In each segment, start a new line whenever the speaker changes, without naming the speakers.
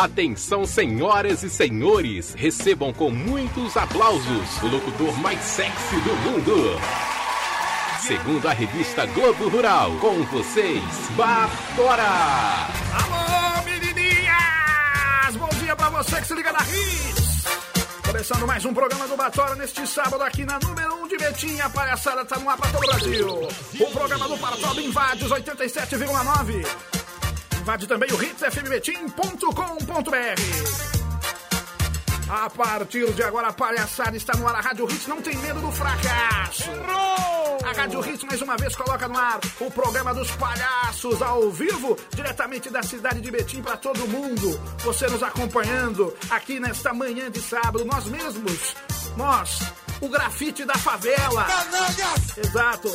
Atenção, senhoras e senhores, recebam com muitos aplausos o locutor mais sexy do mundo. Segundo a revista Globo Rural, com vocês, Batora!
Alô, menininhas! Bom dia pra você que se liga na Hits! Começando mais um programa do Batora neste sábado aqui na número 1 um de Betim. A palhaçada tá no ar pra todo o Brasil. O programa do Paratoba invade os 87,9. Invade também o hitsfmbetim.com.br. A partir de agora, a palhaçada está no ar. A Rádio Hits não tem medo do fracasso. A Rádio Hits, mais uma vez, coloca no ar o programa dos palhaços ao vivo, diretamente da cidade de Betim para todo mundo. Você nos acompanhando aqui nesta manhã de sábado, nós mesmos, nós, o grafite da favela.
Canalhas!
Exato.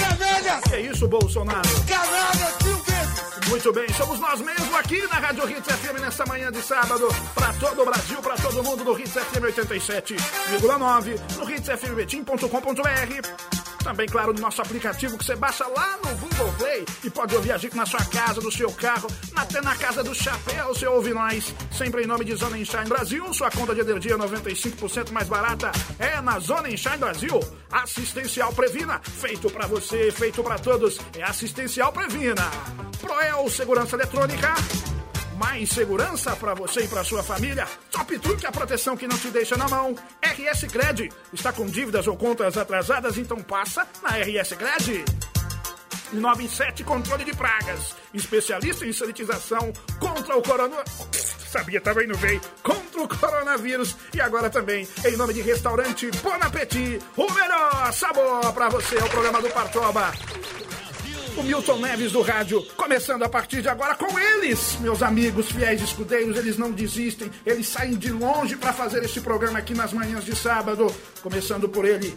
Canalhas!
Que isso, Bolsonaro?
Canalhas!
Muito bem, somos nós mesmos aqui na Rádio Hits FM nesta manhã de sábado, para todo o Brasil, para todo mundo do Hits FM 87,9, no hitsfmbetim.com.br. Também, claro, no nosso aplicativo que você baixa lá no Google Play e pode ouvir a gente na sua casa, no seu carro, até na casa do chapéu, você ouve nós. Sempre em nome de Zona Enshine Brasil, sua conta de energia 95% mais barata é na Zona Enshine Brasil. Assistencial Previna, feito para você, feito para todos, é Assistencial Previna. Proel Segurança Eletrônica, mais segurança para você e para sua família. Top Truque, a proteção que não te deixa na mão. RS Cred, está com dívidas ou contas atrasadas? Então passa na RS Cred. 97 Controle de Pragas, especialista em sanitização contra o corona... Sabia, também não veio. Contra o coronavírus. E agora também, em nome de restaurante Bon Appetit, o melhor sabor para você. É o programa do Partoba. O Milton Neves do rádio, começando a partir de agora com eles, meus amigos fiéis escudeiros, eles não desistem, eles saem de longe para fazer este programa aqui nas manhãs de sábado, começando por ele,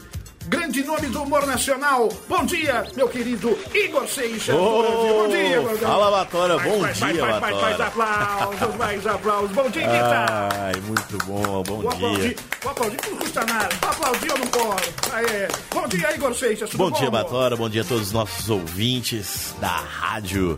grande nome do humor nacional. Bom dia, meu querido Igor Seixas.
Ô,
bom dia, Gordão.
Fala, Batora, bom
mais,
dia,
mais, mais, mais, mais
Batora.
aplausos, mais aplausos. Bom dia, Guita.
Ai, muito bom, bom
Vou aplaudir,
dia.
vou aplaudir, não custa nada. Vou aplaudir ou não posso? Aê. Bom dia, Igor Seixas. tudo
Bom dia,
amor?
Batora, bom dia a todos os nossos ouvintes da rádio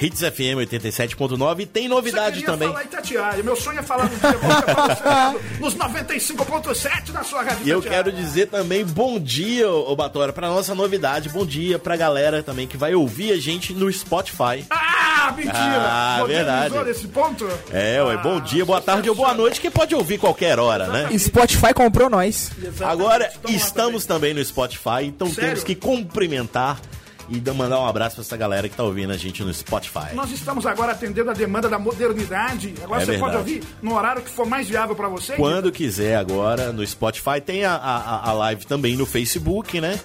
Hits FM 87.9 e tem novidade
Você
também.
falar Itatiaia. Meu sonho é falar no dia nos 95.7 da sua rádio
E eu quero dizer também bom dia, ô Batora, pra nossa novidade. Bom dia pra galera também que vai ouvir a gente no Spotify.
Ah, mentira!
Ah,
Modernizou
verdade.
nesse ponto?
É, ué, bom
Ah,
dia, boa tarde ou boa noite, que pode ouvir qualquer hora, né?
Spotify comprou nós.
Exatamente.
Agora
Toma
estamos também no Spotify, então
Sério?
temos que cumprimentar e dar- mandar um abraço pra essa galera que tá ouvindo a gente no Spotify.
Nós estamos agora atendendo a demanda da modernidade. Agora
É
você pode
verdade.
ouvir no horário que for mais viável pra você.
Quando quiser agora no Spotify, tem a, a, a live também no Facebook, né?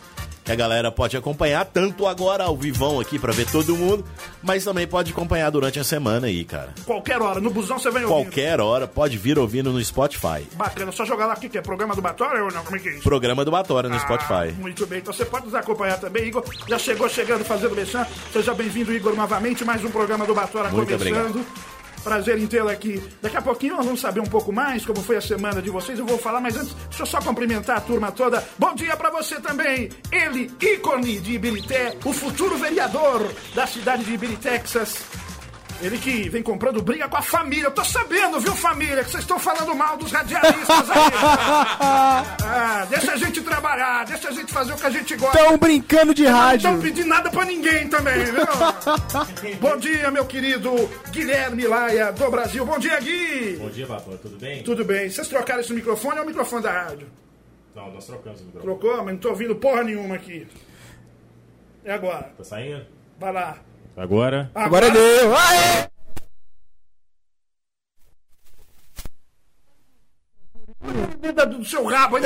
Que a galera pode acompanhar, tanto agora ao vivão aqui pra ver todo mundo, mas também pode acompanhar durante a semana aí, cara.
Qualquer hora. No busão você vem ouvindo.
Qualquer hora pode vir ouvindo no Spotify.
Bacana. Só jogar lá aqui, que é programa do Batória ou não? Como é que é isso?
Programa do Batora no
Ah,
Spotify.
muito bem, então você pode nos acompanhar também, Igor. Já chegou chegando fazendo mexão. Seja bem-vindo, Igor, novamente. Mais um programa do Batora
Muito
começando. Prazer em tê-lo aqui. Daqui a pouquinho nós vamos saber um pouco mais como foi a semana de vocês. Eu vou falar, mas antes, deixa eu só cumprimentar a turma toda. Bom dia pra você também. Ele, ícone de Ibirité, o futuro vereador da cidade de Ibirité, Texas. Ele que vem comprando briga com a família. Eu tô sabendo, viu, família, que vocês estão falando mal dos radialistas aí. ah, deixa a gente trabalhar, deixa a gente fazer o que a gente gosta.
Tão brincando de
Não
rádio.
estão pedindo nada pra ninguém também, viu? Bom dia, meu querido Guilherme Laia, do Brasil. Bom dia, Gui.
Bom dia, Bator, tudo bem?
Tudo bem. Vocês trocaram esse microfone ou é o microfone da rádio?
Não, nós trocamos o microfone.
Trocou, mas não tô ouvindo porra nenhuma aqui. É agora.
Tá saindo?
Vai lá.
Agora?
Agora deu. Aê!
Vida do seu rabo aí.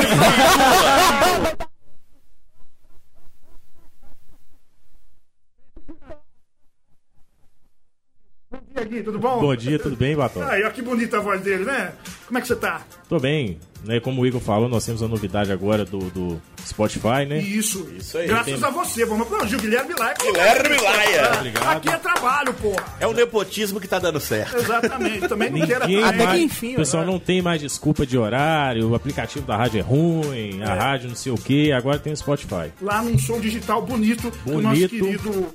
Bom dia, Gui, tudo bom?
Bom dia, tudo bem, Bator?
Aí, ó, que bonita a voz dele, né? Como é que você tá?
Tô bem. Né, como o Igor falou, nós temos a novidade agora do, do Spotify, né?
Isso.
Isso aí.
Graças
Tem-
a você. Vamos aplaudir o Guilherme Laia.
Guilherme Laia.
Obrigado.
Aqui é trabalho, porra.
É o nepotismo que tá dando certo.
Exatamente. Também não queira
Ninguém
Até que enfim,
o pessoal não tem mais desculpa de horário, o aplicativo da rádio é ruim, a rádio não sei o que, agora tem o Spotify.
lá num som digital bonito, do nosso
Bonito.
querido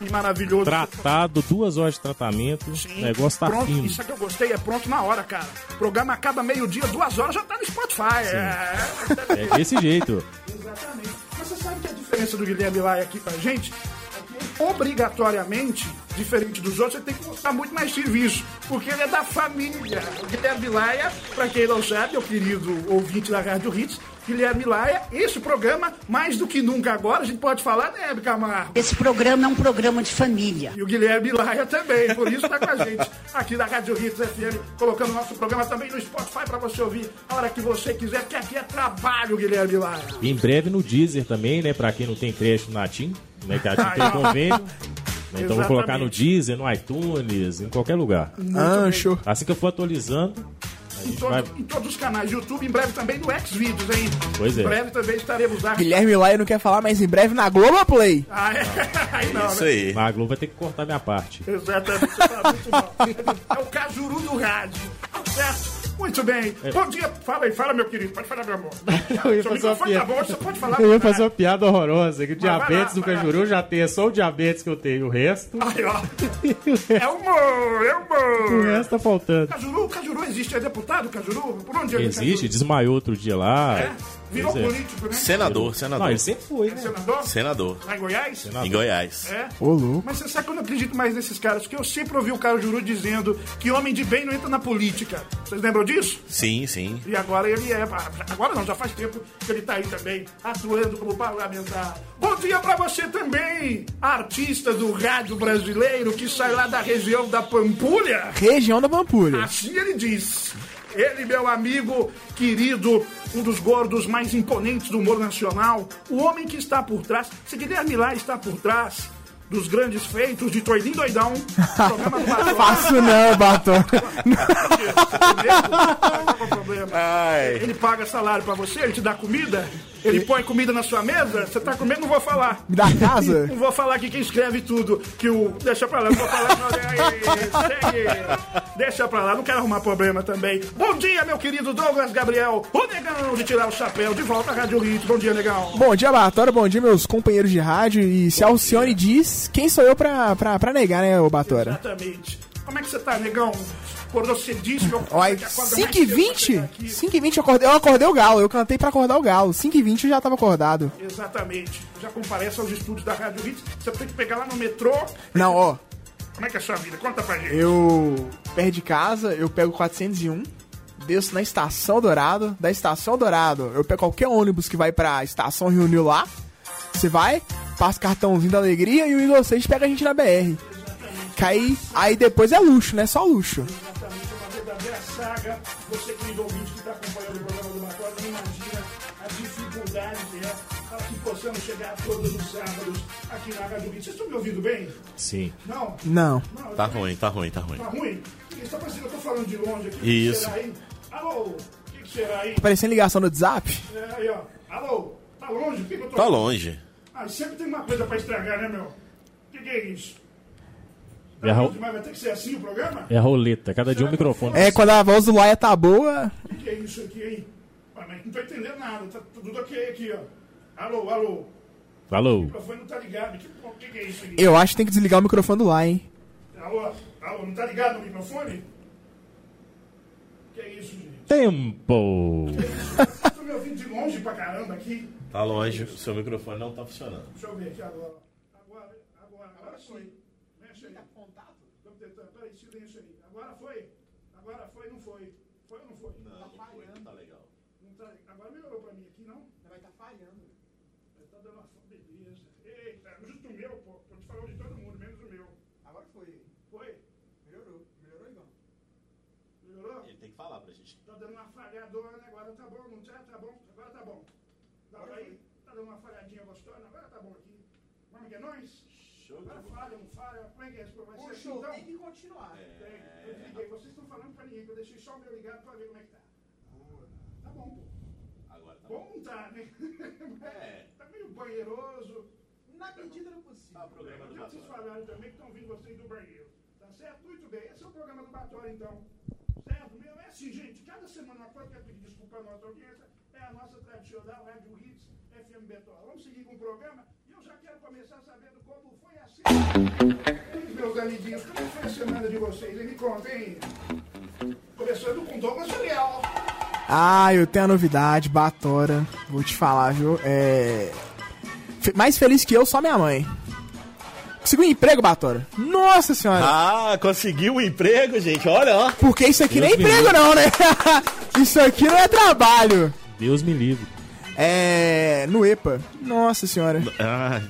e maravilhoso.
Tratado, duas horas de tratamento, o negócio tá
pronto,
fino.
Isso é que eu gostei, é pronto na hora, cara. O programa acaba meio-dia, duas horas, já tá no Spotify. É,
É desse jeito.
exatamente. Mas você sabe que a diferença do Guilherme Laia aqui pra gente é que, obrigatoriamente, diferente dos outros, ele tem que mostrar muito mais serviço, porque ele é da família. O Guilherme Laia, pra quem não sabe, é o querido ouvinte da Rádio Hits, Guilherme Laia, esse programa, mais do que nunca agora, a gente pode falar, né, Camargo?
Esse programa é um programa de família.
E o Guilherme Laia também, por isso tá com a gente aqui na Rádio Hits FM, colocando nosso programa também no Spotify pra você ouvir a hora que você quiser, que aqui é trabalho, Guilherme Laia.
Em breve no Deezer também, né? Pra quem não tem crédito na TIM, né? Que a TIM tem convênio. Então vou colocar no
Exatamente.
Deezer, no iTunes, em qualquer lugar.
Ancho.
Assim que eu for atualizando,
Em, todo-
vai.
em todos os canais do YouTube, em breve também no Xvideos, hein?
Pois é.
Em breve também estaremos lá.
Guilherme Laia não quer falar, mas em breve na Globoplay.
Ah, é? Aí não,
Isso
né?
aí.
Mas a Globo vai ter que cortar minha parte.
Exatamente, você tá muito mal. É o Cajuru do rádio. Tá Certo? Muito bem. Bom dia. Fala aí, fala, meu querido. Pode falar, meu amor.
Eu ia
Seu
fazer uma
tá
piada.
bom, você pode falar.
Eu ia fazer uma piada horrorosa, que o
vai lá,
diabetes do
lá.
Cajuru eu já tenho, é só o diabetes que eu tenho, o resto,
Aí, ó. É humor, é
o
humor.
resto tá faltando.
Cajuru, Cajuru existe, é deputado, Cajuru? Por onde ele
Existe, desmaiou outro dia lá.
É? Virou
Pois é.
político, né?
Senador,
Não,
senador.
ele sempre foi, né?
Senador?
Senador.
Lá em Goiás?
Em Goiás.
É.
Ô, louco.
Mas você sabe que eu não acredito mais nesses caras, porque eu sempre ouvi o Cajuru dizendo que homem de bem não entra na política. Vocês lembram disso?
Sim, sim.
E agora ele é. Agora não, já faz tempo que ele tá aí também, atuando como parlamentar. Bom dia pra você também, artista do rádio brasileiro que sai lá da região da Pampulha.
Região da Pampulha.
Assim ele diz. Ele, meu amigo querido, um dos gordos mais imponentes do humor nacional, o homem que está por trás, se Guilherme lá está por trás dos grandes feitos de Toilinho Doidão, programa do Batom.
Faço não, Batom.
Qual o problema?
Ai.
Ele paga salário pra você, ele te dá comida, ele põe comida na sua mesa, você tá comendo, não vou falar.
Dá casa?
Não vou falar aqui quem escreve tudo, que o... Deixa pra lá, não vou falar... Não, aí, segue. Deixa pra lá, não quero arrumar problema também. Bom dia, meu querido Douglas Gabriel, o negão de tirar o chapéu, de volta à Rádio Hits. Bom dia, negão.
Bom dia, Batória. Bom dia, meus companheiros de rádio. E se Alcione diz, quem sou eu pra, pra, pra negar, né, ô Batória?
Exatamente. Como é que você tá, negão? Procedíssimo.
Olha, 5h20? 5h20 eu acordei, eu acordei o galo. Eu cantei pra acordar o galo. 5h20 eu já tava acordado.
Exatamente. Já comparece aos estúdios da Rádio Hits. Você tem que pegar lá no metrô.
Não, ó.
Como é que é a sua vida? Conta pra gente.
Eu perto de casa, eu pego 401, desço na Estação Dourado. Da Estação Dourado, eu pego qualquer ônibus que vai pra Estação Reuniu lá. Você vai, passa cartãozinho da alegria e o Eagle 6 pega a gente na BR. Cai, aí depois é luxo, né? Só luxo.
Saga. Você, querido ouvinte que está acompanhando o programa do Batória, não imagina a dificuldade que é para que possamos chegar todos os sábados aqui na Rádio. Vocês estão me ouvindo bem?
Sim.
Não?
Não.
Não,
Tá ruim, tá ruim, tá ruim.
Tá ruim? Está parecendo que eu tô falando de longe aqui. O que
Isso.
será aí? Alô? O que, que será aí?
Parecendo ligação no WhatsApp.
É, aí, ó. Alô? Tá longe? O que, que eu tô
Tá longe.
Ah, sempre tem uma coisa pra estragar, né, meu? O que, que é isso?
É a,
demais, vai ter que ser assim o programa?
é a roleta, cada dia um microfone.
É, quando a voz do Laia tá boa.
O que, que é isso aqui, hein? Mas não tô entendendo nada. Tá tudo ok aqui, ó. Alô, alô. O
Falou.
microfone não tá ligado. O que, o que, que é isso aqui?
Eu acho que tem que desligar o microfone do lá, hein?
Alô, alô, não tá ligado no microfone? Que é isso, gente?
Tempo.
Tô me ouvindo de longe pra caramba aqui.
Tá longe, o seu microfone não tá funcionando.
Deixa eu ver aqui agora. Agora, agora, agora sim. Mexe aí. Tô tentando. Peraí, silêncio aí. Agora foi? Agora foi, não foi? Foi ou não foi? Não, tá falhando.
Tá legal.
Não tá, agora melhorou pra mim aqui, não?
Vai estar falhando.
Tá dando uma beleza. Eita, justo o meu, pô. Tô te falando de todo mundo, menos o meu.
Agora foi.
Foi?
Melhorou. Melhorou, Igão.
Melhorou?
Ele tem que falar pra gente.
Tá dando uma falhadona, né? agora tá bom, não tá? Tá bom? Agora tá bom. Dá pra ir? Tá dando uma falhadinha gostosa, agora tá bom aqui. Vamos que é nós? Agora falha, não falha, como é que é? esse programa? Vai ser assim, então?
que continuar.
Tem. Eu desliguei, vocês estão falando pra ninguém, que eu deixei só o meu ligado pra ver como é que tá. Tá bom, pô.
agora. Tá
Bom não tá, né?
É.
Tá meio banheiroso.
Na medida do possível.
o programa do
Já vocês falaram também que estão vindo vocês do banheiro. Tá certo? Muito bem. Esse é o programa do Batória, então. Certo? Meu, é assim, gente. Cada semana uma coisa, quero pedir desculpa à nossa audiência. É a nossa tradicional Rádio Hits FM Betola. Vamos seguir com o programa. Começar sabendo como foi a semana. Meus amiguinhos, como foi a semana de vocês? Me contem. Começando com Douglas Uriel.
Ah, eu tenho a novidade, Batora. Vou te falar, viu? É. Mais feliz que eu, só minha mãe. Conseguiu um emprego, Batora? Nossa senhora!
Ah, conseguiu um emprego, gente. Olha, ó.
Porque isso aqui
Deus
não é emprego,
livre.
não, né? isso aqui não é trabalho.
Deus me livre.
É. No EPA. Nossa senhora.
Ah,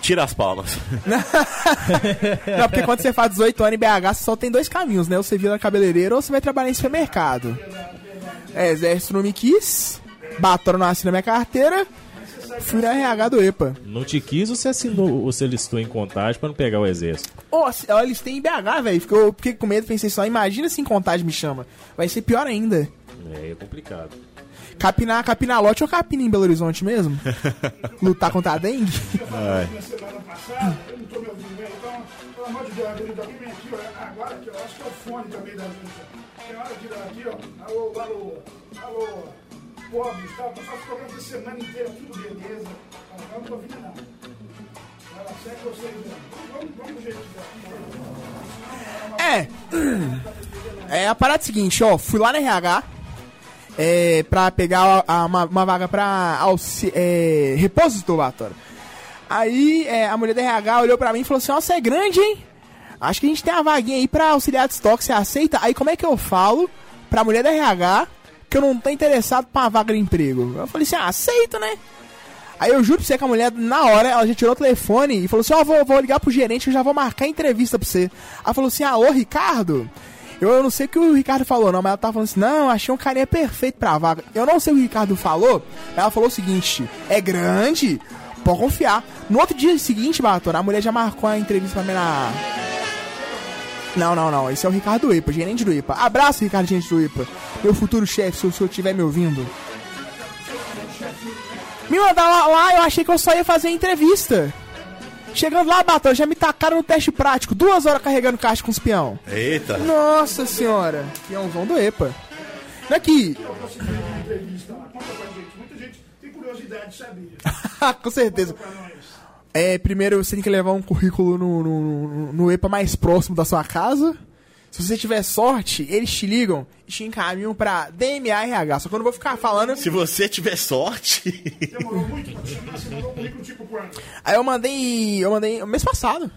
tira as palmas.
Não, porque quando você faz 18 anos em BH, você só tem dois caminhos, né? Ou você vira cabeleireiro ou você vai trabalhar em supermercado. É, exército não me quis, Batora não assina minha carteira, fui na RH do EPA.
Não te quis ou você assinou, você listou em contagem pra não pegar o exército?
Ô, ó, eles têm em BH, velho. Fiquei- Eu fiquei com medo, pensei só, imagina se em contagem me chama. Vai ser pior ainda.
É, é complicado.
Capinar, capinar lote ou capina em Belo Horizonte mesmo? Lutar contra a dengue?
é pobres, tá? Programa semana inteira, tudo beleza, não tô ouvindo nada. Segue? Vamos, vamos jeito
É. É a parada é seguinte, ó. Fui lá na RH. É, pra pegar a- a- uma, uma vaga auxi- é, repositor, Aí é, a mulher da RH olhou pra mim e falou assim: você é grande, hein? Acho que a gente tem uma vaguinha aí pra auxiliar de estoque, você aceita? Aí como é que eu falo pra mulher da RH que eu não tô interessado pra uma vaga de emprego? Eu falei assim: ah, aceito, né? Aí eu juro pra você que a mulher, na hora, ela já tirou o telefone e falou assim: Ó, vou, vou ligar pro gerente, eu já vou marcar entrevista pra você. Ela falou assim: Alô, Ricardo? Eu, eu não sei o que o Ricardo falou, não, mas ela tava falando assim: Não, achei um carinha perfeito pra vaga. Eu não sei o que o Ricardo falou, ela falou o seguinte: É grande, pode confiar. No outro dia seguinte, Batora, a mulher já marcou a entrevista pra mim na. Não, não, não. Esse é o Ricardo do IPA, gerente do IPA. Abraço, Ricardo, gerente do IPA. Meu futuro chefe, se o senhor estiver me ouvindo. Me mandaram lá, lá, eu achei que eu só ia fazer entrevista. Chegando lá, Batalha, já me tacaram no teste prático. Duas horas carregando caixa com os peão.
Eita.
Nossa senhora. Peãozão do EPA. Daqui.
eu consegui uma entrevista lá. Conta pra gente. Muita gente tem curiosidade de saber.
com certeza. É, primeiro você tem que levar um currículo no, no- no EPA mais próximo da sua casa. Se você tiver sorte, eles te ligam e te encaminham pra DMA RH. Só que eu não vou ficar falando.
Se você tiver sorte.
Demorou muito pra te chamar, você mandou um currículo tipo quanto?
Aí eu mandei. Eu mandei mês passado.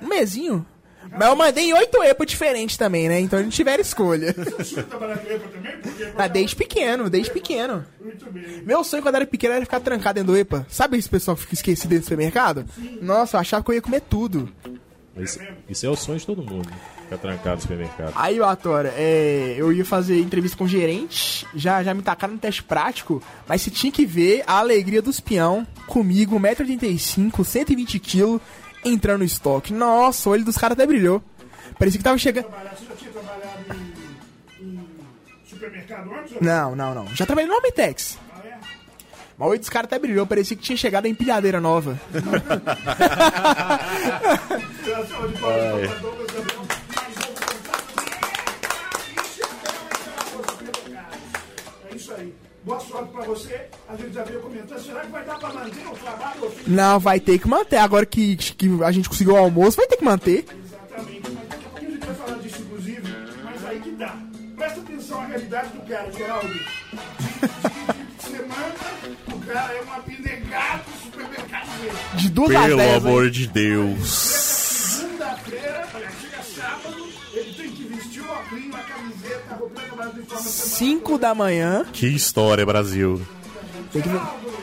Um mesinho. Mas eu mandei oito EPA diferentes também, né? Então eles tiveram escolha.
EPA também? Porque...
Mas desde pequeno, desde pequeno.
Muito bem.
Meu sonho quando era pequeno era ficar trancado dentro do EPA. Sabe esse pessoal que fica esquecido dentro do supermercado? Nossa, eu achava que eu ia comer tudo.
Isso, isso é o sonho de todo mundo. Ficar trancado no supermercado.
Aí, Atora, é, eu ia fazer entrevista com o gerente, já, já me tacaram no teste prático, mas você tinha que ver a alegria dos peão comigo, 1,85m, 120kg, entrando no estoque. Nossa, o olho dos caras até brilhou. Parecia que tava chegando.
Você já tinha trabalhado em, em supermercado antes? ou
Não, não, não. Já trabalhei no Omitex. Mas o olho dos caras até brilhou, parecia que tinha chegado a empilhadeira nova.
Boa sorte pra você. A gente já veio comentando. Será que vai dar pra manter o trabalho? ou
Não, vai ter que manter. Agora que, que a gente conseguiu o almoço, vai ter que manter.
Exatamente. Mas daqui a pouquinho a gente vai falar disso, inclusive. Mas aí que dá. Presta atenção à realidade do cara, Geraldo. Semana, o cara é uma pendegada do supermercado dele.
De duas a
Pelo
dez.
amor de Deus.
Segunda-feira, chega sábado, ele tem que vestir o óculos, a camiseta, a para de forma
5 da manhã.
Que história, Brasil.
Tem que,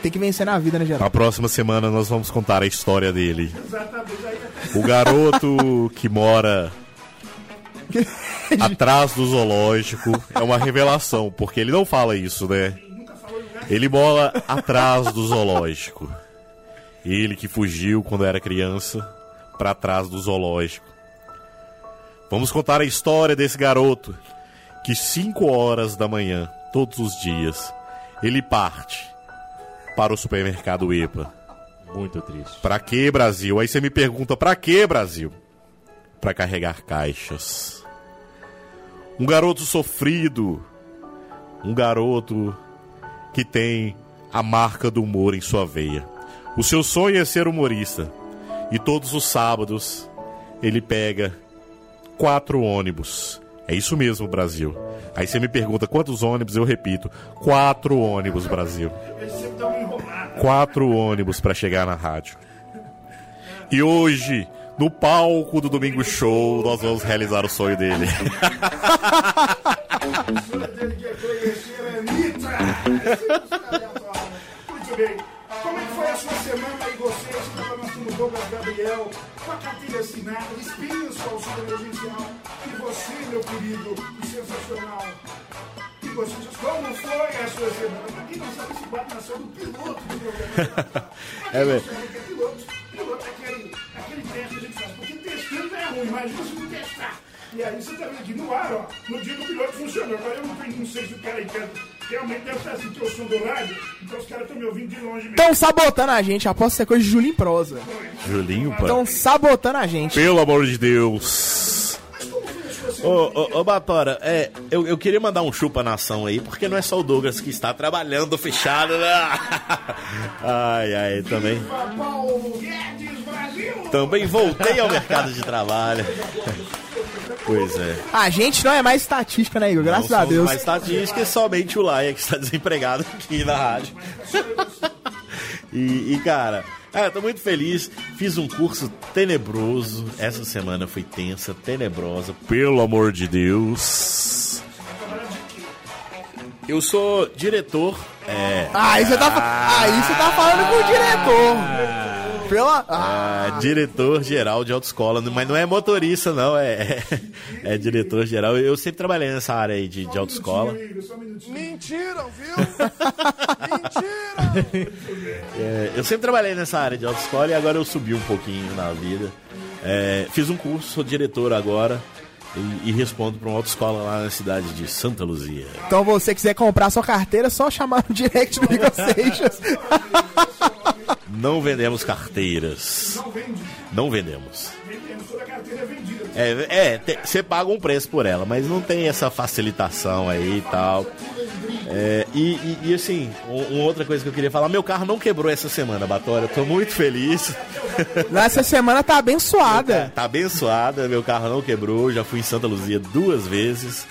tem que vencer na vida, né, Geraldo?
Na próxima semana nós vamos contar a história dele.
Exatamente. Aí,
O garoto que mora atrás do zoológico é uma revelação, porque ele não fala isso, né? Ele mora atrás do zoológico. Ele que fugiu quando era criança pra trás do zoológico. Vamos contar a história desse garoto que 5 horas da manhã, todos os dias, ele parte para o supermercado EPA.
Muito triste.
Pra que, Brasil? Aí você me pergunta, pra que, Brasil? Pra carregar caixas. Um garoto sofrido. Um garoto que tem a marca do humor em sua veia. O seu sonho é ser humorista. E todos os sábados ele pega quatro ônibus. É isso mesmo, Brasil. Aí você me pergunta quantos ônibus, eu repito: quatro ônibus, Brasil. Quatro ônibus pra chegar na rádio. E hoje, no palco do Domingo Show, nós vamos realizar o sonho dele.
Muito bem. Como é que foi a sua semana aí, você? Você estava no Douglas Gabriel, com a carteira assinada, espinhos com auxílio emergencial. E você, meu querido, que sensacional. E você, como foi a sua semana? Pra quem não sabe, esse quadro nasceu do piloto do programa.
É mesmo.
O é piloto? Piloto é aquele, aquele teste que a gente faz. Porque testando é ruim, imagina se não testar. E aí você tá vendo aqui no ar, ó, no dia do piloto funcionou. Agora eu não, tenho- não sei se o cara quer- realmente deve estar assim, que eu sou do rádio, então os caras estão me ouvindo de longe mesmo.
Estão sabotando a gente, aposto que é coisa de Julinho Prosa.
Julinho, pá.
Estão sabotando a gente.
Pelo amor de Deus. Ô, ô, ô Batora, é, eu, eu queria mandar um chupa nação aí, porque não é só o Douglas que está trabalhando fechado, né? Ai, ai, também. Também voltei ao mercado de trabalho. Pois é.
A gente não é mais estatística, né, Igor? Graças
Não
a Deus.
mais estatística, somente o Laia que está desempregado aqui na rádio. e, e, cara, ah, eu tô muito feliz. Fiz um curso tenebroso. Essa semana foi tensa, tenebrosa. Pelo amor de Deus. Eu sou diretor. É.
Aí você tá, aí você tá falando com o diretor. Pela... Ah,
Ah, diretor geral de autoescola, mas não é motorista, não, é, é, é diretor geral. Eu sempre trabalhei nessa área aí de, de autoescola.
Um.
Mentiram, viu? Mentira!
É, eu sempre trabalhei nessa área de autoescola e agora eu subi um pouquinho na vida. É, fiz um curso, sou diretor agora e, e respondo para uma autoescola lá na cidade de Santa Luzia.
então você quiser comprar sua carteira, é só chamar no direct do Igor Seixas.
Não vendemos carteiras.
Não vende.
Não vendemos.
Vendemos toda a carteira é vendida.
É, é, você paga um preço por ela, mas não tem essa facilitação aí e tal. É, e, e- e, assim, um- uma outra coisa que eu queria falar, meu carro não quebrou essa semana, Batória. Eu tô muito feliz.
Nessa semana tá abençoada.
Tá abençoada, meu carro não quebrou. Já fui em Santa Luzia duas vezes.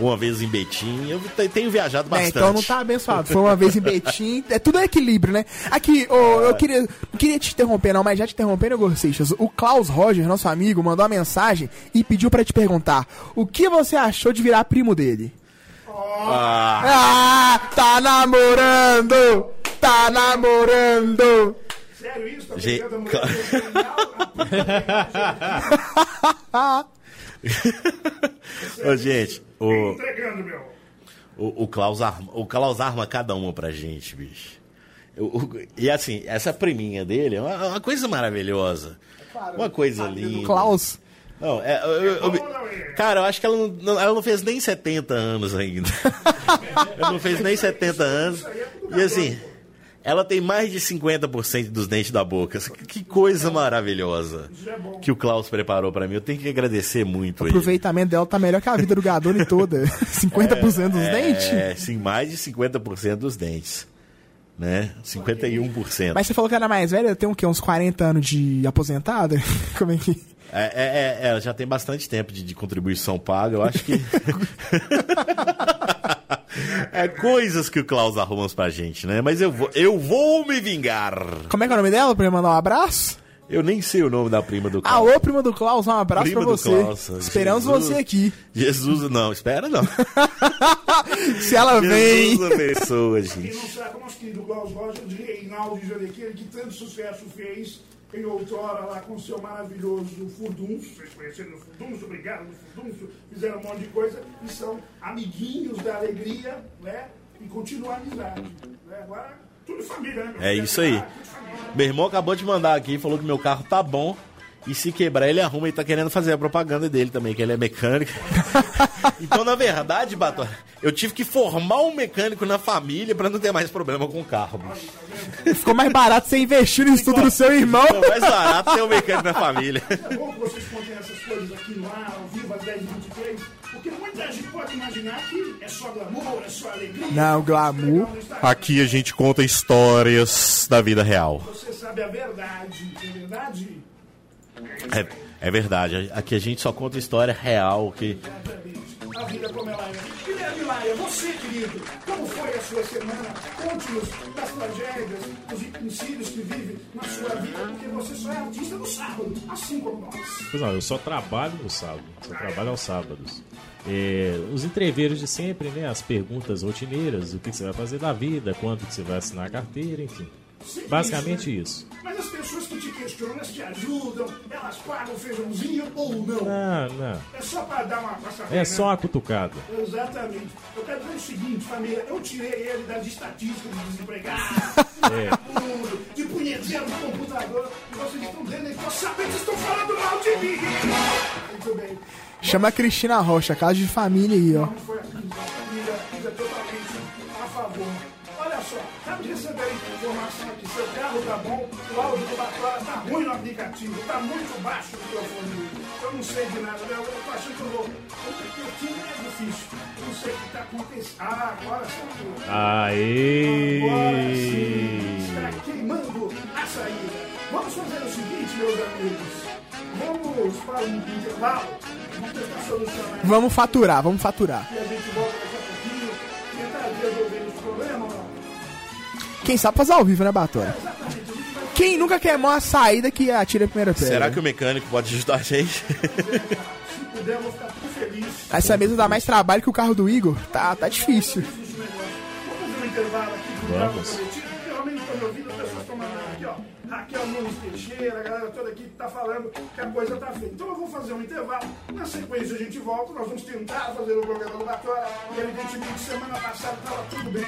Uma vez em Betim. Eu te- tenho viajado
É,
bastante.
então não tá abençoado. Foi uma vez em Betim. É tudo equilíbrio, né? Aqui, ô, eu queria, não queria te interromper, não, mas já te interrompendo, Igor Seixas. O Klaus Roger, nosso amigo, mandou uma mensagem e pediu pra te perguntar: o que você achou de virar primo dele? Ah, tá namorando! Tá namorando!
Sério isso? Tá mulher
Ô, gente, o,
entregando, meu.
o, o, Klaus arma, o Klaus arma cada uma pra gente, bicho. O- o- e assim, essa priminha dele é uma, uma coisa maravilhosa. Uma coisa linda.
Klaus.
Não, é, eu- eu- eu- cara, eu acho que ela não, não- ela não fez nem 70 anos ainda. ela não fez nem 70 anos. E assim, ela tem mais de 50% dos dentes da boca. Que coisa maravilhosa que o Klaus preparou pra mim. Eu tenho que agradecer muito
O
ele.
aproveitamento dela tá melhor que a vida do Gadoni toda. 50% dos dentes.
É, sim, mais de 50% dos dentes. Né? 51%.
Mas você falou que era mais velha, tem o quê? Uns 40 anos de aposentada? Como é que.
É, é, é, ela já tem bastante tempo de, de contribuição paga, eu acho que. é coisas que o Klaus arruma pra gente, né? Mas eu vou, eu vou me vingar.
Como é que é o nome dela? Pra eu mandar um abraço?
Eu nem sei o nome da prima do Klaus.
Alô, prima do Klaus, um abraço
Prima
pra
do
você.
Klaus.
Esperamos
Jesus.
você aqui.
Jesus, não, espera não.
Se ela vem.
Jesus abençoa,
Quem
gente.
não sabe, o nosso querido Klaus Roger de Reinaldo de Janequeira, que tanto sucesso fez em outrora lá com seu maravilhoso Furdunço. Vocês conheceram o Furdunço, obrigado no Furdunço, fizeram um monte de coisa e são amiguinhos da alegria, né? E continua a amizade. Né? Agora, tudo família, né?
É isso aí. Meu irmão acabou de mandar aqui, falou que meu carro tá bom E se quebrar, ele arruma e tá querendo fazer a propaganda dele também, que ele é mecânico. então, na verdade, Bato, eu tive que formar um mecânico na família pra não ter mais problema com o carro, bicho.
Ficou mais barato você investir no estudo do seu irmão.
É mais barato ter um mecânico na família.
É bom que vocês contem essas coisas aqui no ar, ao vivo, às 10h23, porque muita gente pode imaginar que é só glamour, é só alegria.
Não, glamour.
Aqui a gente conta histórias da vida real.
Você sabe a verdade, é verdade?
É, é verdade, aqui a gente só conta história real, que
A vida como ela é. Guilherme Laia, você, querido, como foi a sua semana? Conte-nos das tragédias, dos empecilhos que vive na sua vida, porque você só é artista no sábado, assim como nós.
Pois não, eu só trabalho no sábado. Só trabalho aos sábados. É, os entreveiros de sempre, né? As perguntas rotineiras, o que que você vai fazer da vida, quando que você vai assinar a carteira, enfim. Basicamente
né?
isso.
Mas as pessoas que te questionam, elas te ajudam, elas pagam o feijãozinho ou não?
Não, não.
É só para dar uma passadinha.
É só uma cutucada.
Exatamente. Eu quero dizer o seguinte, família, eu tirei ele das estatísticas de desempregado,
É.
de punheteiro no computador, e vocês estão vendo, então sabendo que estão falando mal de mim. Muito bem.
Chama a Cristina Rocha, casa de família aí, ó.
Não foi a família, a família é totalmente seu carro tá bom, o áudio do Batora tá ruim no aplicativo, tá muito baixo o microfone. Eu não sei de nada, né? eu tô achando que eu vou... Aqui não é difícil, eu não sei o que tá acontecendo. Ah, agora sim. Agora sim, está
Aê!
queimando a saída. Vamos fazer o seguinte, meus amigos. Vamos para um intervalo. Vamos tentar solucionar
Vamos faturar, vamos faturar.
e a gente volta
Quem sabe fazer ao vivo, né, Batora? Quem nunca queimou a saída que atira a primeira pedra?
será que o mecânico pode ajudar a gente?
se puder, eu vou ficar muito feliz.
Essa mesa dá mais trabalho que o carro do Igor. Tá, tá difícil.
Vamos intervalo aqui mandando ó. Raquel Nunes Teixeira, a galera toda aqui tá falando que a coisa tá feita. Então eu vou fazer um intervalo. Na sequência a gente volta, nós vamos tentar fazer o programa. E evidentemente semana passada tava tudo bem.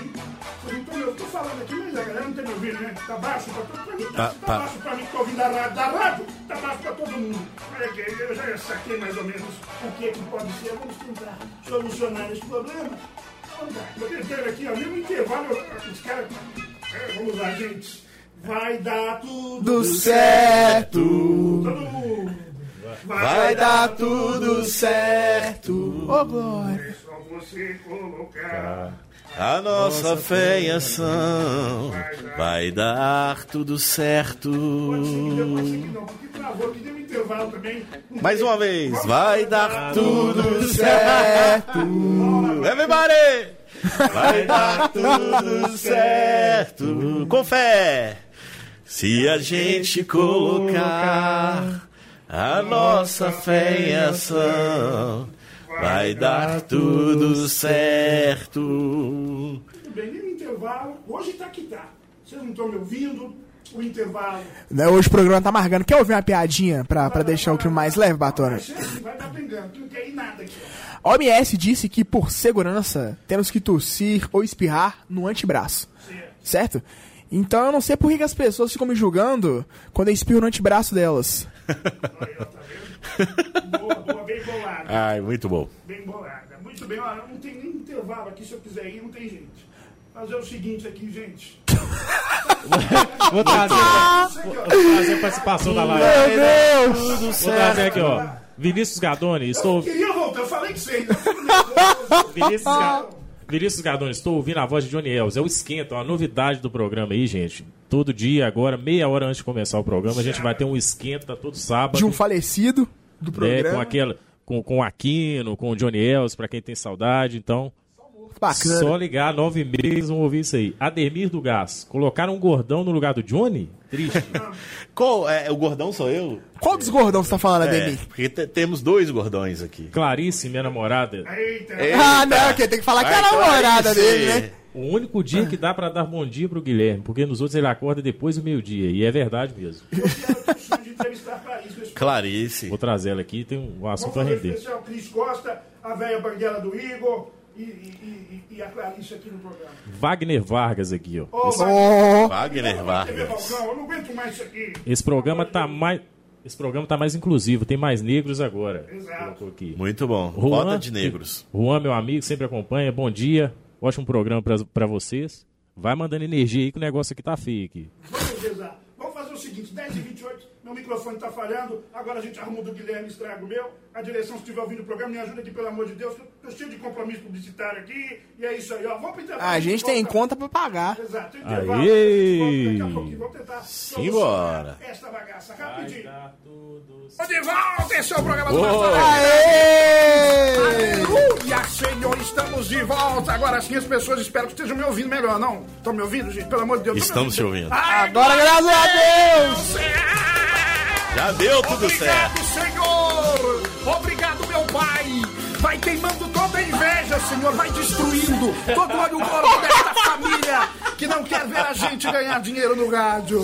Vocês não tão me ouvindo. Tô falando aqui, mas a galera não tá me ouvindo, né? Tá baixo pra todo mim. Tá,
Tá-
tá
tá.
baixo pra mim que tô ouvindo da rádio. Da rádio, tá baixo pra todo mundo. Olha aqui, eu já saquei mais ou menos o que é que pode ser. Vamos tentar solucionar esse problema. Vamos lá. Eu tentei aqui, ó, mesmo intervalo, eu- os caras. É, vamos lá, gente. Vai dar tudo
Do certo,
Todo mundo.
Vai dar tudo certo.
ô glória.
É só você colocar.
A nossa fé e ação vai dar tudo certo.
Pode ser que deu, pode ser que não, porque travou aqui, deu um intervalo também. Não
Mais uma vez, vai dar tudo certo. Everybody! Vai dar tudo certo. Com fé. Se a gente colocar a nossa fé em ação, vai dar tudo certo.
Tudo bem, nem no intervalo. Hoje tá que tá. Vocês não estão me ouvindo? O intervalo.
Né, Hoje o programa tá marcando. Quer ouvir uma piadinha pra, pra deixar o clima mais leve, Batora?
Vai que não quer ir nada aqui.
A OMS disse que, por segurança, temos que tossir ou espirrar no antebraço. Certo? Então eu não sei por que, que as pessoas ficam me julgando quando eu espirro no antebraço delas.
Tá? Boa, boa, bem bolada.
Ai, muito bom.
Bem bolada. Muito bem, olha, não tem nem intervalo aqui, se eu quiser ir, não tem gente. Fazer o seguinte aqui, gente.
Vou trazer, vou trazer a participação da live.
Deus!
Vou trazer aqui, ó. Vinícius Gardoni, estou.
Queria voltar, eu falei que eu fico nervoso.
Vinícius, Ga... Vinícius Gardoni, estou ouvindo a voz de Johnny Els. É o esquenta, uma novidade do programa aí, gente. Todo dia, agora, meia hora antes de começar o programa, a gente vai ter um esquenta todo sábado.
De um falecido do
né,
programa.
com aquela. Com, com o Aquino, com o Johnny Els, pra quem tem saudade. Então,
Bacana.
só ligar nove e meia, eles vão ouvir isso aí. Ademir do Gás. Colocaram um gordão no lugar do Johnny? Triste.
Qual, é, o gordão sou eu?
Qual dos gordão você tá falando,
É,
Ademir?
porque te- temos dois gordões aqui.
Clarice, minha namorada.
Eita,
Ah, não, que tem que falar que é a namorada
Clarice.
dele, né?
O único dia que dá pra dar bom dia pro Guilherme, porque nos outros ele acorda depois do meio-dia. E é verdade mesmo.
Clarice.
Vou trazer ela aqui, tem um assunto a render.
especial Cris Costa, a velha banguela do Igor e, e, e, e a Clarice aqui no programa.
Wagner Vargas aqui, ó.
Ô,
Esse,
Ó,
Wagner Vargas.
Eu não aguento mais isso aqui.
esse programa tá mais. Esse programa tá mais inclusivo, tem mais negros agora.
Exato.
Muito bom.
Juan,
Roda de negros.
Juan, meu amigo, sempre acompanha. Bom dia. Ótimo programa pra, pra vocês. Vai mandando energia aí que o negócio aqui tá feio aqui.
Vamos. Vamos fazer o seguinte, 10 e 28 meu microfone tá falhando, agora a gente arruma o do Guilherme, estraga o meu. A direção, se estiver ouvindo o programa, me ajuda aqui, pelo amor de Deus, que eu tô cheio de compromisso publicitário aqui. E é isso aí, ó. Vamos pro intervalo.
A gente tem conta pra pagar.
Exato, intervalo.
Aê!
Daqui a pouquinho, vamos tentar
Simbora.
esta bagaça rapidinho.
Tá tudo
Ô, De volta, esse é o programa do! Pastor.
Aê!
Aleluia, Senhor, estamos de volta. Agora sim as pessoas espero que estejam me ouvindo melhor, não? Estão me ouvindo, gente? Pelo amor de Deus.
Estamos te ouvindo.
Ai,
Agora, graças a Deus!
Deus!
Já deu tudo certo.
Obrigado, Senhor! Obrigado, meu Pai! Vai queimando toda a inveja, Senhor, vai destruindo todo o olho gordo desta família que não quer ver a gente ganhar dinheiro no rádio.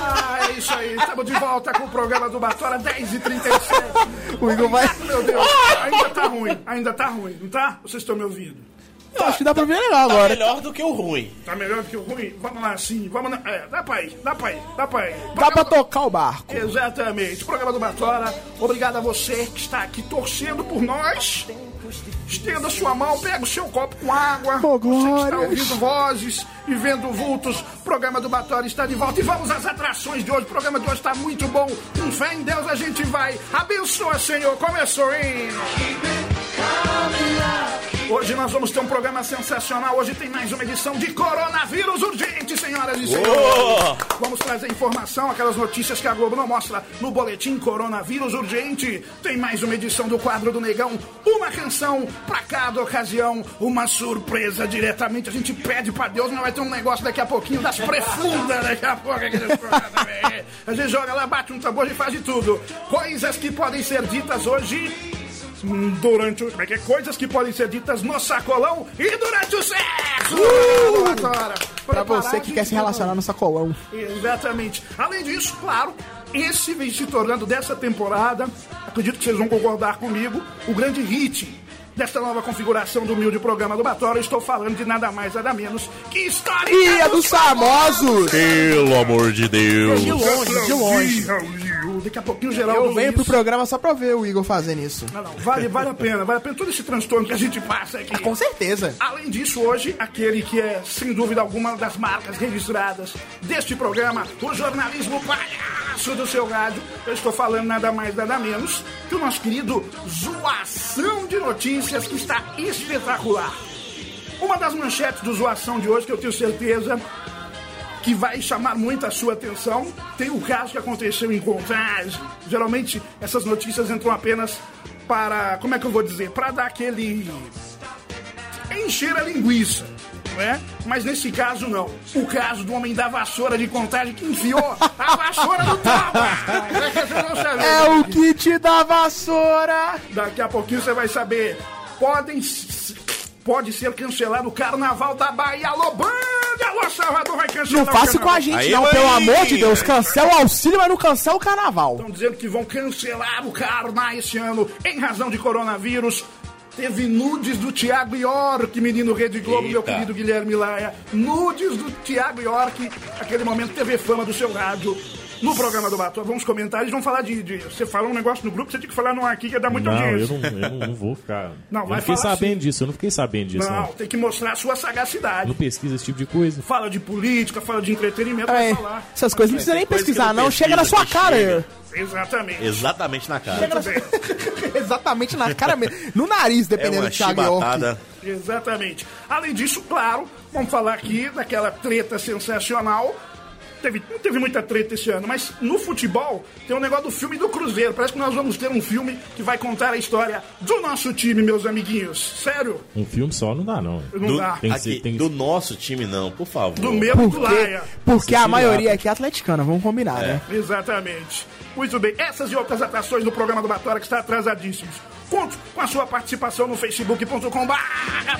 Ah, é isso aí, estamos de volta com o programa do Batora 10h37.
O Igor vai-
Meu Deus, ainda tá ruim, ainda tá ruim, não tá? Vocês estão me ouvindo?
Eu acho que dá pra ver legal
Tá
agora.
melhor do que o ruim.
Tá melhor do que o ruim? Vamos lá, sim, vamos lá. É, dá pra ir, dá pra ir, dá pra ir.
Dá pra
Programa-
tocar o barco.
Exatamente. Programa do Batora. Obrigado a você que está aqui torcendo por nós. Estenda sua mão, pega o seu copo com água.
Oh,
você que está ouvindo vozes e vendo vultos. O programa do Batora está de volta. E vamos às atrações de hoje. O programa de hoje está muito bom. Com fé em Deus a gente vai. Abençoa, Senhor. Começou, hein? Hoje nós vamos ter um programa sensacional. Hoje tem mais uma edição de Coronavírus Urgente, senhoras e senhores.
Ô!
Vamos trazer informação, aquelas notícias que a Globo não mostra no boletim Coronavírus Urgente. Tem mais uma edição do quadro do Negão, uma canção pra cada ocasião, uma surpresa diretamente. A gente pede pra Deus, mas vai ter um negócio daqui a pouquinho das prefundas daqui a pouco. aqui nesse programa também. A gente joga lá, bate um tambor e faz de tudo. Coisas que podem ser ditas hoje durante o. Como é que é? Coisas que podem ser ditas no sacolão e durante o sexo! Agora,
Pra você que quer se relacionar no sacolão.
Exatamente. Além disso, claro, esse vem se tornando dessa temporada, acredito que vocês vão concordar comigo, o grande hit desta nova configuração do humilde programa do Batório. Estou falando de nada mais, nada menos que história
E é dos famosos!
Pelo amor de Deus.
De longe, de longe.
Daqui a pouquinho o Geraldo
Eu venho pro programa só pra ver o Igor fazendo isso.
Não, não, vale, vale a pena, vale a pena todo esse transtorno que a gente passa aqui.
Com certeza.
Além disso, hoje, aquele que é, sem dúvida alguma, das marcas registradas deste programa, o jornalismo palhaço do seu rádio. Eu estou falando nada mais, nada menos que o nosso querido Zoação de Notícias, que está espetacular. Uma das manchetes do Zoação de hoje, que eu tenho certeza que vai chamar muito a sua atenção. Tem o caso que aconteceu em Contagem. Geralmente essas notícias entram apenas para, como é que eu vou dizer, para dar aquele encher a linguiça. Não é? Mas nesse caso não. O caso do homem da vassoura de contagem que enfiou a vassoura no sabe.
É o kit da vassoura!
Daqui a pouquinho você vai saber. Podem, pode ser cancelado o carnaval da Bahia. Alô,
Não
o
faça com
carnaval.
a gente,
Aí,
não,
mãe.
pelo amor de Deus. Cancela o auxílio, mas não cancela o carnaval.
Estão dizendo que vão cancelar o Carna esse ano em razão de coronavírus. Teve nudes do Thiago York, menino Rede Globo, meu
Eita.
querido Guilherme Laia. Nudes do Thiago York, aquele momento teve fama do seu rádio. No programa do Bato, vamos comentar, eles vão falar de, de- Você fala um negócio no grupo, você tem que falar no ar aqui que dá muita
Não, eu
audiência.
não, eu não, não vou ficar.
Não,
eu
vai
não fiquei
falar
sabendo
sim.
disso, eu não fiquei sabendo disso.
Não,
Não,
tem que mostrar a sua sagacidade.
não pesquisa esse tipo de coisa.
Fala de política, fala de entretenimento,
É,
vai falar.
essas coisas não precisa nem pesquisar,
não
não. Chega na
pesquisa,
sua cara.
chega.
Exatamente.
Exatamente na cara.
Bem.
Exatamente na cara mesmo. No nariz,
É
dependendo
uma
do Thiago York.
Exatamente. Além disso, claro, vamos falar aqui daquela treta sensacional. Teve, não teve muita treta esse ano, mas no futebol tem um negócio do filme do Cruzeiro. Parece que nós vamos ter um filme que vai contar a história do nosso time, meus amiguinhos. Sério,
Um filme só não dá, não.
não
Do,
dá.
Tem
aqui,
ser- tem
do nosso time, não, por favor.
Do meu do
Porque,
Laia.
porque a maioria aqui é atleticana, vamos combinar, né?
Exatamente. Muito bem, essas e outras atrações do programa do Batória que está atrasadíssimos. Conto com a sua participação no facebook.com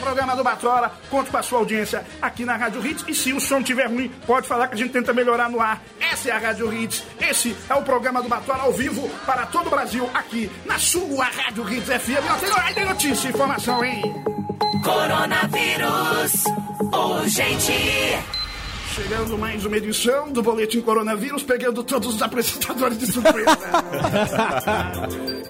programa do Batória. Conto com a sua audiência aqui na Rádio Hits. E se o som estiver ruim, pode falar que a gente tenta melhorar no ar. Essa é a Rádio Hits. Esse é o programa do Batória ao vivo para todo o Brasil aqui na sua Rádio Hits FM. Aí tem notícia, informação, hein?
Coronavírus urgente.
Chegando mais uma edição do Boletim Coronavírus, pegando todos os apresentadores de surpresa.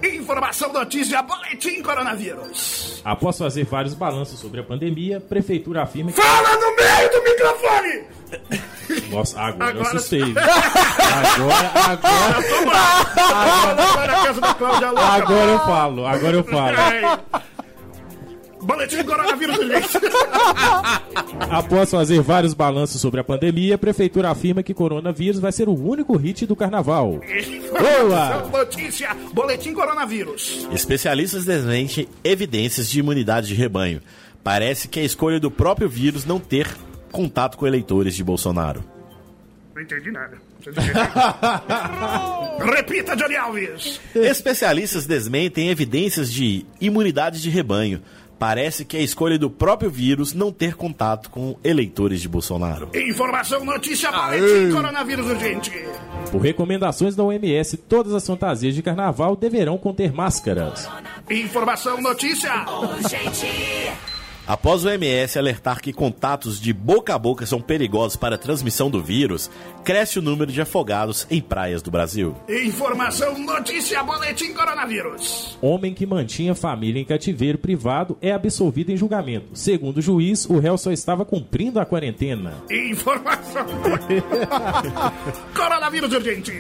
Informação, notícia, Boletim Coronavírus.
Após fazer vários balanços sobre a pandemia, a prefeitura afirma que.
Fala no meio do microfone!
Nossa, agora, eu
Agora-
assustei. viu? Agora, agora,
agora
eu falo, agora eu falo.
Boletim Coronavírus, gente.
Após fazer vários balanços sobre a pandemia, a prefeitura afirma que coronavírus vai ser o único hit do carnaval.
Informação, notícia, Boletim Coronavírus.
Especialistas desmentem evidências de imunidade de rebanho. Parece que é a escolha do próprio vírus não ter contato com eleitores de Bolsonaro.
Não entendi nada. Repita, Johnny Alves.
Especialistas desmentem evidências de imunidade de rebanho. Parece que é a escolha do próprio vírus não ter contato com eleitores de Bolsonaro.
Informação, notícia, Boletim Coronavírus urgente.
Por recomendações da OMS, todas as fantasias de carnaval deverão conter máscaras.
Informação, notícia.
Após o MS alertar que contatos de boca a boca são perigosos para a transmissão do vírus, cresce o número de afogados em praias do Brasil.
Informação, notícia, Boletim Coronavírus.
Homem que mantinha família em cativeiro privado é absolvido em julgamento. Segundo o juiz, o réu só estava cumprindo a quarentena.
Informação. Coronavírus urgente.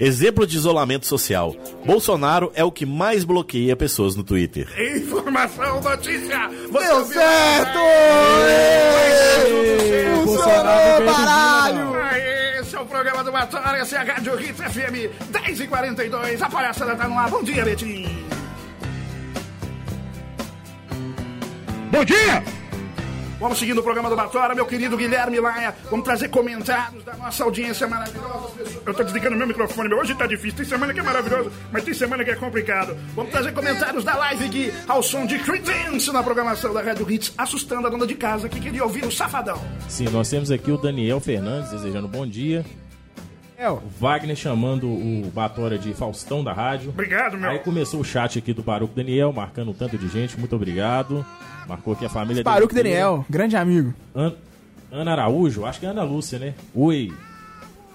Exemplo de isolamento social. Bolsonaro é o que mais bloqueia pessoas no Twitter.
Informação, notícia. Você
Deu certo!
Ê,
Funcionou, baralho!
Aê, Esse é o programa do Batalha, essa é a Rádio Hits FM 10h42. A palhaçada tá no ar. Bom dia, Betinho. Bom dia! Vamos seguindo o programa do Batora, meu querido Guilherme Laia. Vamos trazer comentários da nossa audiência maravilhosa. Eu tô desligando meu microfone, meu. Hoje tá difícil. Tem semana que é maravilhoso, mas tem semana que é complicado. Vamos trazer comentários da live Gui ao som de Creedence na programação da Rádio Hits, assustando a dona de casa que queria ouvir o Safadão.
Sim, nós temos aqui o Daniel Fernandes desejando bom dia.
É.
O Wagner chamando o Batora de Faustão da rádio.
Obrigado, meu.
Aí começou o chat aqui do Baruco Daniel, marcando um tanto de gente. Muito obrigado. Marcou aqui a família dele inteira.
Daniel, grande amigo.
An- Ana Araújo, acho que é Ana Lúcia, né? Oi.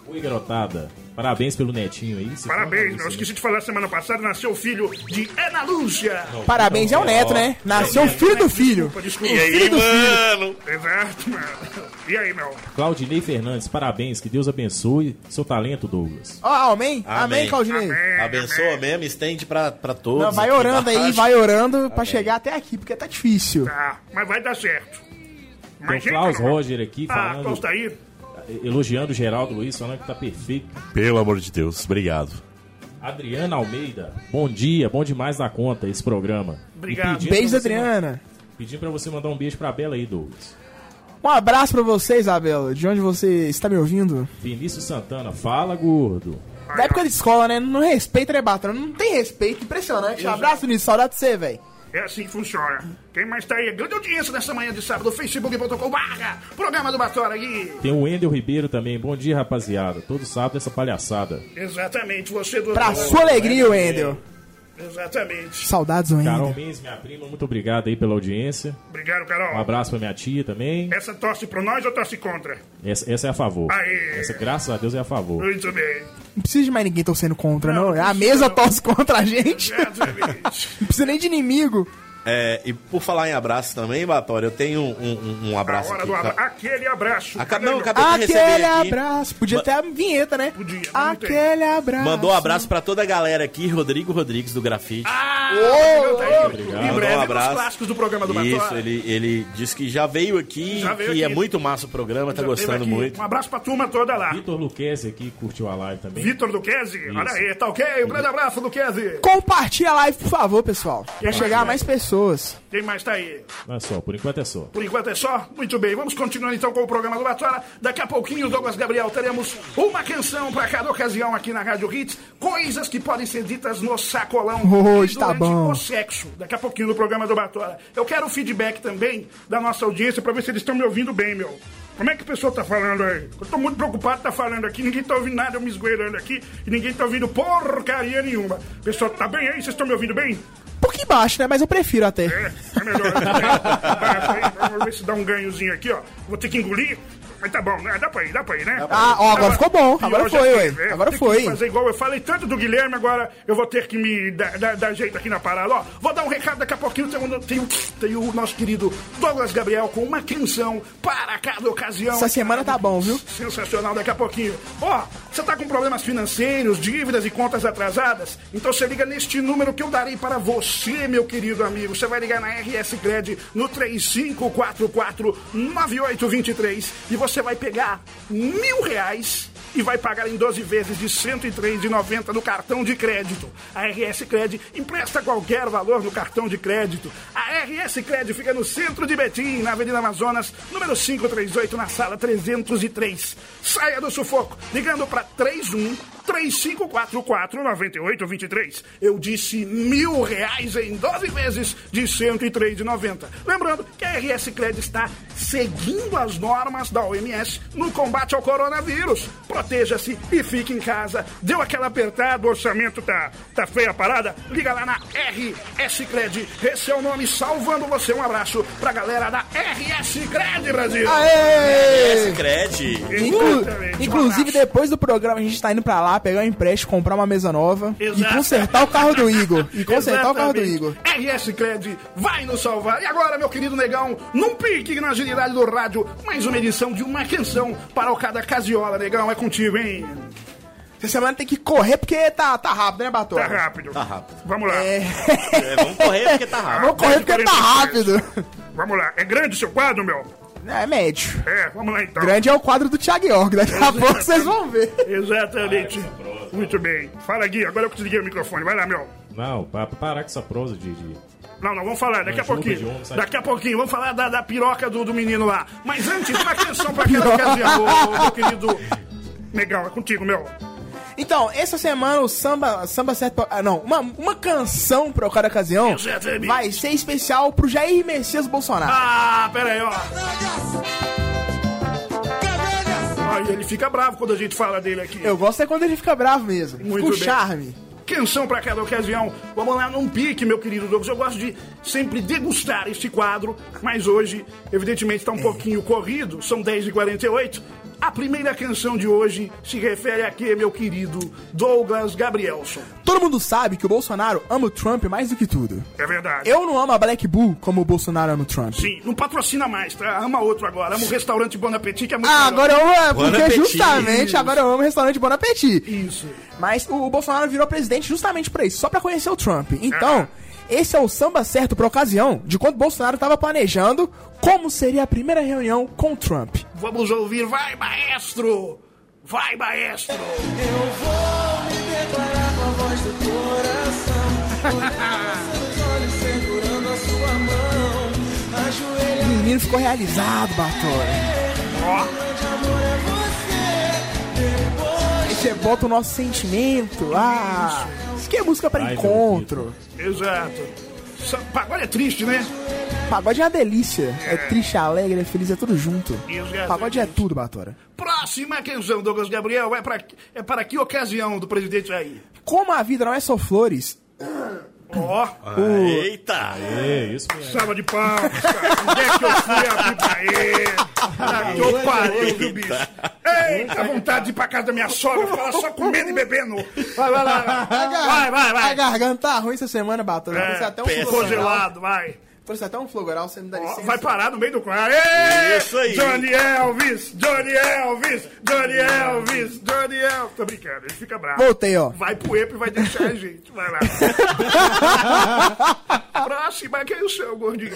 Oi, garotada. Parabéns pelo netinho aí.
Parabéns.
Lúcia,
Esqueci de falar semana passada, nasceu o filho de Ana Lúcia.
Parabéns, é o neto, né? Nasceu o filho do filho.
Desculpa, desculpa.
Filho do filho.
mano?
Exato, mano. E aí, meu?
Claudinei Fernandes, parabéns. Que Deus abençoe seu talento, Douglas.
Ó, amém? Amém,
Amém.
Claudinei.
Amém,
Abençoa
amém.
mesmo, estende pra, pra todos.
Não, vai orando aí, vai orando pra chegar até aqui, porque tá difícil.
Tá, mas vai dar certo.
Tem o Klaus
não-
Roger aqui
Ah,
falando,
Klaus tá aí?
Elogiando o Geraldo Luiz, falando que tá perfeito.
Pelo amor de Deus, obrigado.
Adriana Almeida, bom dia, bom demais da conta esse programa.
Obrigado.
Beijo, Adriana.
Pedindo pra você mandar um beijo pra Bela aí, Douglas.
Um abraço pra você, Isabela, de onde você está me ouvindo.
Vinícius Santana, fala, gordo.
Da época de escola, né? Não respeita, né, Batran? Não tem respeito, impressionante. Um abraço, Vinícius, saudade de você, velho.
É assim que funciona. Quem mais tá aí? Grande audiência nessa manhã de sábado, facebook.com barra Programa do Batora Gui.
Tem o Wendel Ribeiro também, bom dia, rapaziada. Todo sábado essa palhaçada.
Exatamente, você do
Pra sua alegria, Wendel.
Exatamente.
Saudades,
Carol
Wendel.
Mendes, minha prima, muito obrigado aí pela audiência.
Obrigado,
Um
Carol.
abraço pra minha tia também.
Essa torce pro nós ou torce contra?
Essa, essa é a favor.
Aê.
Essa, graças a Deus, é a favor.
Muito bem.
Não precisa de mais ninguém torcendo contra,
Não,
não.
não
A mesa
não.
torce contra a gente.
Exatamente.
Não precisa nem de inimigo.
É, e por falar em abraço também, Batória, eu tenho um, um- um abraço aqui.
do
Ca-
abra... Aquele abraço.
Aca-
Cadê
não, acabei de receber
Aquele
aqui.
abraço. Podia
Ma-
ter a vinheta, né?
Podia, não tem.
Aquele abraço.
Mandou um abraço pra toda a galera aqui, Rodrigo Rodrigues do Grafite.
Ah,
Ô,
tá aí.
obrigado.
Em breve,
um abraço.
clássicos do programa do
Isso,
Batora.
ele, ele disse que já veio aqui,
Já veio
que é
aqui.
muito massa o programa, tá
Já
gostando
teve aqui.
muito.
Um abraço pra turma toda lá.
Vitor Luquezzi aqui curtiu a live também.
Vitor Duquezzi, olha aí, tá ok? Um grande abraço, Duquezzi.
Compartilha a live, por favor, pessoal. Pra
mais,
chegar a mais pessoas.
Quem mais tá aí?
Não é só, por enquanto é só.
Por enquanto é só? Muito bem, vamos continuar então com o programa do Batora. Daqui a pouquinho, Douglas Gabriel, teremos uma canção para cada ocasião aqui na Rádio Hits. Coisas que podem ser ditas no sacolão
Hoje
e
tá
durante
bom.
o sexo. Daqui a pouquinho no programa do Batora. Eu quero o feedback também da nossa audiência para ver se eles estão me ouvindo bem, meu. Como é que o pessoal tá falando aí? Eu tô muito preocupado, tá falando aqui, ninguém tá ouvindo nada, eu me esgoelando aqui, e ninguém tá ouvindo porcaria nenhuma. Pessoal, tá bem aí? Vocês estão me ouvindo bem?
Um pouquinho baixo, né? Mas eu prefiro até.
É, é melhor. Vamos ver se dá um ganhozinho aqui, ó. Vou ter que engolir. Mas tá bom, né? Dá pra ir, dá pra ir, né?
Ah, ó, agora ficou bom. Agora foi, ué. Agora foi.
fazer igual eu falei tanto do Guilherme, agora eu vou ter que me dar, dar- dar jeito aqui na parada. Ó, vou dar um recado daqui a pouquinho. Tem, um- tem, o- tem o nosso querido Douglas Gabriel com uma canção para cada ocasião.
Essa semana tá bom, viu?
Sensacional daqui a pouquinho. Ó, você tá com problemas financeiros, dívidas e contas atrasadas? Então você liga neste número que eu darei para você, meu querido amigo. Você vai ligar na RS Cred no 3544-9823 e você vai pegar mil reais e vai pagar em 12 vezes de R$ 103,90 no cartão de crédito. A RS Cred empresta qualquer valor no cartão de crédito. A RS Cred fica no centro de Betim, na Avenida Amazonas, número 538, na sala 303. Saia do sufoco, ligando para 31 3544-9823. Eu disse mil reais em 12 vezes de R$ 103,90. Lembrando que a RS Cred está seguindo as normas da OMS no combate ao coronavírus. Proteja-se e fique em casa. Deu aquela apertada, o orçamento tá, tá feia a parada? Liga lá na RS Cred. Esse é o nome salvando você. Um abraço pra galera da RS Cred, Brasil.
Aê!
Cred.
Inclu-
Exatamente, um
inclusive,
abraço.
depois do programa, a gente tá indo pra lá, pegar um empréstimo, comprar uma mesa nova e
Exato.
consertar o carro do Igor. E consertar o carro do
Exatamente.
Igor.
RS Cred vai nos salvar. E agora, meu querido negão, num pique na agilidade do rádio, mais uma edição de uma canção para o cada casiola, negão. É contigo, hein?
Essa semana tem que correr porque tá, tá rápido, né, Batom?
Tá rápido.
Tá rápido.
Vamos lá.
É,
É, vamos correr porque tá rápido.
vamos correr porque tá
10h43.
rápido.
Vamos lá. É grande o seu quadro, meu?
É médio.
É, vamos lá então.
Grande é o quadro do Thiago York, daqui a pouco vocês vão ver.
Exatamente. Muito bem. Fala, Gui. Agora eu que desliguei o microfone. Vai lá, meu.
Não, para parar com essa prosa de. de-
Não, não, vamos falar daqui a pouquinho. Daqui a pouquinho, vamos falar da, da piroca do, do menino lá. Mas antes, uma canção pra aquela ocasião, ô, meu querido. Legal, é contigo, meu.
Então, essa semana o samba, samba certo. Ah, não, uma, uma canção pra cada ocasião vai ser especial pro Jair Messias Bolsonaro.
Ah, pera aí, ó. Aí ele fica bravo quando a gente fala dele aqui.
Eu gosto é quando ele fica bravo mesmo.
Muito bem.
charme.
Canção pra cada ocasião. Vamos lá num pique, meu querido Douglas. Eu gosto de sempre degustar este quadro, mas hoje, evidentemente, está um pouquinho corrido. São 10h48. A primeira canção de hoje se refere a quê, meu querido Douglas Gabrielson?
Todo mundo sabe que o Bolsonaro ama o Trump mais do que tudo.
É verdade.
Eu não amo a Black Bull como o Bolsonaro ama o Trump.
Sim, não patrocina mais, tá? Ama outro agora. Ama o restaurante Bon Appetit, que é muito
Ah,
melhor.
agora eu amo, porque
Appetit.
justamente agora eu amo o restaurante Bon Appetit.
Isso.
Mas o, o Bolsonaro virou presidente justamente pra isso, só pra conhecer o Trump. Então, esse é o samba certo pra ocasião de quando Bolsonaro tava planejando como seria a primeira reunião com o Trump.
Vamos ouvir. Vai, maestro! Vai, maestro!
O menino ficou realizado, Batora. Aí você bota o nosso sentimento. Ah, isso que é música pra
Ai, meu
encontro.
Exato. Sa- Pagode é triste, né?
Pagode é uma delícia. É triste, alegre, é feliz, é tudo junto.
Exatamente.
Pagode é tudo, Batora.
Próxima canção, Douglas Gabriel, é para, é para que ocasião do presidente aí?
Como a vida não é só flores,
Ó,
Eita!
É, isso mesmo.
salva de palmas, cara. Onde é que eu fui abrir pra ele? Ah, que eu pariu, viu, bicho? Eita, vontade de ir pra casa da minha sogra, falar só comendo e bebendo. Vai, vai lá. Vai, vai,
A
vai.
garganta tá ruim essa semana, Batora.
É,
até um
ficou
flogoral.
gelado, vai.
Trouxe até um flogoral, você me dá
Ó,
licença.
vai parar no meio do quadro.
Isso aí.
Johnny Elvis, Johnny Elvis, Johnny Elvis, Johnny Elvis. Tô brincando, ele fica bravo.
Voltei, ó.
Vai pro EPO e vai deixar a gente. Vai lá. Próxima, quem é o seu, gordinho?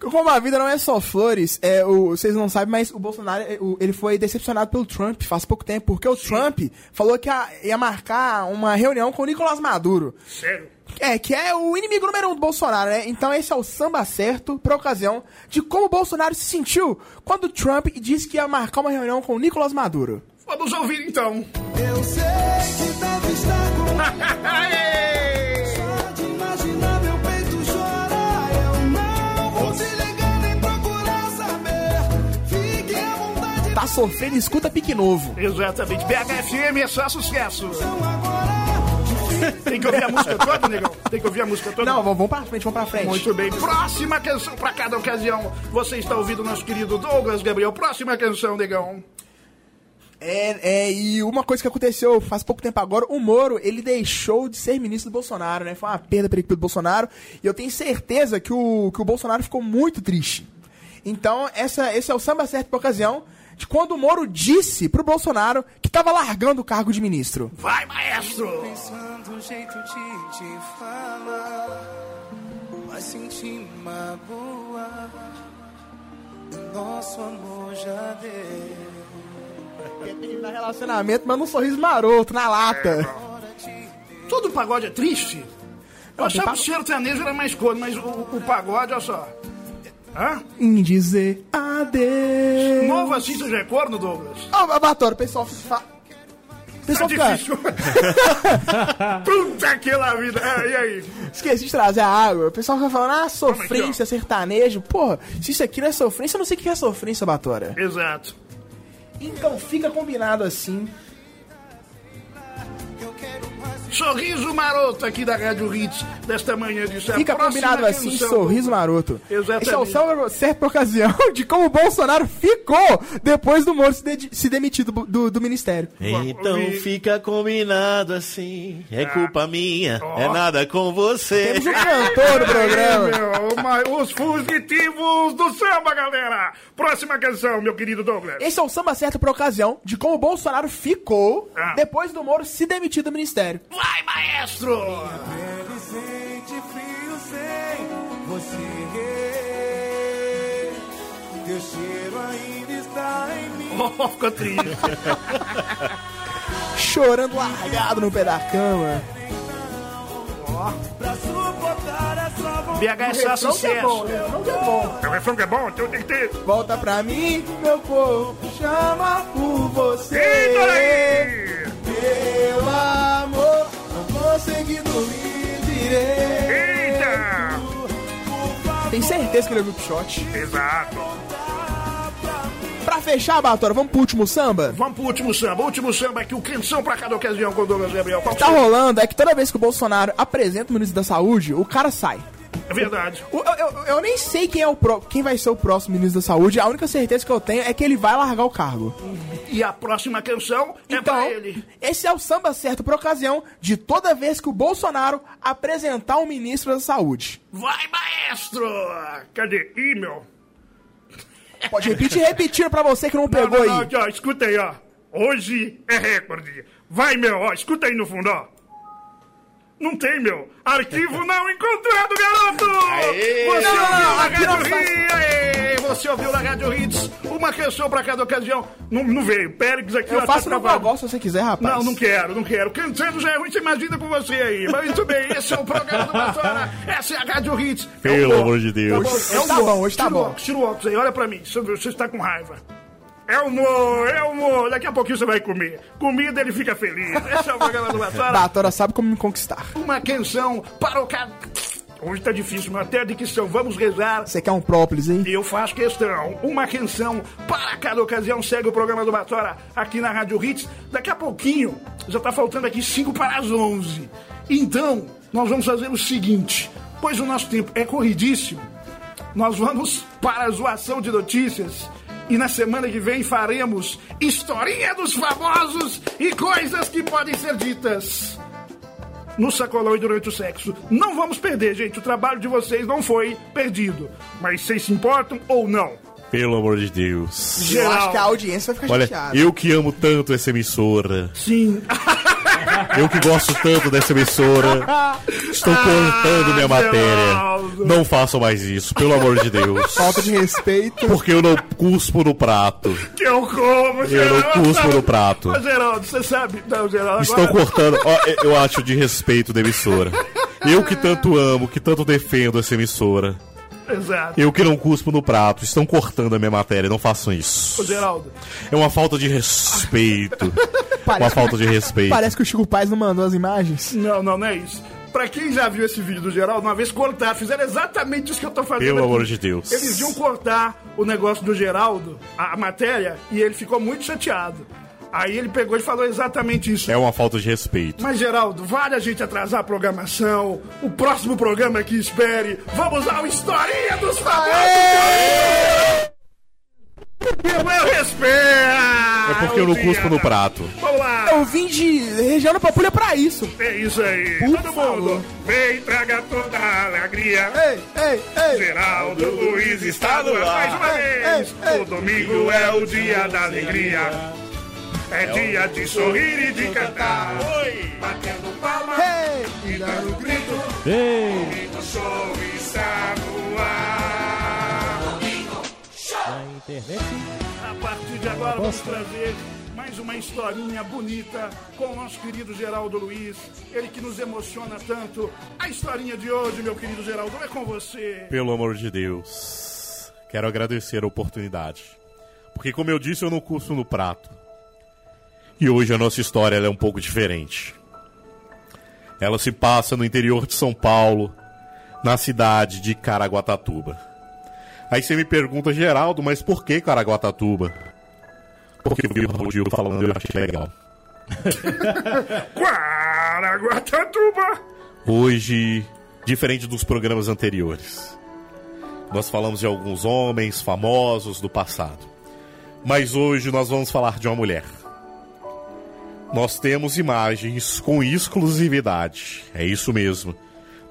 Como a vida não é só flores, é, o, vocês não sabem, mas o Bolsonaro é, o- ele foi decepcionado pelo Trump faz pouco tempo, porque o Trump falou que ia, ia marcar uma reunião com o Nicolás Maduro.
Sério?
É, que é o inimigo número um do Bolsonaro, né? Então esse é o samba certo pra ocasião de como o Bolsonaro se sentiu quando o Trump disse que ia marcar uma reunião com o Nicolás Maduro.
Vamos ouvir então.
Eu sei que deve estar com! Só de imaginar meu peito chorar. Eu não vou se ligar nem procurar saber. Fique à vontade.
Tá sofrendo, escuta pique novo.
Exatamente. BHFM é só sucesso.
Então agora.
Tem que ouvir a música toda, negão? Tem que ouvir a música toda?
Não, vamos pra frente, vamos pra frente.
Muito bem. Próxima canção pra cada ocasião. Você está ouvindo nosso querido Douglas Gabriel. Próxima canção, negão.
É, é, e uma coisa que aconteceu faz pouco tempo agora, o Moro, ele deixou de ser ministro do Bolsonaro, né? Foi uma perda para equipe do Bolsonaro. E eu tenho certeza que o, que o Bolsonaro ficou muito triste. Então, essa, esse é o samba certo pra ocasião de quando o Moro disse pro Bolsonaro que tava largando o cargo de ministro.
Vai, maestro!
Pensando um jeito de te falar, mas senti magoa. Nosso amor já deu.
Quer terminar relacionamento, mas num sorriso maroto, na lata.
Todo pagode é triste. Eu achava que o sertanejo era mais cor, mas o, o pagode, olha só. Hã?
Em dizer adeus.
Novo assim, você já é corno, Douglas?
Ó, Abatório, pessoal fa... O pessoal
Tá
fica...
Puta que lá vida. É, e aí?
Esqueci de trazer a água. O pessoal fica falando, ah,
aqui,
sofrência, sertanejo. Porra, se isso aqui não é sofrência, eu não sei o que é sofrência, Batora.
Exato.
Então fica combinado assim.
Sorriso maroto aqui da Rádio Hits desta manhã de sábado.
Fica combinado assim, sorriso maroto.
Exatamente.
Esse é o samba certo por ocasião de como o Bolsonaro ficou depois do Moro se, de- se demitir do, do, do ministério.
Então
ouvir.
fica combinado assim. É culpa minha,
Ó.
é nada com você.
Temos um cantor no programa.
Meu, os fugitivos do samba, galera. Próxima canção, meu querido Douglas.
Esse é o samba certo por ocasião de como o Bolsonaro ficou
Ah.
depois do Moro se demitir do ministério.
Vai, maestro!
Ele sente frio sem você. Teu cheiro ainda está em mim.
Oh, ficou triste.
Chorando largado no pé da cama.
Pra suportar essa vontade.
BH é só sucesso.
Não que é bom.
O refrão que é bom, então tem que ter.
Volta pra mim, meu corpo chama por você.
Eita aí!
Meu amor, consegui dormir direito.
Eita!
Tem certeza que ele ouviu o shot.
Exato.
Pra fechar, Batora, vamos pro último samba?
Vamos pro último samba. O último samba aqui, o canção pra cada ocasião com o Douglas Gabriel. Qual
Tá
que é?
rolando é que toda vez que o Bolsonaro apresenta o ministro da Saúde, o cara sai.
É verdade.
Eu, eu- eu nem sei quem, é o pró- quem vai ser o próximo ministro da Saúde, a única certeza que eu tenho é que ele vai largar o cargo.
E a próxima canção é
Então,
pra ele.
esse é o samba certo por ocasião de toda vez que o Bolsonaro apresentar um ministro da Saúde.
Vai, maestro! Cadê? Ih, meu.
Pode repetir repetindo pra você que não
Não,
pegou
não, não,
aí.
aqui, ó, escuta aí, ó. Hoje é recorde. Vai, meu, ó, escuta aí no fundo, ó. Não tem, meu. Arquivo não encontrado, garoto! Você
Não,
ouviu
não,
na Rádio? Aê, Você ouviu na Rádio Hits uma canção pra cada ocasião. Não, não veio. Pérez aqui,
Eu
ó,
faço
tá
negócio se você quiser, rapaz.
Não, não quero, não quero. Cantando já é ruim, você imagina com você aí. Mas muito bem, esse é o programa do Batora. Essa é a Rádio Hits. É
Pelo amor de Deus.
Hoje tá bom, hoje tá
tira o
bom.
óculos, tira o óculos aí, olha pra mim. Você está com raiva. É humor, é. Daqui a pouquinho você vai comer. Comida ele fica feliz. Esse é o programa do Batora.
Batora sabe como me conquistar.
Uma canção para o cara. Hoje tá difícil, mas até a dicção. Vamos rezar.
Você quer um própolis, hein?
Eu faço questão. Uma canção para cada ocasião. Segue o programa do Batora aqui na Rádio Hits. Daqui a pouquinho, já tá faltando aqui 5 para as 11. Então, nós vamos fazer o seguinte. Pois o nosso tempo é corridíssimo. Nós vamos para a zoação de notícias. E na semana que vem faremos historinha dos famosos e coisas que podem ser ditas no sacolão e durante o sexo. Não vamos perder, gente. O trabalho de vocês não foi perdido. Mas vocês se importam ou não?
Pelo amor de Deus.
Eu acho que a audiência vai ficar
Olha,
chateada.
eu que amo tanto essa emissora.
Sim.
Eu que gosto tanto dessa emissora. Estou cortando minha matéria.
Geraldo.
Não façam mais isso, pelo amor de Deus.
Falta de respeito.
Porque eu não cuspo no prato.
que eu como,
Eu não cuspo no prato.
Ô, Geraldo, você sabe. Não, Geraldo.
Estão
agora-
cortando. Ó, eu acho de respeito da emissora. Eu que tanto amo, que tanto defendo essa emissora.
Exato.
Eu que não cuspo no prato. Estão cortando a minha matéria. Não façam
Ô,
isso.
Geraldo.
É uma falta de respeito. Uma
Parece,
falta de respeito.
parece que o Chico Paz não mandou as imagens.
Não, não, não é isso. Pra quem já viu esse vídeo do Geraldo, uma vez cortaram, fizeram exatamente isso que eu tô fazendo.
Pelo
aqui.
amor de Deus.
Eles iam cortar o negócio do Geraldo, a, a matéria, e ele ficou muito chateado. Aí ele pegou e falou exatamente isso.
É uma falta de respeito.
Mas, Geraldo, vale a gente atrasar a programação. O próximo programa que espere. Vamos ao Historinha dos Famosos! Meu respeito!
É porque eu não cuspo no prato.
Vamos lá!
Eu vim de região da Pampulha pra isso.
É isso aí!
Por
Todo
favor.
mundo, vem, traga toda a alegria.
Ei, ei, ei.
Geraldo Luiz está no ar mais uma vez.
ei, ei.
O domingo é o dia da alegria. É dia de sorrir e de cantar. Batendo palma
Ei.
e dando grito.
Ei,
O show está no ar.
na internet.
A partir de agora vamos trazer mais uma historinha bonita com o nosso querido Geraldo Luiz. Ele que nos emociona tanto. A historinha de hoje, meu querido Geraldo, é com você.
Pelo amor de Deus. Quero agradecer a oportunidade. Porque, como eu disse, eu não curso no prato. E hoje a nossa história é um pouco diferente. Ela se passa no interior de São Paulo, na cidade de Caraguatatuba. Aí você me pergunta, Geraldo, mas por que Caraguatatuba? Porque eu vi o Raul Gil falando e eu achei legal.
Guaraguatatuba.
Hoje, diferente dos programas anteriores, nós falamos de alguns homens famosos do passado. Mas hoje nós vamos falar de uma mulher. Nós temos imagens com exclusividade, é isso mesmo,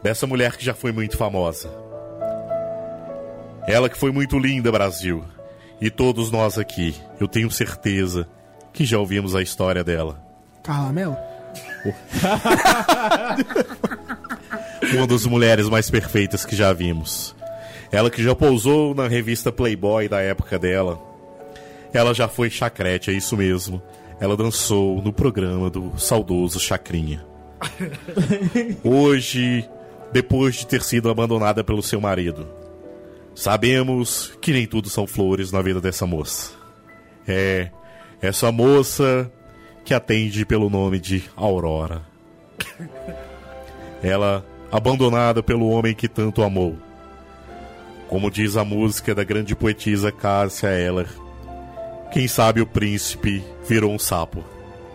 dessa mulher que já foi muito famosa. Ela que foi muito linda, Brasil. E todos nós aqui, eu tenho certeza que já ouvimos a história dela.
Carla Mel?
uma das mulheres mais perfeitas que já vimos. Ela que já pousou na revista Playboy da época dela. Ela já foi chacrete, é isso mesmo. Ela dançou no programa do saudoso Chacrinha. Hoje, depois de ter sido abandonada pelo seu marido, sabemos que nem tudo são flores na vida dessa moça. É essa moça que atende pelo nome de Aurora. Ela abandonada pelo homem que tanto amou. Como diz a música da grande poetisa Cássia Eller, quem sabe o príncipe virou um sapo.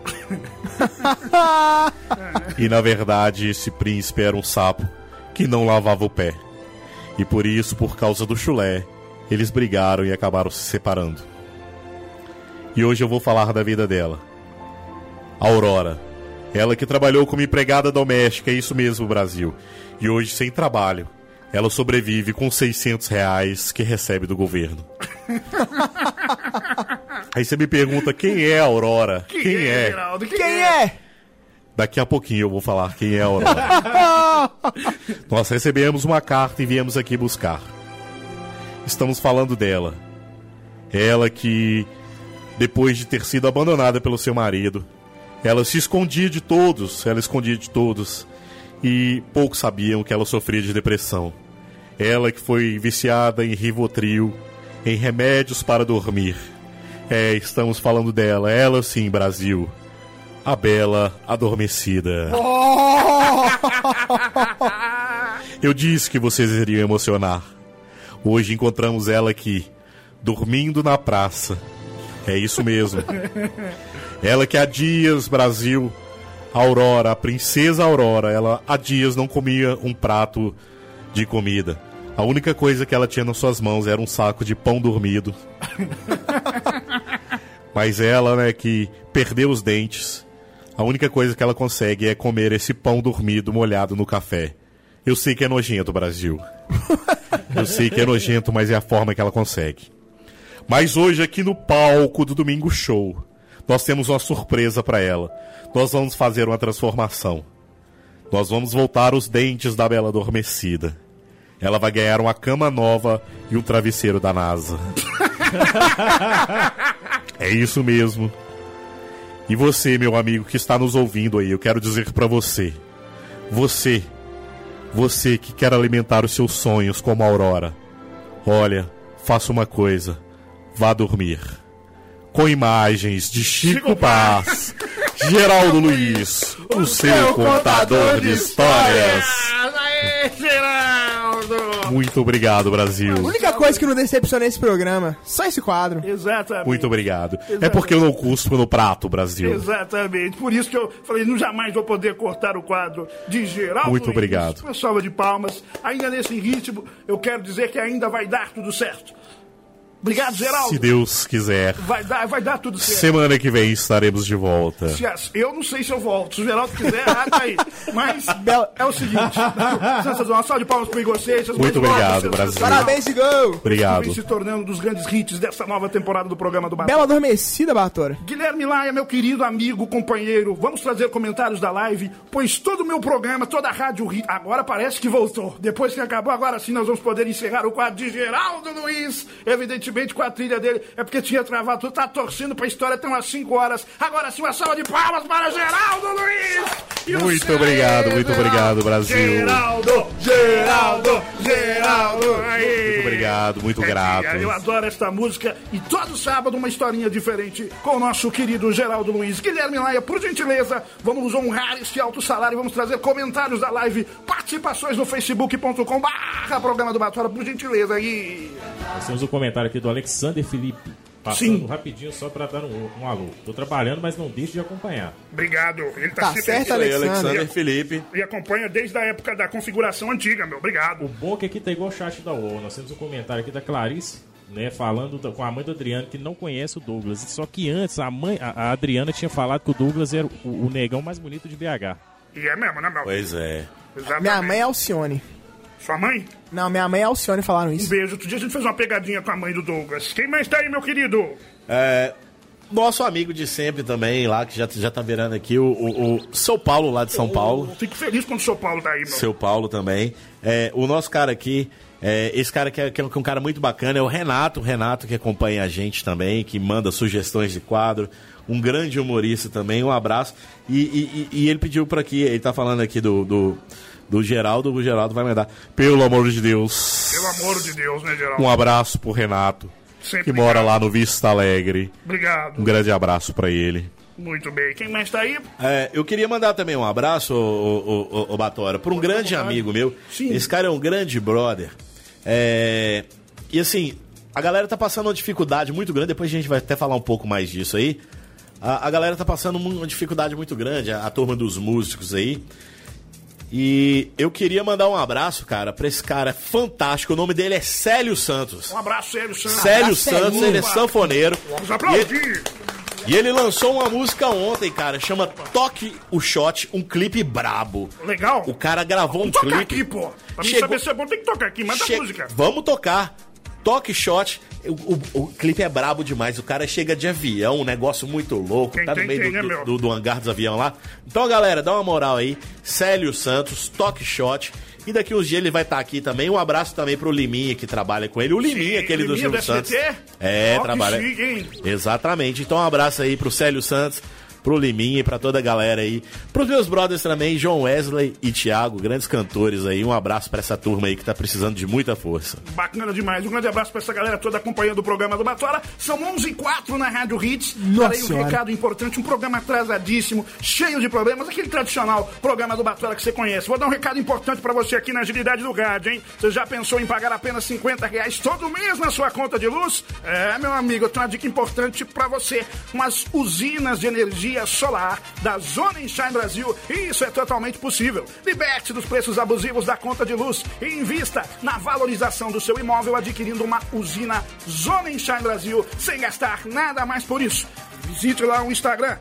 e na verdade esse príncipe era um sapo que não lavava o pé. E por isso, por causa do chulé, eles brigaram e acabaram se separando. E hoje eu vou falar da vida dela. Aurora. Ela que trabalhou como empregada doméstica, é isso mesmo, Brasil. E hoje, sem trabalho, ela sobrevive com 600 reais que recebe do governo. Aí você me pergunta quem é a Aurora? Quem, é?
Geraldo?
Quem é?
Daqui a pouquinho eu vou falar quem é a Aurora. Nós recebemos uma carta e viemos aqui buscar. Estamos falando dela. Ela que, depois de ter sido abandonada pelo seu marido, ela se escondia de todos, ela escondia de todos. E poucos sabiam que ela sofria de depressão. Ela que foi viciada em Rivotril, em remédios para dormir. É, estamos falando dela, ela sim, Brasil. A Bela Adormecida. Eu disse que vocês iriam emocionar. Hoje encontramos ela aqui, dormindo na praça. É isso mesmo. Ela que há dias, Brasil, Aurora, a princesa Aurora, ela há dias não comia um prato de comida. A única coisa que ela tinha nas suas mãos era um saco de pão dormido. Mas ela, né, que perdeu os dentes, a única coisa que ela consegue é comer esse pão dormido molhado no café. Eu sei que é nojento, Brasil. Eu sei que é nojento, mas é a forma que ela consegue. Mas hoje, aqui no palco do Domingo Show, nós temos uma surpresa para ela. Nós vamos fazer uma transformação. Nós vamos voltar os dentes da Bela Adormecida. Ela vai ganhar uma cama nova e um travesseiro da NASA. é isso mesmo. E você, meu amigo que está nos ouvindo aí, eu quero dizer para você. Você, você que quer alimentar os seus sonhos como a Aurora. Olha, faça uma coisa. Vá dormir. Com imagens de Chico Paz, Geraldo Luiz, o seu contador de histórias.
Aê, Geraldo!
Muito obrigado,
A
Brasil.
única coisa que não decepciona esse programa, só esse quadro.
Exatamente.
Muito obrigado. É porque eu não cuspo no prato, Brasil.
Exatamente. Por isso que eu falei, não jamais vou poder cortar o quadro de Geraldo
Muito obrigado.
Uma salva de palmas. Ainda nesse ritmo, eu quero dizer que ainda vai dar tudo certo. Obrigado, Geraldo.
Se Deus quiser.
Vai dar, vai dar tudo certo.
Semana que vem estaremos de volta.
Se Eu não sei se eu volto. Se o Geraldo quiser, aí. Mas é o seguinte: sensacional. Uma salva de palmas para Igor Seixas.
Muito obrigado, Brasil.
Parabéns, Igor!
Obrigado.
Vem se tornando um dos grandes hits dessa nova temporada do programa do Batalha.
Bela adormecida, Batora.
Guilherme Laia, meu querido amigo, companheiro, vamos trazer comentários da live, pois todo o meu programa, toda a rádio agora parece que voltou. Depois que acabou, agora sim nós vamos poder encerrar o quadro de Geraldo Luiz, evidentemente com a trilha dele, é porque tinha travado tudo, tá torcendo pra história até umas 5 horas. Agora sim, uma salva de palmas para Geraldo Luiz! E
Muito obrigado, muito
Geraldo.
obrigado, Brasil.
Geraldo, Geraldo, Geraldo! Aí.
Muito obrigado, muito
É,
grato.
Eu adoro esta música e todo sábado uma historinha diferente com o nosso querido Geraldo Luiz. Guilherme Laia, por gentileza, vamos honrar este alto salário, vamos trazer comentários da live, participações no facebook.com barra programa do Batora, por gentileza. E
Nós temos um comentário aqui do Alexander Felipe. Passando
Sim.
rapidinho só pra dar um, um alô. Tô trabalhando, mas não deixe de acompanhar.
obrigado. Ele
Tá certo,
Aí,
Alexander.
Alexander Felipe.
E acompanha desde a época da configuração antiga, meu. Obrigado.
O bom é que aqui tá igual o chat da UOL. Nós temos um comentário aqui da Clarice, né, falando com a mãe do Adriano que não conhece o Douglas. Só que antes a mãe, a, a Adriana tinha falado que o Douglas era o, o negão mais bonito de BH.
E é mesmo, né, meu?
Pois é.
Exatamente.
Minha mãe é Alcione.
Sua mãe?
Não, minha mãe é Alcione falaram
Um
isso.
beijo. Outro dia a gente fez uma pegadinha com a mãe do Douglas. Quem mais tá aí, meu querido?
É, nosso amigo de sempre também, lá, que já, já tá virando aqui, o, o, o São Paulo, lá de São Paulo.
Eu Fico feliz quando o São Paulo tá aí, meu.
Seu Paulo também. É, o nosso cara aqui, é, esse cara que é, que é um cara muito bacana, é o Renato. O Renato que acompanha a gente também, que manda sugestões de quadro. Um grande humorista também, um abraço. E, e- e- e ele pediu por aqui, ele tá falando aqui do, do, do Geraldo, o Geraldo vai mandar. Pelo amor de Deus.
Pelo amor de Deus, né, Geraldo?
Um abraço pro Renato,
Sempre
que mora lá no Vista Alegre.
Obrigado.
Um grande abraço pra ele.
Muito bem. Quem mais tá aí?
É, eu queria mandar também um abraço, ô, ô, ô, ô Batora, para um grande amigo meu.
Sim.
Esse cara é um grande brother. É, e assim, a galera tá passando uma dificuldade muito grande, depois a gente vai até falar um pouco mais disso aí. A, a galera tá passando uma dificuldade muito grande, a, a turma dos músicos aí. E eu queria mandar um abraço, cara, pra esse cara fantástico. O nome dele é Célio Santos.
Um abraço, Célio Santos.
Célio
abraço,
Santos,
Celinho.
ele é sanfoneiro.
Vamos aplaudir.
e ele lançou uma música ontem, cara, chama Toque o Shot, um clipe brabo.
Legal.
O cara gravou um
Toca
clipe.
aqui, pô. Pra mim
Chegou-
saber se é bom, tem que tocar aqui. Manda
Che-
a música.
Vamos tocar. Toque Shot. O, o- o clipe é brabo demais. O cara chega de avião, um negócio muito louco. Tá no meio do,
né,
do- do- do hangar dos aviões lá. Então, galera, dá uma moral aí. Célio Santos, Toque Shot. E daqui uns dias ele vai estar aqui também. Um abraço também pro Liminha que trabalha com ele. O Liminha,
Sim,
aquele do
Liminha
Silvio
do
Santos. É,
que
trabalha.
chique?
Exatamente. Então, um abraço aí pro Célio Santos, pro Liminha e pra toda a galera aí. Pros meus brothers também, João Wesley e Thiago, grandes cantores aí. Um abraço pra essa turma aí que tá precisando de muita força.
Bacana demais. Um grande abraço pra essa galera toda acompanhando o programa do Batora. São 11 h 04 na Rádio Hits.
Nossa
Darei um
Senhora.
recado importante, um programa atrasadíssimo, cheio de problemas, aquele tradicional programa do Batora que você conhece. Vou dar um recado importante pra você aqui na agilidade do rádio, hein? Você já pensou em pagar apenas 50 reais todo mês na sua conta de luz? É, meu amigo, eu tenho uma dica importante pra você. Umas usinas de energia solar da Zona Enshine Brasil. E isso é totalmente possível. Liberte dos preços abusivos da conta de luz e invista na valorização do seu imóvel adquirindo uma usina Zona Enshine Brasil sem gastar nada mais por isso. Visite lá o Instagram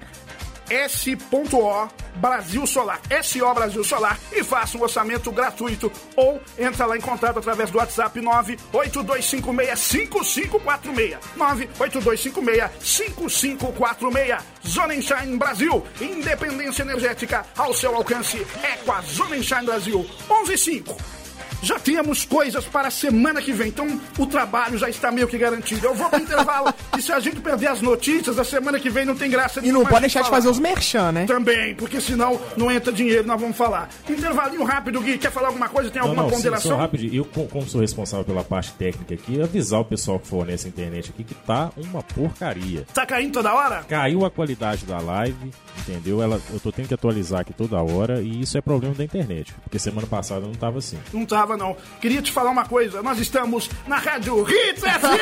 S.O. Brasil Solar, SO Brasil Solar e faça um orçamento gratuito ou entra lá em contato através do WhatsApp 982565546 982565546 Zona Enshine Brasil, independência energética ao seu alcance. É com a Zona Enshine Brasil. 115 já temos coisas para a semana que vem, então o trabalho já está meio que garantido. Eu vou pro intervalo e se a gente perder as notícias, a semana que vem não tem graça
E não pode deixar de
falar.
fazer os merchan, né?
Também, porque senão não entra dinheiro, nós vamos falar. Intervalinho rápido, Gui, quer falar alguma coisa? Tem
Não,
alguma
não, sim,
ponderação?
só rapidinho. Eu, co- como sou responsável pela parte técnica aqui, avisar o pessoal que fornece a internet aqui que tá uma porcaria.
Tá caindo toda hora?
Caiu a qualidade da live, entendeu? Ela, eu tô tendo que atualizar aqui toda hora e isso é problema da internet. Porque semana passada não tava assim.
Não tava tava, não. Queria te falar uma coisa. Nós estamos na Rádio Hits FM!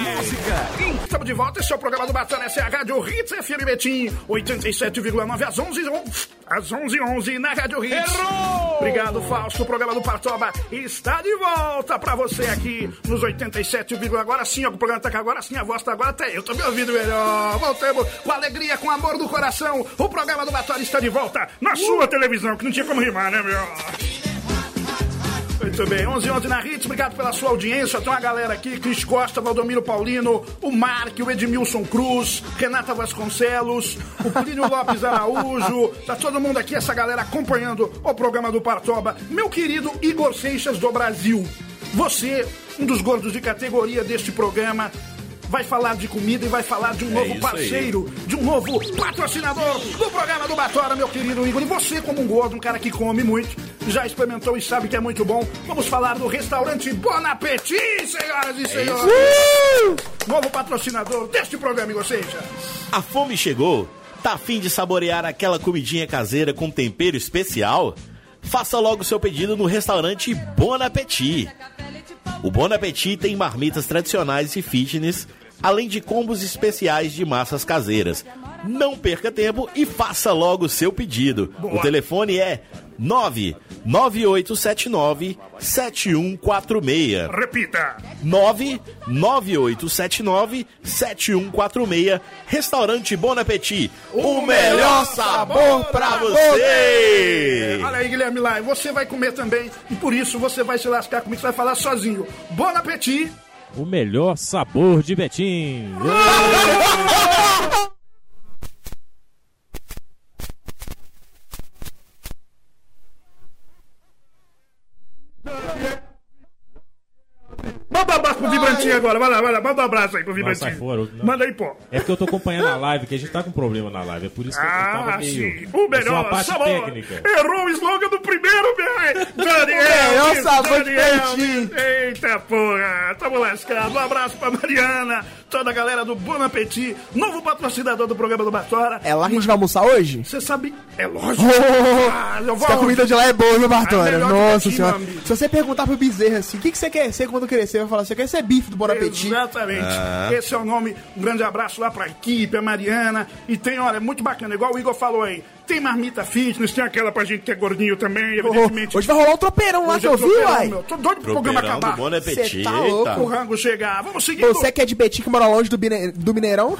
Música! Estamos de volta. Esse é o programa do Batana. Essa é a Rádio Hits FM Betim. 87,9 às 11 às 11 11 na Rádio Hits. Obrigado, Fausto. O programa do Partoba está de volta pra você aqui nos 87, agora sim, ó, o programa tá agora sim, a voz tá agora até eu tô me ouvindo melhor. Voltamos com alegria, com amor do coração. O programa do Batório está de volta na sua televisão, que não tinha como rimar, né, meu? Muito bem, 11 11 na Hits, obrigado pela sua audiência. Tem uma galera aqui: Cris Costa, Valdomiro Paulino, o Mark, o Edmilson Cruz, Renata Vasconcelos, o Plínio Lopes Araújo. Tá todo mundo aqui, essa galera acompanhando o programa do Partoba. Meu querido Igor Seixas do Brasil, você, um dos gordos de categoria deste programa, vai falar de comida e vai falar de um novo
isso aí.
parceiro, de um novo patrocinador do programa do Batora, meu querido Igor. E você, como um gordo, um cara que come muito, já experimentou e sabe que é muito bom, vamos falar do restaurante Bon Appetit, senhoras
É
e senhores. Novo patrocinador deste programa, Igor Seixas.
A fome chegou? Tá afim de saborear aquela comidinha caseira com tempero especial? Faça logo seu pedido no restaurante Bon Appetit. O Bon Appetit tem marmitas tradicionais e fitness, além de combos especiais de massas caseiras. Não perca tempo e faça logo seu pedido. O telefone é 99879 7146.
Repita.
99879 7146 Restaurante Bon Appetit. O melhor sabor pra você!
Olha aí, Guilherme Lai, você vai comer também e por isso você vai se lascar comigo, você vai falar sozinho. Bon Appetit.
O melhor sabor de Betim.
Manda um abraço pro Vibrantinho agora, vai lá, vai lá, manda um abraço aí pro Vibrantinho.
fora. Não.
Manda aí, pô.
É porque eu tô acompanhando a live, que a gente tá com problema na live. É por isso que eu tava
Ah,
meio.
sim. O
é
melhor sabor.
técnica.
Errou o slogan do primeiro, velho. Daniel.
sabor de
Daniel.
peitinho.
Eita porra. Tamo lascado. Um abraço pra Mariana, toda a galera do Bon Appetit, novo patrocinador do programa do Batora.
É lá que a gente vai almoçar hoje?
Você sabe, é lógico.
Oh,
Ah, eu vou
a comida de lá é boa, viu,
É melhor que
Nossa
daqui,
senhora. Se você perguntar pro Bezerra assim, o que, que você quer ser quando crescer? Vai falar, você quer ser bife do Bon Appetit.
Exatamente. Esse é o nome. Um grande abraço lá pra equipe, a Mariana. E tem, olha, é muito bacana, igual o Igor falou aí. Tem marmita fitness, tem aquela pra gente que é gordinho também, evidentemente.
Oh, hoje vai rolar um tropeirão lá que eu vi, uai.
meu. Tô doido pro programa acabar.
Bon Appetit.
Cê tá louco.
O rango chegar. Vamos seguir.
Você que é de Betim, que mora longe do, Bine- do Mineirão,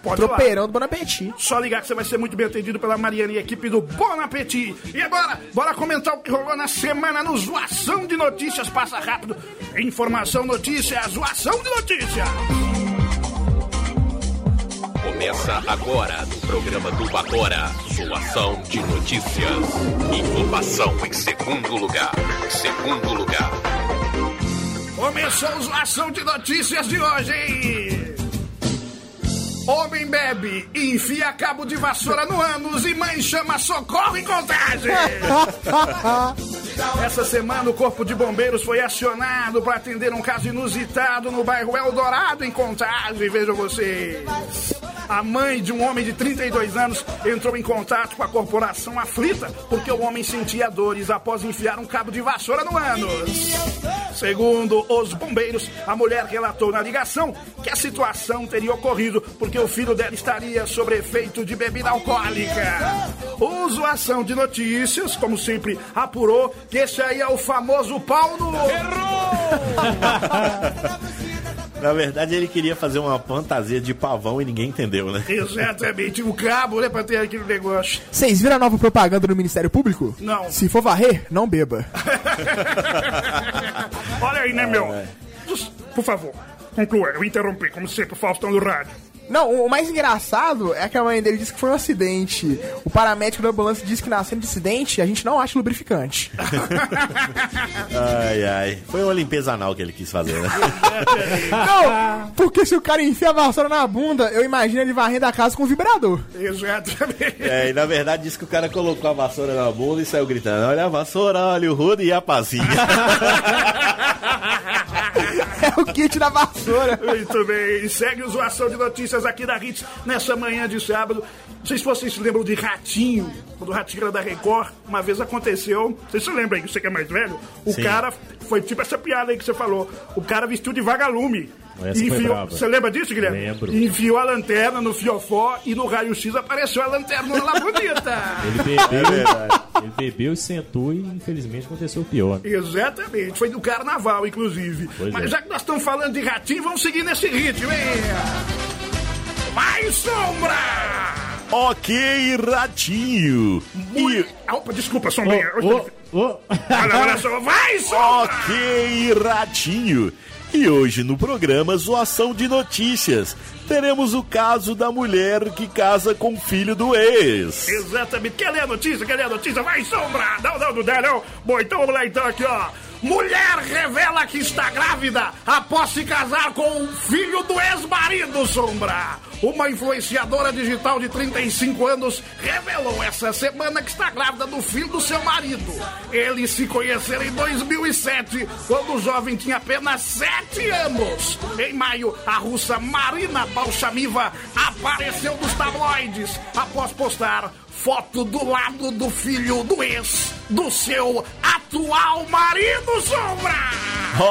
Pode
tropeirão do Bon Appetit.
Só ligar que você vai ser muito bem atendido pela Mariana e equipe do Bon Appetit. E agora, bora comentar o que rolou na semana no Zoação de Notícias. Passa rápido. Informação, notícia, zoação de notícia.
Começa agora no programa do Batora. Zoação de notícias. Informação em segundo lugar. Segundo lugar.
Começou a zoação de notícias de hoje? Homem bebe enfia cabo de vassoura no ânus e mãe chama socorro em contagem. Essa semana o Corpo de Bombeiros foi acionado para atender um caso inusitado no bairro Eldorado, em Contagem, vejam vocês. A mãe de um homem de 32 anos entrou em contato com a corporação aflita porque o homem sentia dores após enfiar um cabo de vassoura no ânus. Segundo os bombeiros, a mulher relatou na ligação que a situação teria ocorrido porque o filho dela estaria sob efeito de bebida alcoólica. O Zoação de Notícias, como sempre, apurou que esse aí é o famoso pau no...
Na verdade, ele queria fazer uma fantasia de pavão e ninguém entendeu, né?
Exatamente, o cabo, né, pra ter aquele negócio.
Vocês viram a nova propaganda do Ministério Público?
Não.
Se for varrer, não beba.
Olha aí, né, meu? Por favor, conclua. Eu interrompi, como sempre, o Faustão do rádio.
Não, o mais engraçado é que a mãe dele disse que foi um acidente. O paramédico da ambulância disse que na cena de acidente a gente não acha lubrificante.
Ai, ai. Foi uma limpeza anal que ele quis fazer, né?
não, porque se o cara enfia a vassoura na bunda, eu imagino ele varrendo a casa com vibrador.
Exatamente.
É, e na verdade disse que o cara colocou a vassoura na bunda e saiu gritando: Olha a vassoura, olha o rodo e a pazinha.
É o kit da vassoura.
Muito bem, segue o Zoação de Notícias aqui da Hits nessa manhã de sábado. Não sei se vocês se lembram de Ratinho, quando o Ratinho era da Record, uma vez aconteceu, vocês se lembram aí, você que é mais velho, o
Sim.
cara, foi tipo essa piada aí que você falou, o cara vestiu de vagalume.
Essa foi
Enfiou,
brava.
você lembra disso, Guilherme?
Lembro.
Enfiou a lanterna no fiofó e no raio-x apareceu a lanterna lá bonita.
Ele bebeu, ele bebeu e sentou e infelizmente aconteceu o pior. né?
Exatamente, foi do carnaval, inclusive.
Pois
Mas
é.
já que nós estamos falando de ratinho, vamos seguir nesse ritmo, hein? Mais sombra!
Ok, Ratinho. E...
Opa, desculpa, sombrinha.
Ô, ô,
Olha, olha só, vai, sombra!
Ok, Ratinho. E hoje no programa Zoação de Notícias, teremos o caso da mulher que casa com o filho do ex.
Exatamente. Quer ler a notícia? Quer ler a notícia? Vai, sombra! Não, não, não dá, não. Bom, então vamos lá, então, aqui, ó. Mulher revela que está grávida após se casar com o filho do ex-marido, Sombra. Uma influenciadora digital de 35 anos revelou essa semana que está grávida do filho do seu marido. Eles se conheceram em 2007, quando o jovem tinha apenas 7 anos. Em maio, a russa Marina Balshamiva apareceu nos tabloides após postar foto do lado do filho do ex do seu atual marido, Sombra!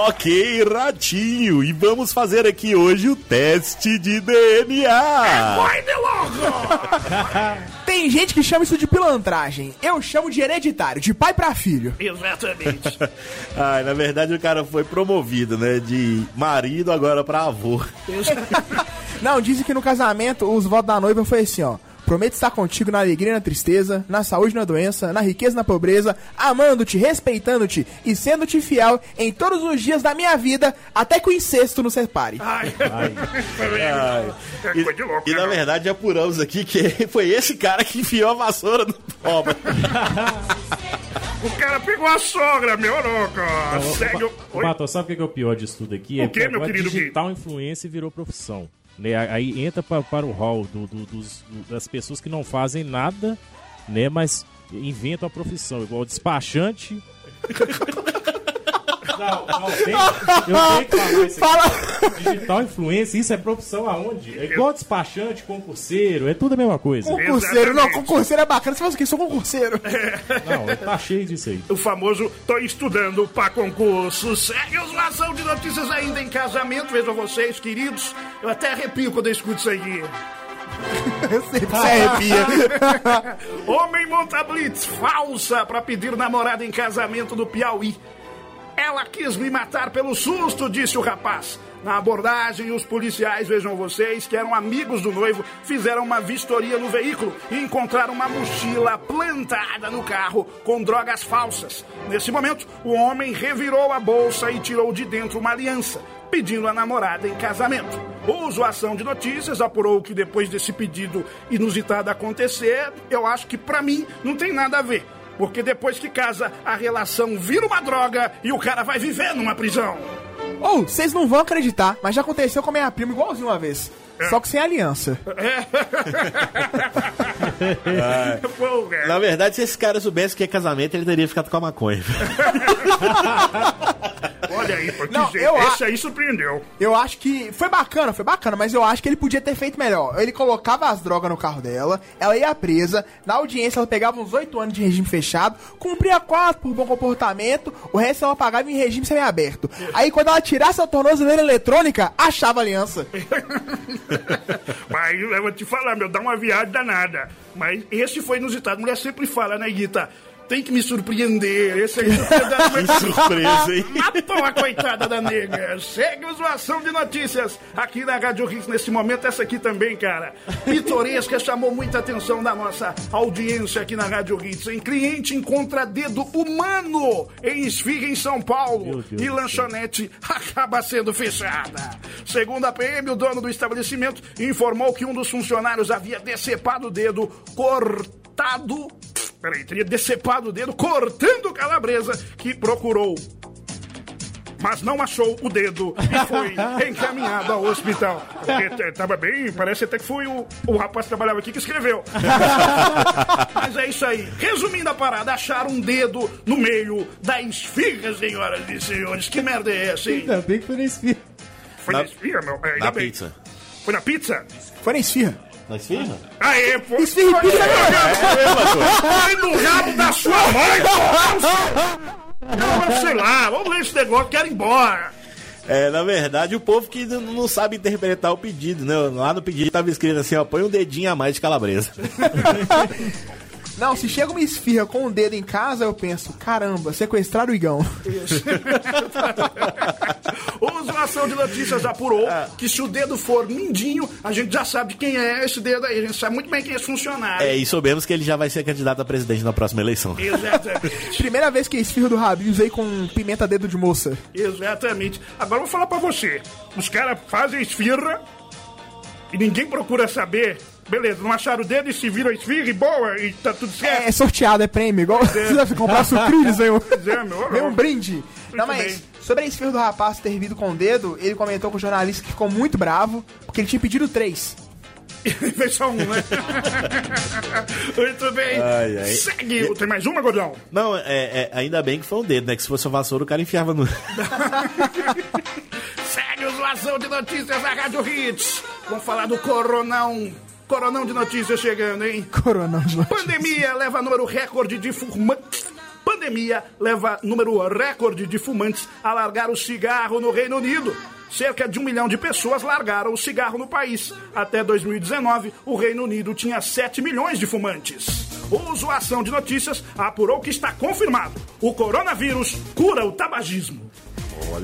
Ok, Ratinho. E vamos fazer aqui hoje o teste de DNA.
Vai de louco!
Tem gente que chama isso de pilantragem. Eu chamo de hereditário, de pai pra filho.
Exatamente.
Ai, na verdade o cara foi promovido, né? De marido agora pra avô.
Não, dizem que no casamento os votos da noiva foi assim, ó. Prometo estar contigo na alegria e na tristeza, na saúde e na doença, na riqueza e na pobreza, amando-te, respeitando-te e sendo-te fiel em todos os dias da minha vida, até que o incesto nos separe.
Ai, é
E,
coisa de louco.
e,
né,
na verdade apuramos aqui que foi esse cara que enfiou a vassoura no pobre.
O cara pegou a sogra, meu louco. Segue o...
Bato, sabe o que é o pior disso tudo aqui?
O
é que
meu querido Gui?
digital influência virou profissão. Né? Aí entra pra, para o hall do- do- dos- do- das pessoas que não fazem nada, né? Mas inventam a profissão, igual despachante. Não, não, tem, eu tenho que falar isso aqui. Digital influência, isso é profissão aonde? É igual despachante, concurseiro, é tudo a mesma coisa.
Concurseiro, não, concurseiro é bacana. Você faz o quê? Sou concurseiro.
Não, tá cheio disso aí.
O famoso tô estudando pra concurso. Segue os lação de notícias ainda em casamento. Vejam vocês, queridos. Eu até arrepio quando eu escuto isso aí.
Sempre se arrepia.
Homem monta blitz falsa pra pedir namorada em casamento no Piauí. Ela quis me matar pelo susto, disse o rapaz. Na abordagem, os policiais, vejam vocês, que eram amigos do noivo, fizeram uma vistoria no veículo e encontraram uma mochila plantada no carro com drogas falsas. Nesse momento, o homem revirou a bolsa e tirou de dentro uma aliança, pedindo a namorada em casamento. O Zoação de Notícias apurou que depois desse pedido inusitado acontecer, eu acho que pra mim não tem nada a ver. Porque depois que casa, a relação vira uma droga e o cara vai viver numa prisão.
Ou, vocês não vão acreditar, mas já aconteceu com a minha prima igualzinho uma vez. Só que sem aliança.
Pô, cara.
Na verdade, se esse cara soubesse que é casamento, ele teria ficado com a maconha.
Olha aí, porque
Não,
gente, esse aí surpreendeu.
Eu acho que foi bacana, foi bacana, mas eu acho que ele podia ter feito melhor. Ele colocava as drogas no carro dela, ela ia presa, na audiência ela pegava uns 8 anos de regime fechado, cumpria 4 por bom comportamento, o resto ela pagava em regime semiaberto. Aí quando ela tirasse a tornozeleira eletrônica, achava aliança.
Mas eu vou te falar, meu, dá uma viagem danada. Mas esse foi inusitado. Mulher sempre fala, né, Guita? Tem que me surpreender. Esse aí.
Que surpresa, hein?
Matou a coitada da nega. Segue o zoação de notícias aqui na Rádio Hits nesse momento. Essa aqui também, cara. Pitoresca chamou muita atenção da nossa audiência aqui na Rádio Hits. Em cliente encontra dedo humano em esfirra em São Paulo e lanchonete acaba sendo fechada. Segundo a PM, o dono do estabelecimento informou que um dos funcionários havia decepado o dedo cortado. Peraí, teria decepado o dedo cortando calabresa que procurou. Mas não achou o dedo e foi encaminhado ao hospital. Porque tava bem, parece até que foi o, o rapaz que trabalhava aqui que escreveu. Mas é isso aí. Resumindo a parada, acharam um dedo no meio da esfirra, senhoras e senhores. Que merda é essa, hein?
Ainda bem que foi na esfirra.
Foi na,
Na-
esfirra, meu? É, ainda
Na
bem.
pizza.
Foi na pizza?
Foi na esfirra.
Na esfirra?
Aê, pô.
Esfirra pizza
Foi no rabo da sua mãe, pô. Não, sei lá, vamos ler esse negócio, quero ir embora.
É, na verdade, o povo que não sabe interpretar o pedido, né? Lá no pedido tava escrito assim, ó, põe um dedinho a mais de calabresa.
Não, se chega uma esfirra com o dedo em casa, eu penso, caramba, sequestraram o Igão.
O Zoação de Notícias apurou que se o dedo for mindinho, a gente já sabe quem é esse dedo aí. A gente sabe muito bem quem é esse funcionário.
É, e soubemos que ele já vai ser candidato a presidente na próxima eleição.
Exatamente.
Primeira vez que a esfirra do Rabinho usei com pimenta dedo de moça.
Exatamente. Agora eu vou falar pra você. Os caras fazem esfirra e ninguém procura saber. Beleza, não acharam o dedo e se viram a esfirra e boa e tá tudo certo.
É sorteado, é prêmio, igual você deve comprar sucrilhos, um,
é, meu,
vem um brinde. Não, mas
bem.
sobre a esfirra do rapaz ter vindo com o dedo, ele comentou com o jornalista que ficou muito bravo, porque ele tinha pedido três.
Fez só um, né? Muito bem.
Ai, ai.
Segue. Tem mais uma, Gordão?
Não, é, é, ainda bem que foi um dedo, né? Que se fosse uma vassoura, o cara enfiava no.
Segue o Zoação de Notícias da Rádio Hits. Vamos falar do Coronão. Coronão de notícias chegando, hein?
Coronão de noite.
Pandemia leva número recorde de fumantes. Pandemia leva número recorde de fumantes a largar o cigarro no Reino Unido. Cerca de um milhão de pessoas largaram o cigarro no país. Até 2019, o Reino Unido tinha 7 milhões de fumantes. O Zoação de Notícias apurou que está confirmado. O coronavírus cura o tabagismo.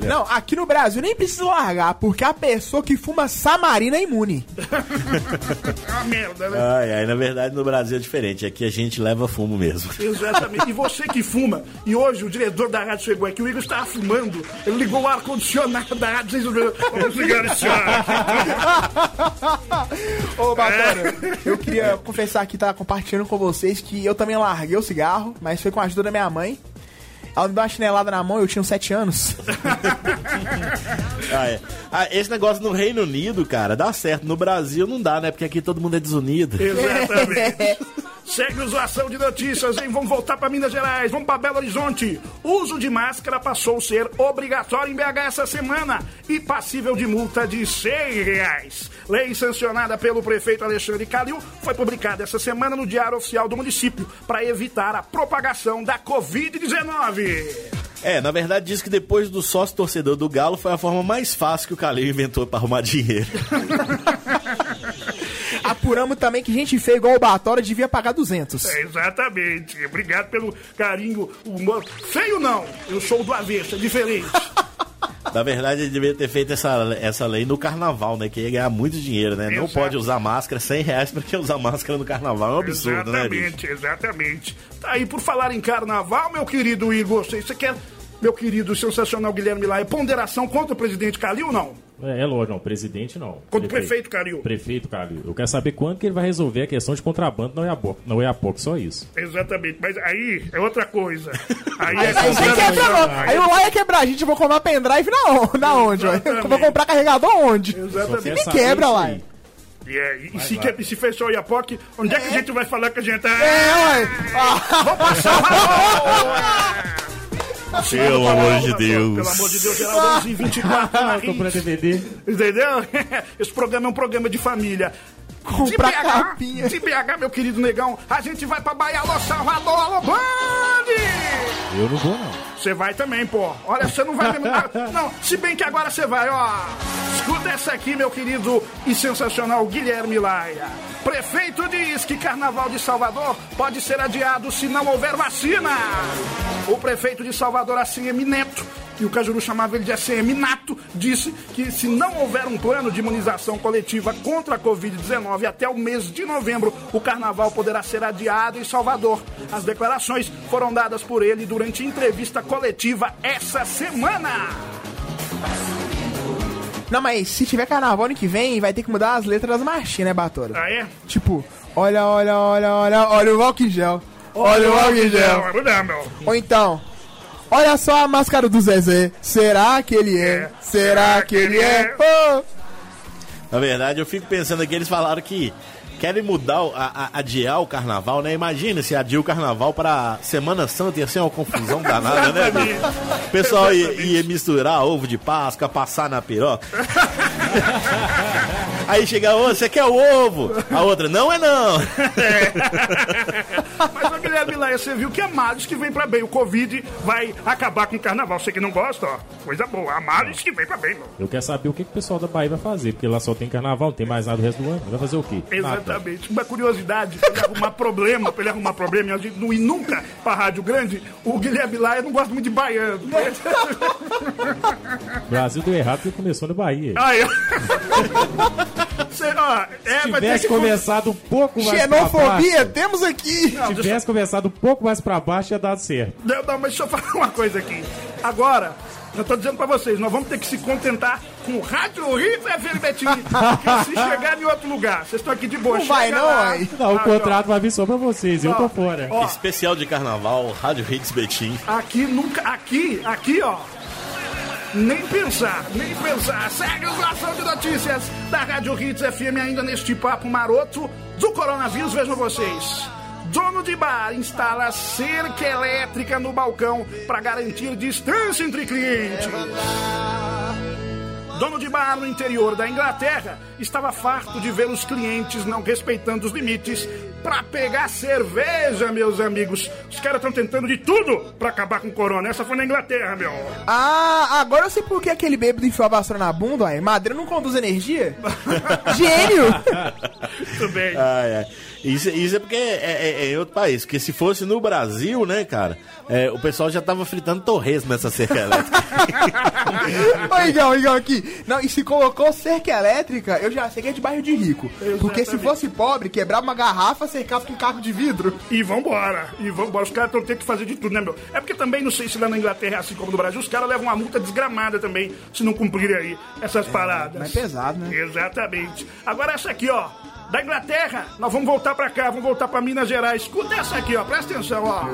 Não, aqui no Brasil nem precisa largar, porque a pessoa que fuma samarina é imune.
É uma merda, né?
Ai, ai, na verdade no Brasil é diferente. Aqui a gente leva fumo mesmo.
Exatamente. E você que fuma, e hoje o diretor da rádio chegou aqui, o Igor estava fumando, ele ligou o ar-condicionado da rádio, vocês? Vamos ligar esse ar.
Ô, Batória, eu queria confessar aqui, tá compartilhando com vocês que eu também larguei o cigarro, mas foi com a ajuda da minha mãe. Ela me deu uma chinelada na mão, eu tinha uns 7 anos.
Ah, é. Ah, esse negócio no Reino Unido, cara, dá certo. No Brasil não dá, né? Porque aqui todo mundo é desunido.
Exatamente. Segue o Zoação de Notícias, hein? Vamos voltar para Minas Gerais, vamos para Belo Horizonte. Uso de máscara passou a ser obrigatório em BH essa semana e passível de multa de 100 reais. Lei sancionada pelo prefeito Alexandre Calil foi publicada essa semana no Diário Oficial do município para evitar a propagação da Covid-19.
É, na verdade diz que depois do sócio torcedor do Galo foi a forma mais fácil que o Calil inventou pra arrumar dinheiro.
Apuramos também que gente feia igual o Batória devia pagar 200.
É, exatamente. Obrigado pelo carinho. humor. Feio não, eu sou do avesso, é diferente.
Na verdade, ele devia ter feito essa, essa lei no carnaval, né? Que ia ganhar muito dinheiro, né? Não
Exato.
pode usar máscara, 100 reais pra que usar máscara no carnaval. É um absurdo, né, bicho?
Exatamente, exatamente. Tá aí, por falar em carnaval, meu querido Igor, você, você quer, meu querido sensacional Guilherme Laia, ponderação contra o presidente Calil ou não?
É, é lógico, não. Presidente não.
Contra o prefeito Calil.
Prefeito Calil. Eu quero saber quando que ele vai resolver a questão de contrabando não é a pouco, não é a pouco, só isso.
Exatamente, mas aí é outra coisa. Aí é
Aí você quebra. Aí o lá ia quebrar, a gente vai comprar pendrive na, na onde?
Exatamente.
Vou comprar carregador onde?
Exatamente.
Quer
me quebra lá.
aí.
E, é, e se, que- se fechou o Iapoc, onde é que a gente vai falar que a gente tá...
É, ué. Ah,
Vou passar!
Pelo amor de Deus.
Pelo amor de Deus, Geraldo 24 na
Comprando
Hits.
DVD.
Entendeu? Esse programa é um programa de família.
Comprar
de BH,
capinha.
De BH, meu querido negão, a gente vai pra Bahia, Alô, Salvador, Alô, Bande!
Eu não vou, não.
Você vai também, pô. Olha, você não vai mesmo. Ah, Não, se bem que agora você vai, ó. Escuta essa aqui, meu querido e sensacional Guilherme Laia. Prefeito diz que Carnaval de Salvador pode ser adiado se não houver vacina. O prefeito de Salvador, ACM Neto, e o Cajuru chamava ele de ACM Nato, disse que se não houver um plano de imunização coletiva contra a Covid-19 até o mês de novembro, o carnaval poderá ser adiado em Salvador. As declarações foram dadas por ele durante entrevista coletiva essa semana.
Não, mas se tiver carnaval ano que vem, vai ter que mudar as letras das marchinhas, né, Batora?
Ah, é?
Tipo, olha, olha, olha, olha, olha o álcool gel. Olha o álcool gel.
Não, não, meu.
Ou então, olha só a máscara do Zezé. Será que ele é?
É.
Será que ele é? Oh.
Na verdade, eu fico pensando aqui, eles falaram que querem mudar, a, a- adiar o carnaval, né? Imagina se adia o carnaval pra Semana Santa, ia ser uma confusão danada, né? O pessoal ia, ia misturar ovo de Páscoa, passar na piroca. Aí chega, ô, você quer o ovo? A outra, não é não.
Mas, Guilherme Laia, você viu que a males que vem pra bem. O Covid vai acabar com o carnaval. Você que não gosta, ó. Coisa boa. A males que vem pra bem, mano.
Eu quero saber o que, que o pessoal da Bahia vai fazer, porque lá só tem carnaval, não tem mais nada o resto do ano. Vai fazer o quê? Nada.
Exatamente. Uma curiosidade, pra ele arrumar problema, pra ele arrumar problema e a gente não ir nunca pra Rádio Grande, o Guilherme Laia não gosta muito de baiano.
O Brasil deu errado porque começou na Bahia.
Aí, ó. É,
Se tivesse
que...
começado um pouco mais
Xenofobia, temos aqui.
Não,
se
deixa-
tivesse começado um pouco mais pra baixo, ia dar certo.
Não, não, mas deixa eu falar uma coisa aqui. Agora, eu tô dizendo pra vocês, nós vamos ter que se contentar com o Rádio Rio FM Betim. Porque se chegar em outro lugar, vocês estão aqui de boa.
Não vai não,
lá.
aí.
Não, o
Ah,
contrato vai vir só pra vocês, eu
ó,
tô fora.
ó,
Especial de carnaval, Rádio Hits Betim.
Aqui nunca. Aqui, aqui, ó. Nem pensar, nem pensar. Segue o Ação de Notícias da Rádio Hits FM ainda neste papo maroto do coronavírus. Vejam vocês. Dono de bar instala cerca elétrica no balcão para garantir distância entre clientes. Dono de bar no interior da Inglaterra estava farto de ver os clientes não respeitando os limites para pegar cerveja, meus amigos. Os caras estão tentando de tudo para acabar com o corona. Essa foi na Inglaterra, meu.
Ah, agora eu sei por que aquele bêbado enfiou a vassoura na bunda, ué. Madeira não conduz energia? Gênio!
Muito bem.
Ai, ai. Isso, isso é porque é, é- é em outro país. Porque se fosse no Brasil, né, cara, é, o pessoal já tava fritando torres nessa cerca elétrica.
Ô, Igão, Igão, aqui. Não, e se colocou cerca elétrica, eu já sei que é de bairro de rico. Porque se fosse pobre, quebrava uma garrafa, cercava com um carro de vidro.
E vambora, e vambora. Os caras estão tendo que fazer de tudo, né, meu? É porque também, não sei se lá na Inglaterra é assim como no Brasil, os caras levam uma multa desgramada também, se não cumprirem aí essas paradas.
mas é pesado, né?
Exatamente. Agora essa aqui, ó. Da Inglaterra, nós vamos voltar pra cá, vamos voltar pra Minas Gerais. Escuta essa aqui, ó. Presta atenção, ó.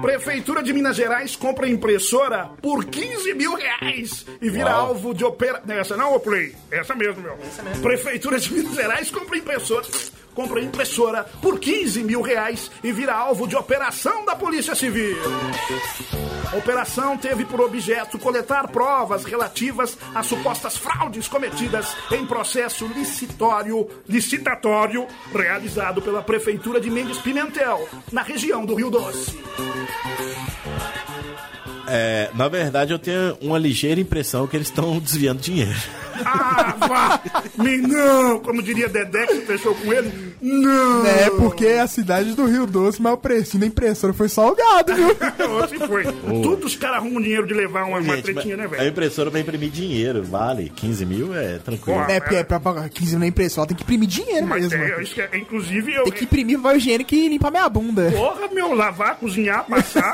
Prefeitura de Minas Gerais compra impressora por 15 mil reais e vira alvo de opera... Essa não, Play? Essa mesmo, meu. Prefeitura de Minas Gerais compra impressora... Compra impressora por 15 mil reais e vira alvo de operação da Polícia Civil. A operação teve por objeto coletar provas relativas a supostas fraudes cometidas em processo licitório, licitatório realizado pela Prefeitura de Mendes Pimentel, na região do Rio Doce.
É, na verdade, eu tenho uma ligeira impressão que eles estão desviando dinheiro.
Ah, vá! Me não! Como diria Dedé, que fechou com ele. Não!
É, porque a cidade do Rio Doce, mas o precinho da impressora foi salgado, viu?
Assim foi. Tudo os caras arrumam dinheiro de levar uma, uma
Gente,
tretinha, né,
mas a
velho?
impressora vai imprimir dinheiro, vale. 15 mil é tranquilo.
Porra.
É, porque é pra pagar 15 na impressora, tem que imprimir dinheiro
Mas
mesmo.
é, isso que é, inclusive eu.
Tem que imprimir papel higiênico e limpar minha bunda.
Porra, meu, lavar, cozinhar, passar,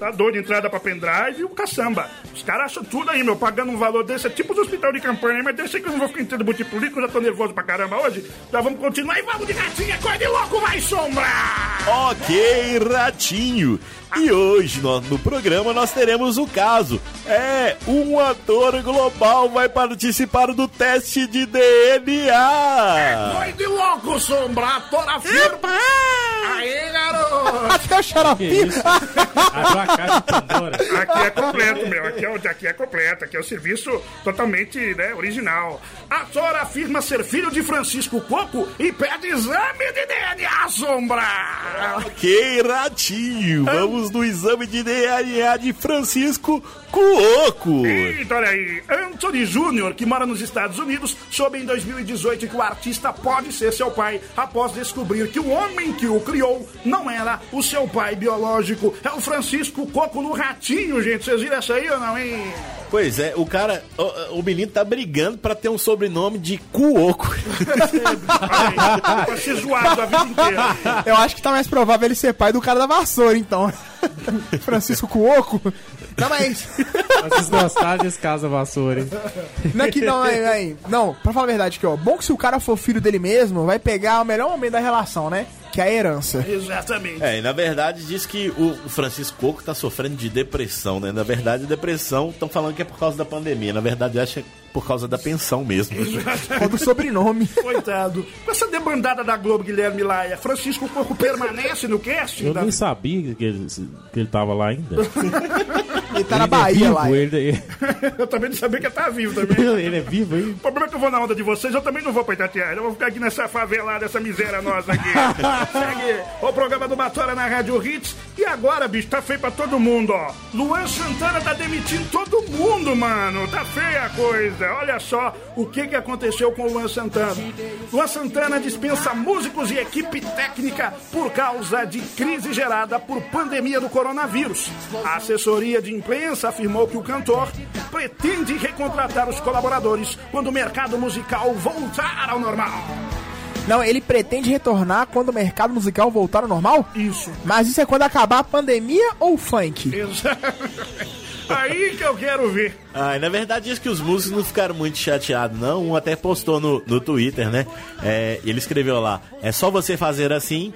tá doido, entrada pra pendrive e o caçamba. Os caras acham tudo aí, meu, pagando um valor desse, é tipo do hospital de campanha, mas deixa que eu não vou ficar entrando muito político, eu já tô nervoso pra caramba hoje. Já vamos continuar e vamos de gatinha, coisa de louco, vai sombrar!
Ok, Ratinho. E hoje no, no programa nós teremos o caso. É, um ator global vai participar do teste de DNA.
Coisa de louco, sombrar, tora firma! Aê, garoto!
Até o
Que Pandora.
Aqui é completo, meu. Aqui é, o- aqui é completo. Aqui é o serviço totalmente né, original. Ator afirma ser filho de Francisco Coco e pede exame de DNA, sombra!
Ok, Ratinho. Vamos no exame de DNA de Francisco Cuoco.
Eita, olha aí. Anthony Júnior, que mora nos Estados Unidos, soube em 2018 que o artista pode ser seu pai após descobrir que o homem que o criou não era o seu pai biológico. É o Francisco Coco no Ratinho, gente. Vocês viram essa aí ou não, hein?
Pois é, o cara, o, o menino tá brigando pra ter um sobrenome de Cuoco.
Pra ser zoado a vida inteira.
Eu acho que tá mais provável ele ser pai do cara da vassoura, então. Francisco Cuoco. Não, mas.
Vocês gostaram desse caso vassoura, hein?
Não é que não, é, é, não, pra falar a verdade aqui, ó. Bom que se o cara for filho dele mesmo, vai pegar o melhor momento da relação, né? Que é a herança.
Exatamente.
É, e na verdade diz que o Francisco Coco tá sofrendo de depressão, né? Na verdade, depressão, estão falando que é por causa da pandemia. Na verdade, acho que é por causa da pensão mesmo.
Quando o sobrenome.
Coitado. Com essa debandada da Globo, Guilherme Laia, Francisco Corpo permanece no casting?
Eu
da-
nem sabia que ele, que ele tava lá ainda.
Ele tá na
Ele é
Bahia
vivo,
lá.
Ele,
Eu também não sabia que ele tá vivo também.
ele é vivo aí.
O problema é que eu vou na onda de vocês, eu também não vou pra Itatiaia. Eu vou ficar aqui nessa favelada, essa miséria nossa aqui. Segue o programa do Batora na Rádio Hits. E agora, bicho, tá feio pra todo mundo, ó. Luan Santana tá demitindo todo mundo, mano. Tá feia a coisa. Olha só o que, que aconteceu com o Luan Santana. Luan Santana dispensa músicos e equipe técnica por causa de crise gerada por pandemia do coronavírus. A assessoria de imprensa afirmou que o cantor pretende recontratar os colaboradores quando o mercado musical voltar ao normal.
Não, ele pretende retornar quando o mercado musical voltar ao normal?
Isso.
Mas isso é quando acabar a pandemia ou o funk?
Aí que eu quero ver.
Ah, e na verdade, diz que os músicos não ficaram muito chateados, não. Um até postou no, no Twitter, né? É, ele escreveu lá: é só você fazer assim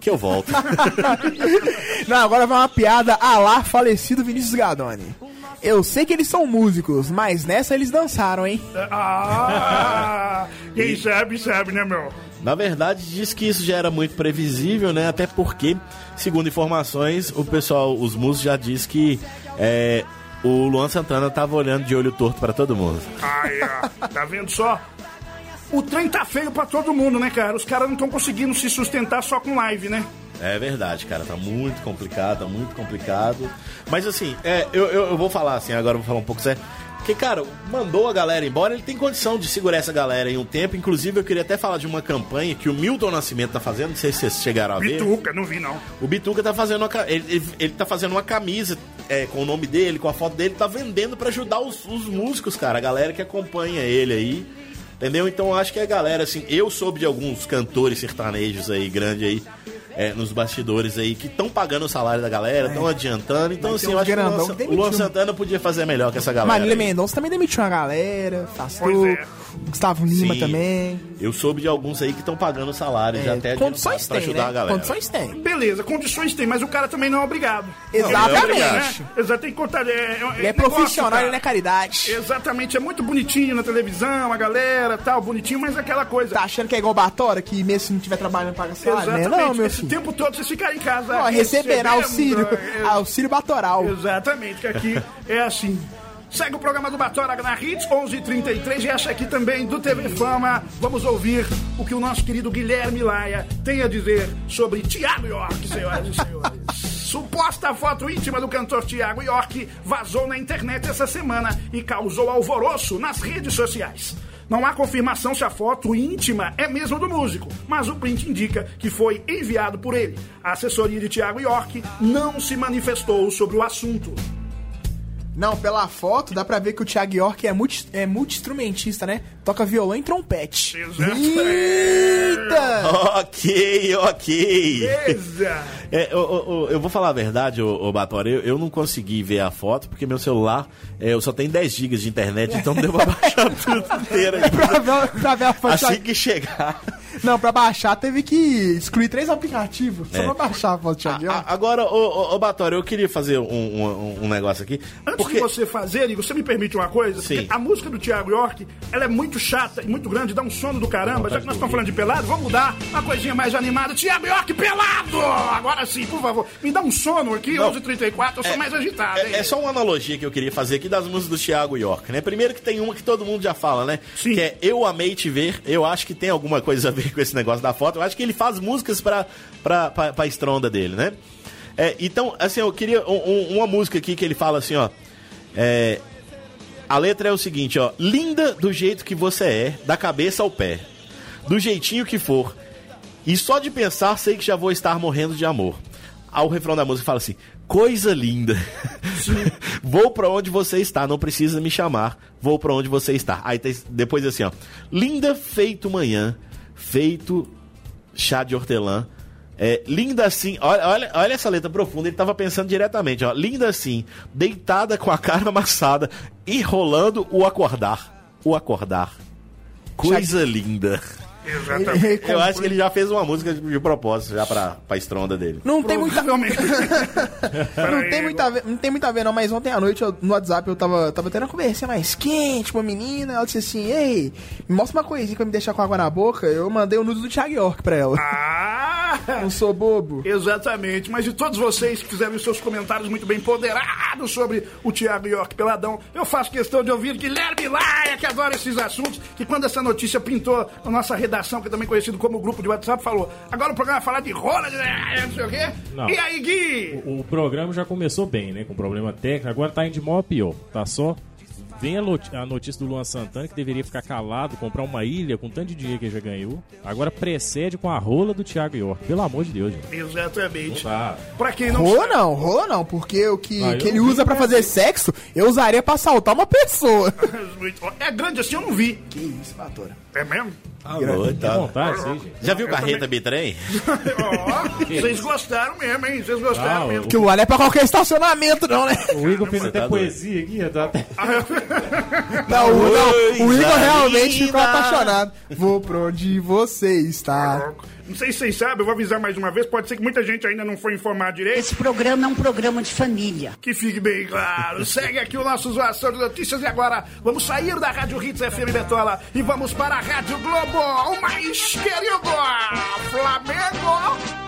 que eu volto.
Não, agora vai uma piada a lá falecido Vinícius Gadoni. Eu sei que eles são músicos, mas nessa eles dançaram, hein?
Ah, quem sabe, sabe, né, meu?
Na verdade, diz que isso já era muito previsível, né? Até porque, segundo informações, o pessoal, os músicos já diz que é, o Luan Santana tava olhando de olho torto pra todo mundo.
Ó, tá vendo só? O trem tá feio pra todo mundo, né, cara? Os caras não estão conseguindo se sustentar só com live, né?
É verdade, cara, tá muito complicado, tá muito complicado. Mas assim, é, eu, eu, eu vou falar assim, agora eu vou falar um pouco sério. Porque, cara, mandou a galera embora, ele tem condição de segurar essa galera em um tempo. Inclusive, eu queria até falar de uma campanha que o Milton Nascimento tá fazendo, não sei se vocês chegaram a ver.
Bituca, não vi não.
O Bituca tá fazendo uma, ele, ele, ele tá fazendo uma camisa é, com o nome dele, com a foto dele, tá vendendo pra ajudar os, os músicos, cara, a galera que acompanha ele aí. Entendeu? Então acho que a galera, assim, eu soube de alguns cantores sertanejos aí, grande aí, é, nos bastidores aí, que estão pagando o salário da galera, estão adiantando. Então,
Mas
assim, eu acho que o Luan,
que.
Santana podia fazer melhor que essa galera.
Marília. Mendonça também demitiu uma galera, afastou.
Pois é.
Gustavo Lima
Sim.
também.
Eu soube de alguns aí que estão pagando salário, já
É,
até
condições tem,
ajudar
né?
a galera.
Condições tem.
Beleza, condições tem, mas o cara também não é obrigado.
Exatamente.
Né? Exato, tem que contar. É,
Ele é
negócio,
profissional, ele não é caridade.
Exatamente, é muito bonitinho na televisão, a galera tal, bonitinho, mas é aquela coisa.
Tá achando que é igual Batora, que mesmo se não estiver trabalhando paga salário? Né?
Exatamente,
Não, meu
esse
filho.
tempo todo vocês ficarem em casa.
Ó, recebendo auxílio,
é,
auxílio Batoral.
Exatamente, que aqui é assim. Segue o programa do Batora na Hits 1133 e essa aqui também do TV Fama. Vamos ouvir o que o nosso querido Guilherme Laia tem a dizer sobre Tiago York, senhoras e senhores. Suposta foto íntima do cantor Tiago York vazou na internet essa semana e causou alvoroço nas redes sociais. Não há confirmação se a foto íntima é mesmo do músico, mas o print indica que foi enviado por ele. A assessoria de Tiago York não se manifestou sobre o assunto.
Não, pela foto dá pra ver que o Thiago York é multi- é multi-instrumentista, né? Toca violão e trompete.
Exato.
Eita!
Ok, ok.
Beleza.
É, eu, eu- eu vou falar a verdade, ô, ô Batora, eu, eu não consegui ver a foto porque meu celular é, eu só tem 10 GB de internet, então não deu pra baixar tudo inteiro.
pra, ver, pra ver a foto
Assim que chegar.
Não, pra baixar teve que excluir três aplicativos. Só
É.
pra baixar a foto do Thiago
agora, ô, ô, ô Batora, eu queria fazer um, um- um negócio aqui.
Antes
Porque
de você fazer, Igor, você me permite uma coisa?
Sim.
A música do Thiago York, ela é muito chata e muito grande, dá um sono do caramba. Já que nós estamos falando de pelado, vamos mudar uma coisinha mais animada. Thiago York pelado! Agora sim, por favor. Me dá um sono aqui,
Não.
11h34, eu sou mais agitado, hein?
É, é só uma analogia que eu queria fazer aqui das músicas do Thiago York, né? Primeiro que tem uma que todo mundo já fala, né?
Sim.
Que é Eu Amei Te Ver. Eu acho que tem alguma coisa a ver com esse negócio da foto. Eu acho que ele faz músicas pra, pra, pra, pra estronda dele, né? É, então, assim, eu queria um- um- uma música aqui que ele fala assim, ó. É, a letra é o seguinte, ó. Linda do jeito que você é, da cabeça ao pé. Do jeitinho que for. E só de pensar, sei que já vou estar morrendo de amor. Ao refrão da música fala assim: Coisa linda. vou pra onde você está, não precisa me chamar. Vou pra onde você está. Aí tem, depois assim, ó. Linda feito manhã, feito chá de hortelã. É, linda assim, olha, olha, olha essa letra profunda, ele tava pensando diretamente, ó. Linda assim, deitada com a cara amassada, enrolando o acordar. O acordar. Coisa linda.
Exatamente.
Eu acho que ele já fez uma música de, de propósito já pra, pra estronda dele.
Não tem muita. Não tem, muito a ver, não tem muito a ver, não, mas ontem à noite eu- no WhatsApp eu tava, tava tendo uma conversa mais quente com uma menina. Ela disse assim: Ei, me mostra uma coisinha pra me deixar com água na boca. Eu mandei o nudo do Thiago York pra ela.
Ah!
Não sou bobo.
Exatamente, mas de todos vocês que fizeram os seus comentários muito bem ponderados sobre o Thiago York Peladão, eu faço questão de ouvir Guilherme Laia, que adora esses assuntos, que quando essa notícia pintou na nossa redação, que é também conhecido como grupo de WhatsApp, falou: agora o programa vai falar de rola, de não sei o quê.
Não.
E aí, Gui?
O programa já começou bem, né? Com problema técnico, agora tá indo de mal a pior. Tá só. Vem a, notícia do Luan Santana que deveria ficar calado, comprar uma ilha com tanto de dinheiro que ele já ganhou. Agora precede com a rola do Thiago York. Pelo amor de Deus, gente.
Exatamente. Pra quem não
Rola não, rola não, porque o que,
Ah,
que ele usa pra fazer sexo, eu usaria pra assaltar uma pessoa.
É grande assim, eu não vi.
Que isso, Batora.
É mesmo?
Alô,
Que
tá.
vontade, aí, gente.
Já viu Carreta Bitrem?
Ó, vocês gostaram mesmo, hein? Vocês gostaram
Ah,
mesmo.
Aquilo lá não é pra qualquer estacionamento, não, né?
O Igor fez até
tá doido.
poesia aqui, tá até...
Não, o, não, o Igor realmente ficou apaixonado. Vou pra onde você está.
Não sei se vocês sabem, eu vou avisar mais uma vez, pode ser que muita gente ainda não foi informado direito.
Esse programa é um programa de família.
Que fique bem claro. Segue aqui o nosso zoação de notícias e agora vamos sair da Rádio Hits FM Betola e vamos para a Rádio Globo, o mais querido Flamengo.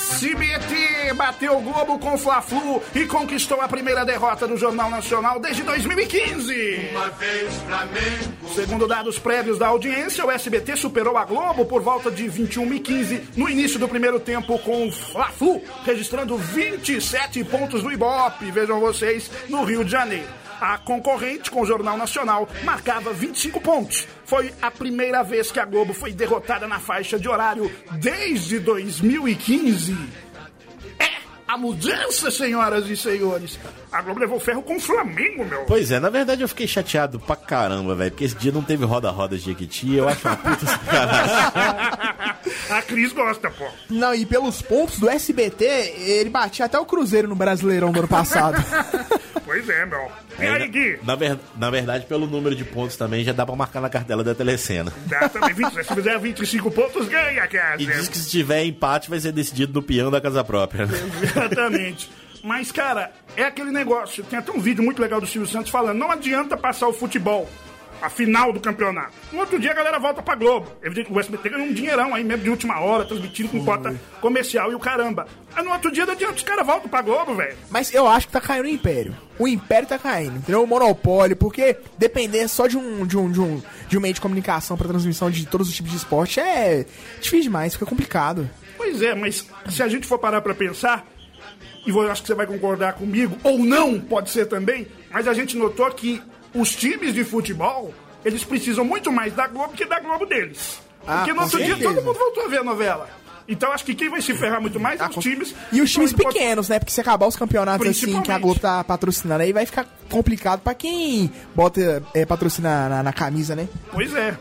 SBT bateu o Globo com o Fla-Flu e conquistou a primeira derrota do Jornal Nacional desde 2015. Segundo dados prévios da audiência, o SBT superou a Globo por volta de 21 e 15 no início do primeiro tempo com o Fla-Flu, registrando 27 pontos no Ibope, vejam vocês, no Rio de Janeiro. A concorrente com o Jornal Nacional marcava 25 pontos. Foi a primeira vez que a Globo foi derrotada na faixa de horário desde 2015. É a mudança, senhoras e senhores. A Globo levou ferro com o Flamengo, meu.
Pois é, na verdade eu fiquei chateado pra caramba, velho. Porque esse dia não teve roda-roda de Jequiti. Eu acho uma puta sacanagem.
A Cris gosta, pô.
Não, e pelos pontos do SBT, ele batia até o Cruzeiro no Brasileirão do ano passado.
Pois é, meu. E aí, Gui?
na, ver- na verdade, pelo número de pontos também, já dá pra marcar na cartela da Telecena.
Dá também 20, se fizer 25 pontos, ganha, cara.
E diz que se tiver empate, vai ser decidido no peão da casa própria. né?
Exatamente. Mas, cara, é aquele negócio. Tem até um vídeo muito legal do Silvio Santos falando: não adianta passar o futebol, a final do campeonato. No outro dia a galera volta pra Globo. Evidente que o SBT ganhou um dinheirão aí mesmo de última hora, transmitindo com cota comercial e o caramba. Aí no outro dia não adianta, os caras voltam pra Globo, velho.
Mas eu acho que tá caindo o Império. O Império tá caindo, entendeu? O monopólio, porque depender só de um, de um, de um, de um meio de comunicação pra transmissão de todos os tipos de esporte é difícil demais, fica complicado.
Pois é, mas se a gente for parar pra pensar, e eu acho que você vai concordar comigo, ou não, pode ser também, mas a gente notou que os times de futebol, eles precisam muito mais da Globo que da Globo deles.
Ah,
Porque no outro dia
certeza.
todo mundo voltou a ver a novela. Então acho que quem vai se ferrar muito mais é os times.
E os times pequenos, né? Porque se acabar os campeonatos assim que a. Globo tá patrocinando aí, vai ficar complicado pra quem bota é, patrocina na, na camisa, né?
Pois é.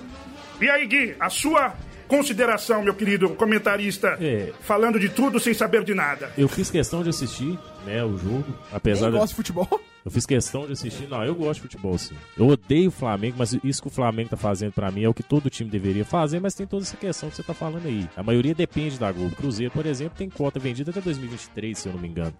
E aí, Gui, a sua consideração, meu querido comentarista,
É.
falando de tudo sem saber de nada.
Eu fiz questão de assistir, né, o jogo, apesar
Quem
de...
gosta de futebol?
Eu fiz questão de assistir. Não, eu gosto de futebol, sim. Eu odeio o Flamengo, mas isso que o Flamengo tá fazendo pra mim é o que todo time deveria fazer, mas tem toda essa questão que você tá falando aí. A maioria depende da Globo. Cruzeiro, por exemplo, tem cota vendida até 2023, se eu não me engano.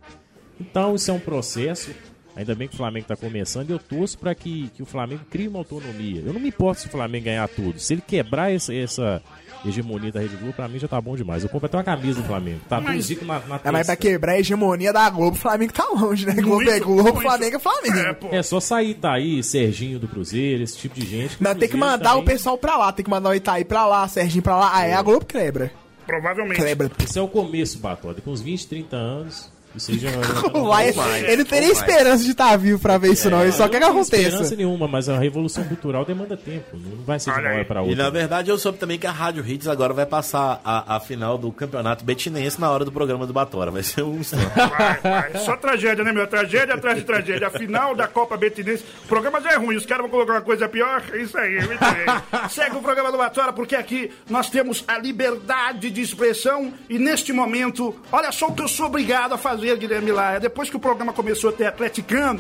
Então, isso é um processo. Ainda bem que o Flamengo tá começando e eu torço pra que, que o Flamengo crie uma autonomia. Eu não me importo se o Flamengo ganhar tudo. Se ele quebrar essa, essa hegemonia da Rede Globo, pra mim já tá bom demais. Eu compro até uma camisa do Flamengo. Tá
Mas-
tudo zico na, na
É, mas pra quebrar a hegemonia da Globo, o Flamengo tá longe, né? Globo é
Muito,
Globo,
muito.
Flamengo é Flamengo.
É.
É só sair daí, Serginho do Cruzeiro, esse tipo de gente.
Não,
o
tem que mandar o
também-
pessoal pra lá, tem que mandar o Itaí pra lá, Serginho pra lá. Aí a Globo quebra.
Provavelmente.
Quebra.
Esse é o começo, Batota. Com uns 20, 30 anos, aí já...
Lá, ele, não nem esperança de estar vivo pra ver isso, não. Ele só quer que
não tenho esperança
aconteça.
nenhuma, mas a revolução cultural demanda tempo. Não vai ser de uma hora pra
E
outra.
na verdade eu soube também que a Rádio Hits agora vai passar a, a final do campeonato betinense na hora do programa do Batora. Vai ser um
Vai, vai. Só tragédia, né, meu? Tragédia atrás de tragédia. A final da Copa Betinense. O programa já é ruim, os caras vão colocar uma coisa pior. É isso aí, muito bem. Segue o programa do Batora, porque aqui nós temos a liberdade de expressão e neste momento, olha só o que eu sou obrigado a fazer. Fazer, Guilherme Laia, depois que o programa começou a ter atleticano,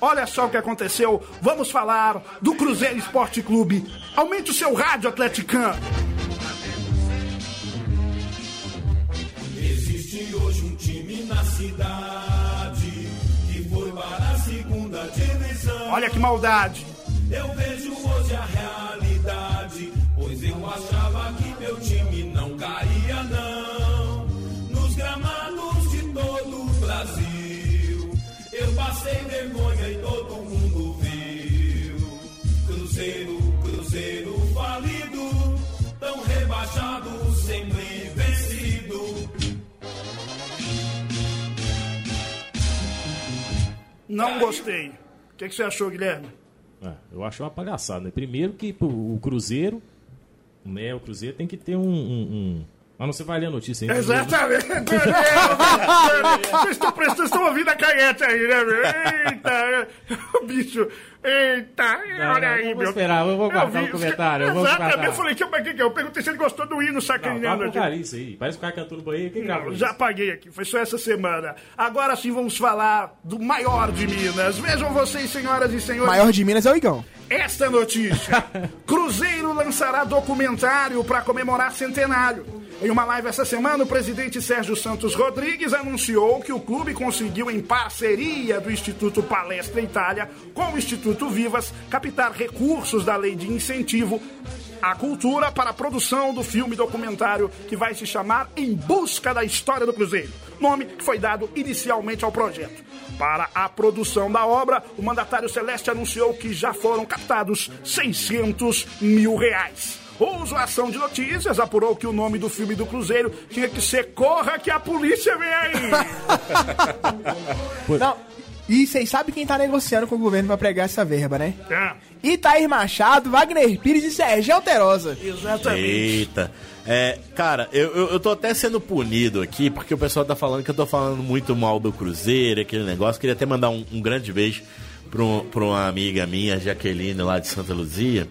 olha só o que aconteceu. Vamos falar do Cruzeiro Esporte Clube. Aumente o seu rádio atleticano.
Existe hoje um time na cidade que foi para a segunda divisão.
Olha que maldade.
Eu vejo hoje a realidade, pois eu achava que meu time não caía Cruzeiro, Cruzeiro falido, tão rebaixado, sempre vencido.
Não gostei. O que, que você achou, Guilherme?
É, eu acho uma palhaçada, né? Primeiro que o Cruzeiro, né? O Cruzeiro tem que ter um. um, um... Não, você vai ler a notícia aí.
Exatamente. Vocês estão prestando, estão ouvindo a canhete aí, né, meu? Eita, bicho. Eita,
Não,
olha
não,
aí,
eu vou
meu.
esperar, eu vou guardar
vi-
o comentário, eu vou
Exatamente,
guardar.
eu falei, que, que, que, eu perguntei se ele gostou do hino
Não,
sacaneando aqui.
porcaria isso aí. Parece que o cara cantou no banheiro. Quem gravou
Não,
isso?
já paguei aqui, foi só essa semana. Agora sim vamos falar do maior de Minas. Vejam vocês, senhoras e senhores.
Maior de Minas é o Igão.
Esta notícia: Cruzeiro lançará documentário para comemorar centenário. Em uma live essa semana, o presidente Sérgio Santos Rodrigues anunciou que o clube conseguiu, em parceria do Instituto Palestra Itália com o Instituto Vivas, captar recursos da lei de incentivo à cultura para a produção do filme documentário que vai se chamar Em Busca da História do Cruzeiro, nome que foi dado inicialmente ao projeto. Para a produção da obra, o mandatário Celeste anunciou que já foram captados 600 mil reais. O Zoação de Notícias apurou que o nome do filme do Cruzeiro tinha que ser Corra que a polícia vem aí.
Não. E vocês sabem quem tá negociando com o governo pra pregar essa verba, né?
É,
Itair Machado, Wagner Pires e Sérgio Alterosa.
exatamente.
Eita. É, cara, eu, eu, eu tô até sendo punido aqui, porque o pessoal tá falando que eu tô falando muito mal do Cruzeiro, aquele negócio. Queria até mandar um, um grande beijo pra, um- pra uma amiga minha, Jaqueline, lá de Santa Luzia.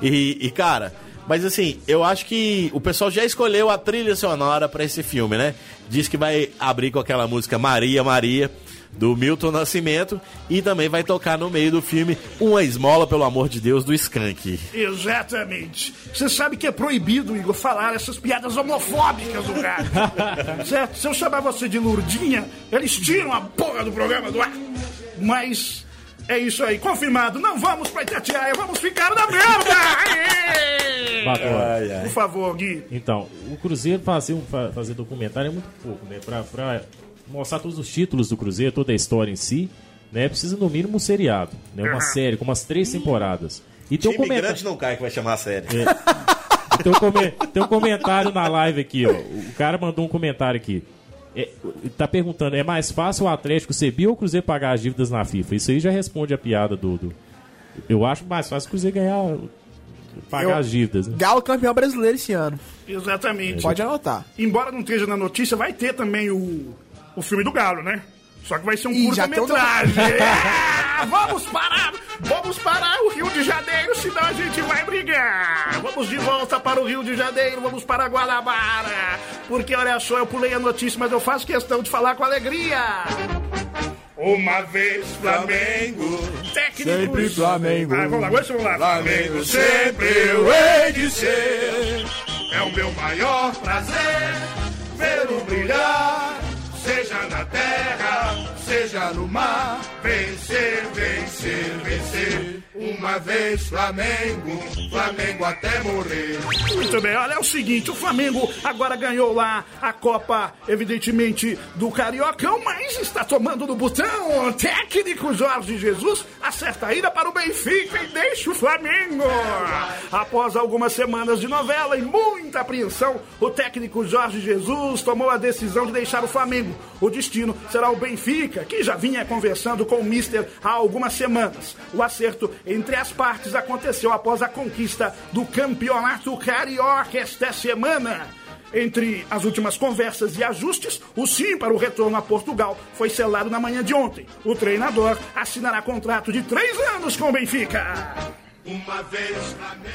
E, e, cara, mas assim, eu acho que o pessoal já escolheu a trilha sonora pra esse filme, né? Diz que vai abrir com aquela música Maria, Maria. Do Milton Nascimento e também vai tocar no meio do filme Uma Esmola, pelo amor de Deus, do Skank.
Exatamente. Você sabe que é proibido, Igor, falar essas piadas homofóbicas do rádio. certo? Se eu chamar você de Lurdinha, eles tiram a porra do programa do ar. Mas é isso aí, confirmado. Não vamos pra Itatiaia, vamos ficar na merda! Por favor, Gui.
Então, o Cruzeiro fazer, um- fa- fazer documentário é muito pouco, né? Pra, pra mostrar todos os títulos do Cruzeiro, toda a história em si, né? Precisa no mínimo um seriado, né? Uma série com umas três temporadas. E tem um comentário.
não cai que vai chamar a série.
Tem um, come- tem um comentário na live aqui, ó. O cara mandou um comentário aqui. É, tá perguntando, é mais fácil o Atlético ser bi ou o Cruzeiro pagar as dívidas na FIFA? Isso aí já responde a piada do. do- Eu acho mais fácil o Cruzeiro ganhar. pagar
Eu-
as dívidas, né?
Galo campeão brasileiro esse ano.
Exatamente.
Pode anotar.
Embora não esteja na notícia, vai ter também o, o filme do Galo, né? Só que vai ser um curta-metragem. É, vamos parar! Vamos parar o Rio de Janeiro, senão a gente vai brigar! Vamos de volta para o Rio de Janeiro, vamos para Guanabara! Porque olha só, eu pulei a notícia, mas eu faço questão de falar com alegria! Uma vez Flamengo, técnico.
Sempre Flamengo.
Ah, vamos lá, vamos lá.
Flamengo sempre eu hei de ser.
É o meu maior
Prazer vê-lo brilhar, seja terra, seja no mar. Vencer, vencer, vencer. Uma vez Flamengo, Flamengo até morrer.
Muito bem, olha, é o seguinte, o Flamengo agora ganhou lá a Copa, evidentemente, do Cariocão, mas está tomando no botão. O técnico Jorge Jesus acerta a ida para o Benfica e deixa o Flamengo. Após algumas semanas de novela e muita apreensão, o técnico Jorge Jesus tomou a decisão de deixar o Flamengo. O destino será o Benfica, que já vinha conversando com o Mister há algumas semanas. O acerto entre as partes aconteceu após a conquista do campeonato carioca esta semana. Entre as últimas conversas e ajustes, o sim para o retorno a Portugal foi selado na manhã de ontem. O treinador assinará contrato de três anos com o Benfica.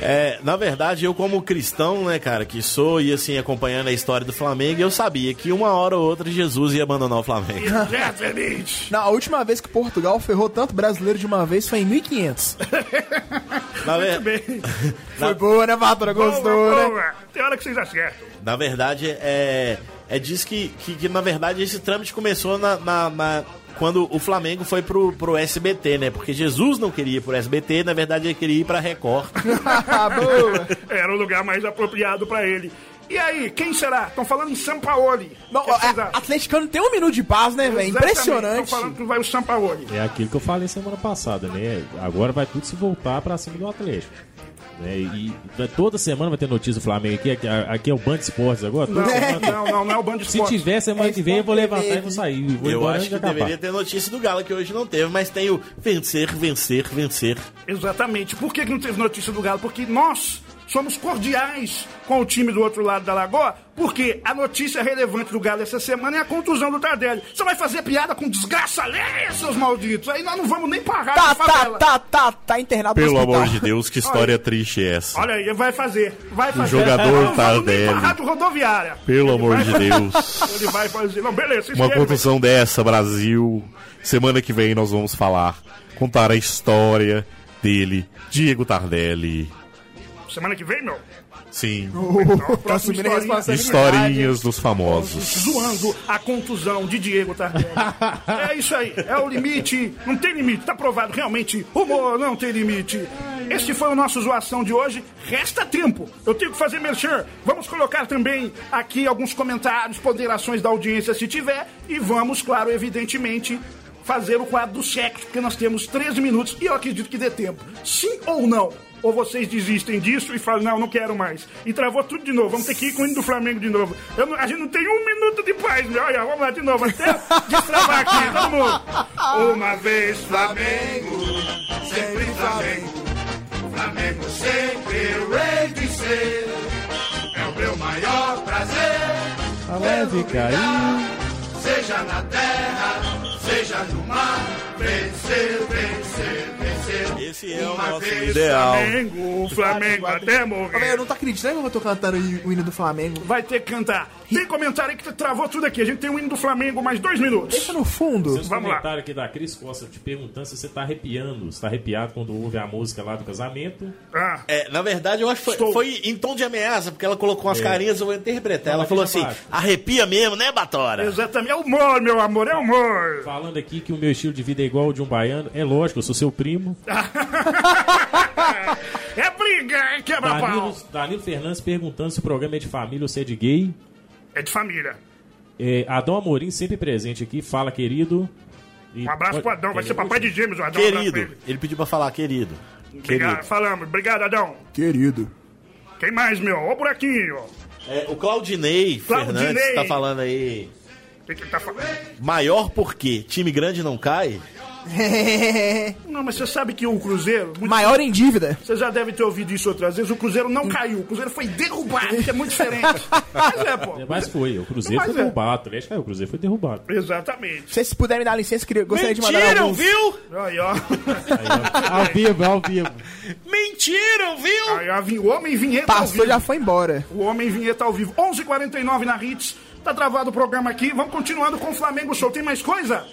É, na verdade, eu como cristão, né, cara, que sou e assim, acompanhando a história do Flamengo, eu sabia que uma hora ou outra Jesus ia abandonar o Flamengo.
Exatamente.
Não, a última vez que Portugal ferrou tanto brasileiro de uma vez foi em 1500.
Na, ver-
Bem,
Foi boa, né, Patrona? Gostou,
boa,
né?
boa. Tem hora que vocês acertam.
na verdade, é, é disso que, que, que, na verdade, esse trâmite começou na, na- na- quando o Flamengo foi pro, pro SBT, né? Porque Jesus não queria ir pro SBT, na verdade, ele queria ir pra Record.
boa.
Era o lugar mais apropriado pra ele. E aí, quem será? Estão falando em Sampaoli.
Não,
acham?
atleticano tem um minuto de paz, né, velho? Impressionante.
Estão falando que vai o Sampaoli.
É aquilo que eu falei semana passada, né? Agora vai tudo se voltar pra cima do Atlético. Né? E, e toda semana vai ter notícia do Flamengo aqui. Aqui, aqui é o Band Esportes agora.
Não,
semana
não, não, não é o Band
Se
Esporte.
tiver semana que vem, eu vou levantar e vou sair. Vou
Eu acho que
acabar.
deveria ter notícia do Galo, que hoje não teve, mas tem o vencer, vencer, vencer.
Exatamente. Por que, que não teve notícia do Galo? Porque nós somos cordiais com o time do outro lado da lagoa, porque a notícia relevante do Galo essa semana é a contusão do Tardelli. Você vai fazer piada com desgraça alheia, seus malditos. Aí nós não vamos nem parar
Tá, tá,
favela.
tá, tá, tá internado no
Pelo
hospital.
amor de Deus, que história triste é essa?
Olha aí, vai fazer. Vai fazer.
jogador
Nós não vamos nem
Tardelli.
rodoviária.
Pelo
Ele
amor
vai-
de Deus.
Ele vai fazer. Não, beleza.
Uma contusão dessa, Brasil. Semana que vem nós vamos falar, contar a história dele, Diego Tardelli.
Semana que vem, meu.
Sim,
Então,
Tá assumindo a responsabilidade.
historinhas dos famosos.
zoando a contusão de Diego Tardelli. é isso aí, é o limite, não tem limite, tá provado, realmente, humor não tem limite. Este foi o nosso zoação de hoje, resta tempo, eu tenho que fazer merchan, vamos colocar também aqui alguns comentários, ponderações da audiência se tiver, e vamos, claro, evidentemente, fazer o quadro do sexo, porque nós temos 13 minutos, e eu acredito que dê tempo, sim ou não? Ou vocês desistem disso e falam, não, não quero mais. E travou tudo de novo. Vamos ter que ir com o hino do Flamengo de novo. Eu não- a gente não tem um minuto de paz, meu. Olha, vamos lá de novo. Até destravar aqui, todo mundo. Uma vez Flamengo, sempre Flamengo. Flamengo sempre o rei de ser. É o meu maior prazer.
A leve caiu.
Seja na terra, seja no mar. Vencer, vencer, vencer.
Esse é o nosso
vez
ideal.
Flamengo, Flamengo até morrer.
eu não tô acreditando que eu tô cantando o hino do Flamengo.
Vai ter que cantar. Tem comentário aí que travou tudo aqui. A gente tem o hino do Flamengo, mais dois minutos.
Deixa no fundo.
Seus
Vamos lá.
comentários aqui da Cris Costa te perguntando se você tá arrepiando, se tá arrepiado quando ouve a música lá do casamento.
Ah,
É, na verdade, eu acho que foi,
Estou.
foi em tom de ameaça, porque ela colocou umas
É.
carinhas, eu vou interpretar. Ela
Fala
falou assim:
abaixo.
arrepia mesmo, né, Batora?
exatamente. É humor, meu amor, é humor.
Falando aqui que o meu estilo de vida é igual ao de um baiano. É lógico, eu sou seu primo.
é briga, é quebra-pau.
Danilo, Danilo Fernandes perguntando se o programa é de família ou se é de gay.
É de família.
É, Adão Amorim sempre presente aqui. Fala, querido. E
Um abraço
pode-
pro Adão, vai
é,
ser papai de gêmeos, o Adão. um
Querido.
ele.
Ele pediu pra falar, querido.
Obrigado,
Querido.
falamos. Obrigado, Adão.
Querido.
Quem mais, meu? Ô, buraquinho.
É, o Claudinei,
Claudinei.
Fernandes tá falando aí.
O que, que ele tá falando?
Maior por quê? Time grande não cai?
Não, mas você sabe que o Cruzeiro.
Maior em dívida.
Você já deve ter ouvido isso outras vezes. O Cruzeiro não caiu. O Cruzeiro foi derrubado, que é muito diferente. Mas é, pô.
É, Mas foi, o Cruzeiro
Mas
foi
é.
derrubado. O Atlético caiu, o Cruzeiro foi derrubado.
Exatamente.
Se vocês puderem dar licença, queria, gostaria de mandar
Mentiram, viu?
Aí, ó.
ao vivo, ao vivo.
Mentiram, viu?
Aí, ó, o Homem Vinheta ao
Pastor
vivo.
já foi embora.
O Homem Vinheta ao vivo. 11h49 na Hits. Tá travado o programa aqui. Vamos continuando com o Flamengo Show. Tem mais coisa?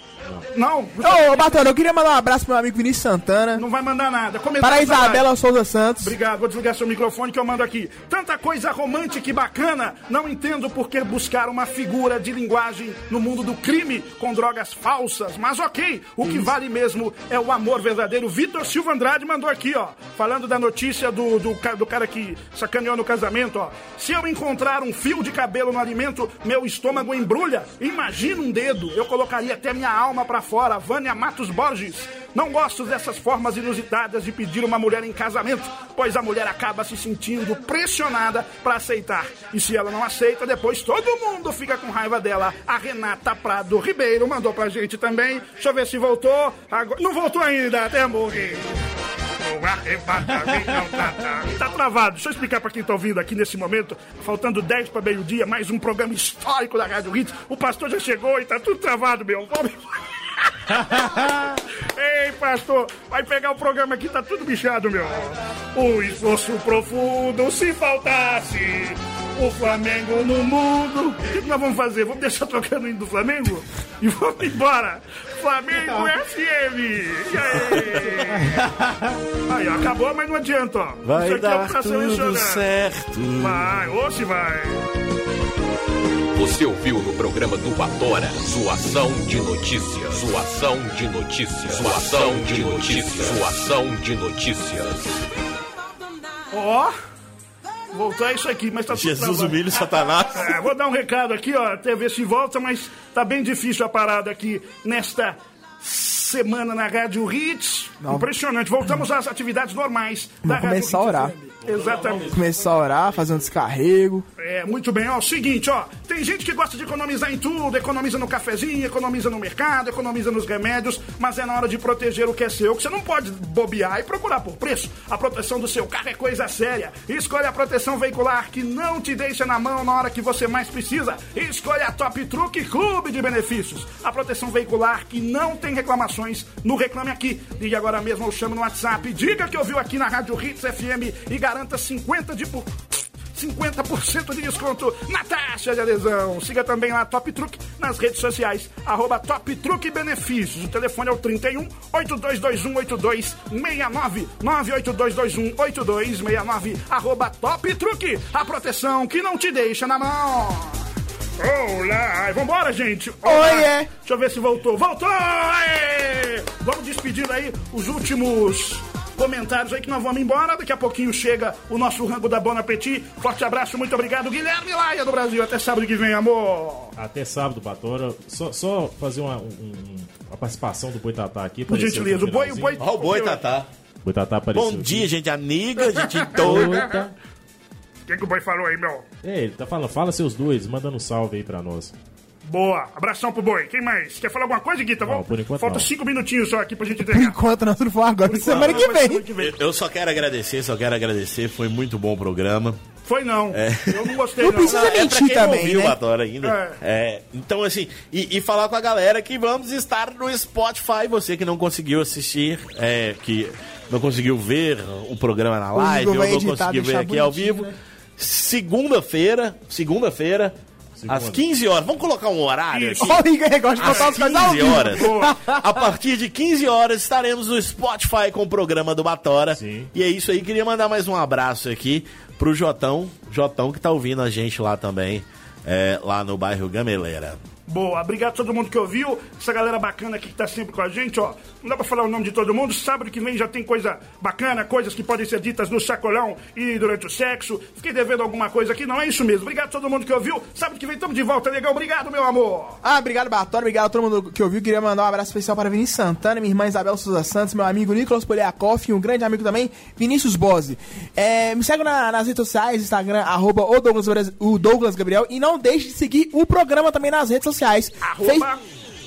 Não.
Ô, ô eu queria mandar um abraço pro meu amigo Vinícius Santana.
Não vai mandar nada.
Para a. Isabela Souza Santos.
Obrigado, vou desligar seu microfone que eu mando aqui. Tanta coisa romântica e bacana, não entendo por que buscar uma figura de linguagem no mundo do crime com drogas falsas, mas ok, o que vale mesmo é o amor verdadeiro. Vitor Silva Andrade mandou aqui, ó, falando da notícia do, do, do cara que sacaneou no casamento, ó. Se eu encontrar um fio de cabelo no alimento, meu estômago embrulha. Imagina um dedo, eu colocaria até minha alma pra fora. Vânia Matos Borges. Não gosto dessas formas inusitadas de pedir uma mulher em casamento, pois a mulher acaba se sentindo pressionada pra aceitar. E se ela não aceita, depois todo mundo fica com raiva dela. A Renata Prado Ribeiro mandou pra gente também. Deixa eu ver se voltou. Agora... Não voltou ainda, até morrer. Tá, tá. Tá travado. Deixa eu explicar pra quem tá ouvindo aqui nesse momento. Faltando 10 pra meio-dia, mais um programa histórico da Rádio Hits. O pastor já chegou e tá tudo travado, meu. Ei, pastor, vai pegar o programa aqui, tá tudo bichado, meu. o esforço profundo se faltasse o Flamengo no mundo. O que que nós vamos fazer? Vamos deixar tocando o hino do Flamengo? E vamos embora. Flamengo FM. E aí? Acabou, mas não adianta, ó. Isso
Vai
aqui é
dar
pra
tudo
selecionar.
certo.
Vai, se vai.
Você ouviu no programa do Batora Zoação de Notícias. Zoação de Notícias. Zoação de Notícias. Zoação de Notícias.
Ó, voltar isso aqui, mas tá tudo
Jesus
travado.
humilha o Satanás.
É, vou dar um recado aqui, ó, até ver se volta, mas tá bem difícil a parada aqui nesta semana na Rádio Hits. Impressionante. Voltamos às atividades normais da
Vamos
Rádio
começar a
Hits
orar.
Exatamente.
Começar a orar, fazer um descarrego.
É, muito bem, ó, seguinte, ó, tem gente que gosta de economizar em tudo, economiza no cafezinho, economiza no mercado, economiza nos remédios, mas é na hora de proteger o que é seu, que você não pode bobear e procurar por preço. A proteção do seu carro é coisa séria. Escolha a proteção veicular que não te deixa na mão na hora que você mais precisa. Escolha a Top Truck Clube de Benefícios. A proteção veicular que não tem reclamações no Reclame Aqui. Ligue agora mesmo ou chame no WhatsApp. Diga que ouviu aqui na Rádio Hits FM e garanta 50 de por... 50% de desconto na taxa de adesão. Siga também lá Top Truck nas redes sociais, arroba Top Truck Benefícios. O telefone é o 31 8221 8269 98221 8269 arroba Top Truck, a proteção que não te deixa na mão. Olá, vambora, gente. Olá.
Oiê.
Deixa eu ver se voltou. Voltou! Aê! Vamos despedindo aí os últimos comentários aí que nós vamos embora. Daqui a pouquinho chega o nosso rango da Bon Appetit. Forte abraço, muito obrigado, Guilherme Laia do Brasil. Até sábado que vem, amor.
Até sábado, Batora. Só, só fazer uma, um- um- uma participação do Boitatá aqui.
Por gentileza, o boi, o boi.
Ó o boi, Tatá.
Boitatá apareceu.
Bom
aqui.
dia, gente amiga, gente toda.
O que, que o boi falou aí, meu?
É, ele tá falando, fala seus dois, mandando um salve aí pra nós.
Boa, abração pro boi. Quem mais? Quer falar alguma coisa, Guita?
Não, por enquanto
Falta
não.
cinco minutinhos só aqui pra gente
Por
entregar.
enquanto, nós não for agora, semana que vem.
que vem.
Eu só quero agradecer, só quero agradecer. Foi muito bom o programa.
Foi não. Eu não gostei,
Não
não.
precisa
Não, é pra
mentir
quem não
também,
ouviu
né?
ainda. É, então, assim, e, e falar com a galera que vamos estar no Spotify. Você que não conseguiu assistir, é, que não conseguiu ver o programa na live, ou não
editar,
conseguiu ver aqui ao vivo.
né?
Segunda-feira, segunda-feira, às 15 horas. Vamos colocar um horário aqui?
Olha o Igor gosta de botar as coisas ao
15
vivo.
horas. A partir de 15 horas estaremos no Spotify com o programa do Batora.
Sim.
E é isso aí. Queria mandar mais um abraço aqui pro Jotão. Jotão que tá ouvindo a gente lá também, é, lá no bairro Gameleira.
Boa, obrigado a todo mundo que ouviu. Essa galera bacana aqui que tá sempre com a gente, ó. Não dá pra falar o nome de todo mundo. Sábado que vem já tem coisa bacana, coisas que podem ser ditas no sacolão e durante o sexo. Fiquei devendo alguma coisa aqui, não é isso mesmo. Obrigado a todo mundo que ouviu. Sábado que vem estamos de volta, legal. Obrigado, meu amor.
Ah, obrigado, Batório. Obrigado a todo mundo que ouviu. Queria mandar um abraço especial para Vinícius Santana, minha irmã Isabel Souza Santos, meu amigo Nicolas Poliakoff e um grande amigo também, Vinícius Bose. É, me segue na- nas redes sociais, Instagram, arroba o Douglas, o Douglas Gabriel. E não deixe de seguir o programa também nas redes sociais.
Arroba-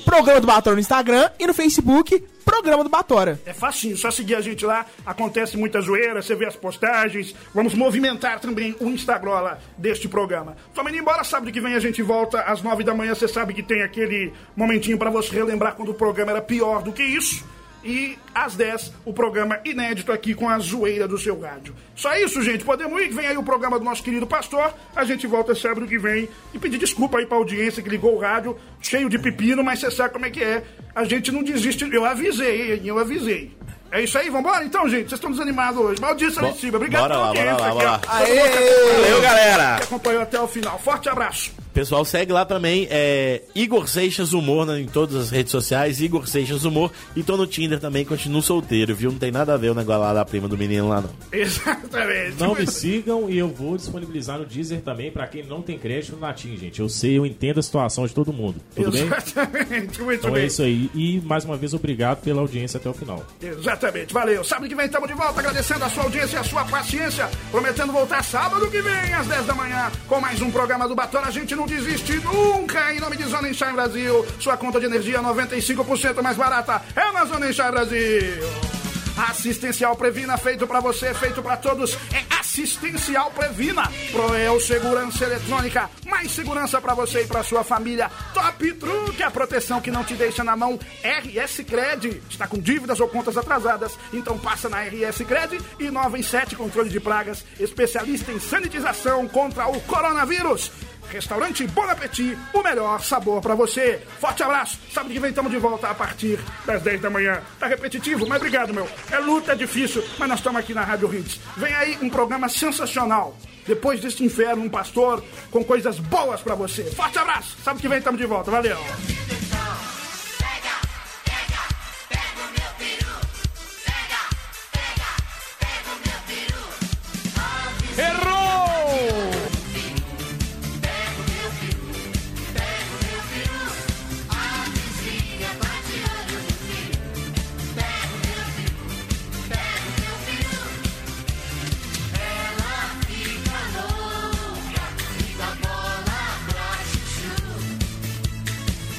Programa do Batório no Instagram e no Facebook, Programa do Batória.
É facinho, só seguir a gente lá. Acontece muita zoeira, você vê as postagens. Vamos movimentar também o Instagram deste programa. Vamos indo embora, sábado que vem a gente volta às nove da manhã. Você sabe que tem aquele momentinho pra você relembrar quando o programa era pior do que isso. E às 10, o programa inédito aqui com a zoeira do seu rádio. Só isso, gente. Podemos ir, vem aí o programa do nosso querido pastor. A gente volta sábado que vem. E pedir desculpa aí pra audiência que ligou o rádio, cheio de pepino, mas você sabe como é que é. A gente não desiste. Eu avisei, eu avisei. É isso aí, vambora então, gente. Vocês estão desanimados hoje. Maldita lá em cima. Obrigado
bora
pela
lá, bora
audiência
lá, bora
aqui,
lá.
ó.
Aê!
Valeu, galera!
Que acompanhou até o final. Forte abraço.
Pessoal, segue lá também, é Igor Seixas Humor né, em todas as redes sociais, Igor Seixas Humor. E tô no Tinder também, continuo solteiro, viu? Não tem nada a ver o negócio lá da prima do menino lá, não.
Exatamente.
Não me sigam e eu vou disponibilizar no Deezer também pra quem não tem crédito no latim, gente. Eu sei, eu entendo a situação de todo mundo. Tudo bem?
Exatamente. Muito
Então
bem.
é isso aí. E mais uma vez, obrigado pela audiência até o final.
Exatamente, valeu. Sábado que vem estamos de volta, agradecendo a sua audiência e a sua paciência. Prometendo voltar sábado que vem, às 10 da manhã, com mais um programa do Batom. A gente não desiste nunca. Em nome de Zona Enxai Brasil, sua conta de energia 95% mais barata é na Zona Enxai Brasil. Assistencial Previna, feito pra você, feito pra todos. É Assistencial Previna, Proel Segurança Eletrônica, mais segurança para você e para sua família. Top Truque, a proteção que não te deixa na mão. RS Cred, está com dívidas ou contas atrasadas? Então passa na RS Cred e 9 em 7 controle de pragas, especialista em sanitização contra o coronavírus. Restaurante Bon Appetit, o melhor sabor para você. Forte abraço. Sábado que vem estamos de volta a partir das 10 da manhã. Tá repetitivo, mas obrigado, meu. É luta, é difícil, mas nós estamos aqui na Rádio Hits. Vem aí um programa sensacional. Depois desse inferno, um pastor com coisas boas para você. Forte abraço. Sábado que vem estamos de volta. Valeu.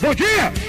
Bom dia!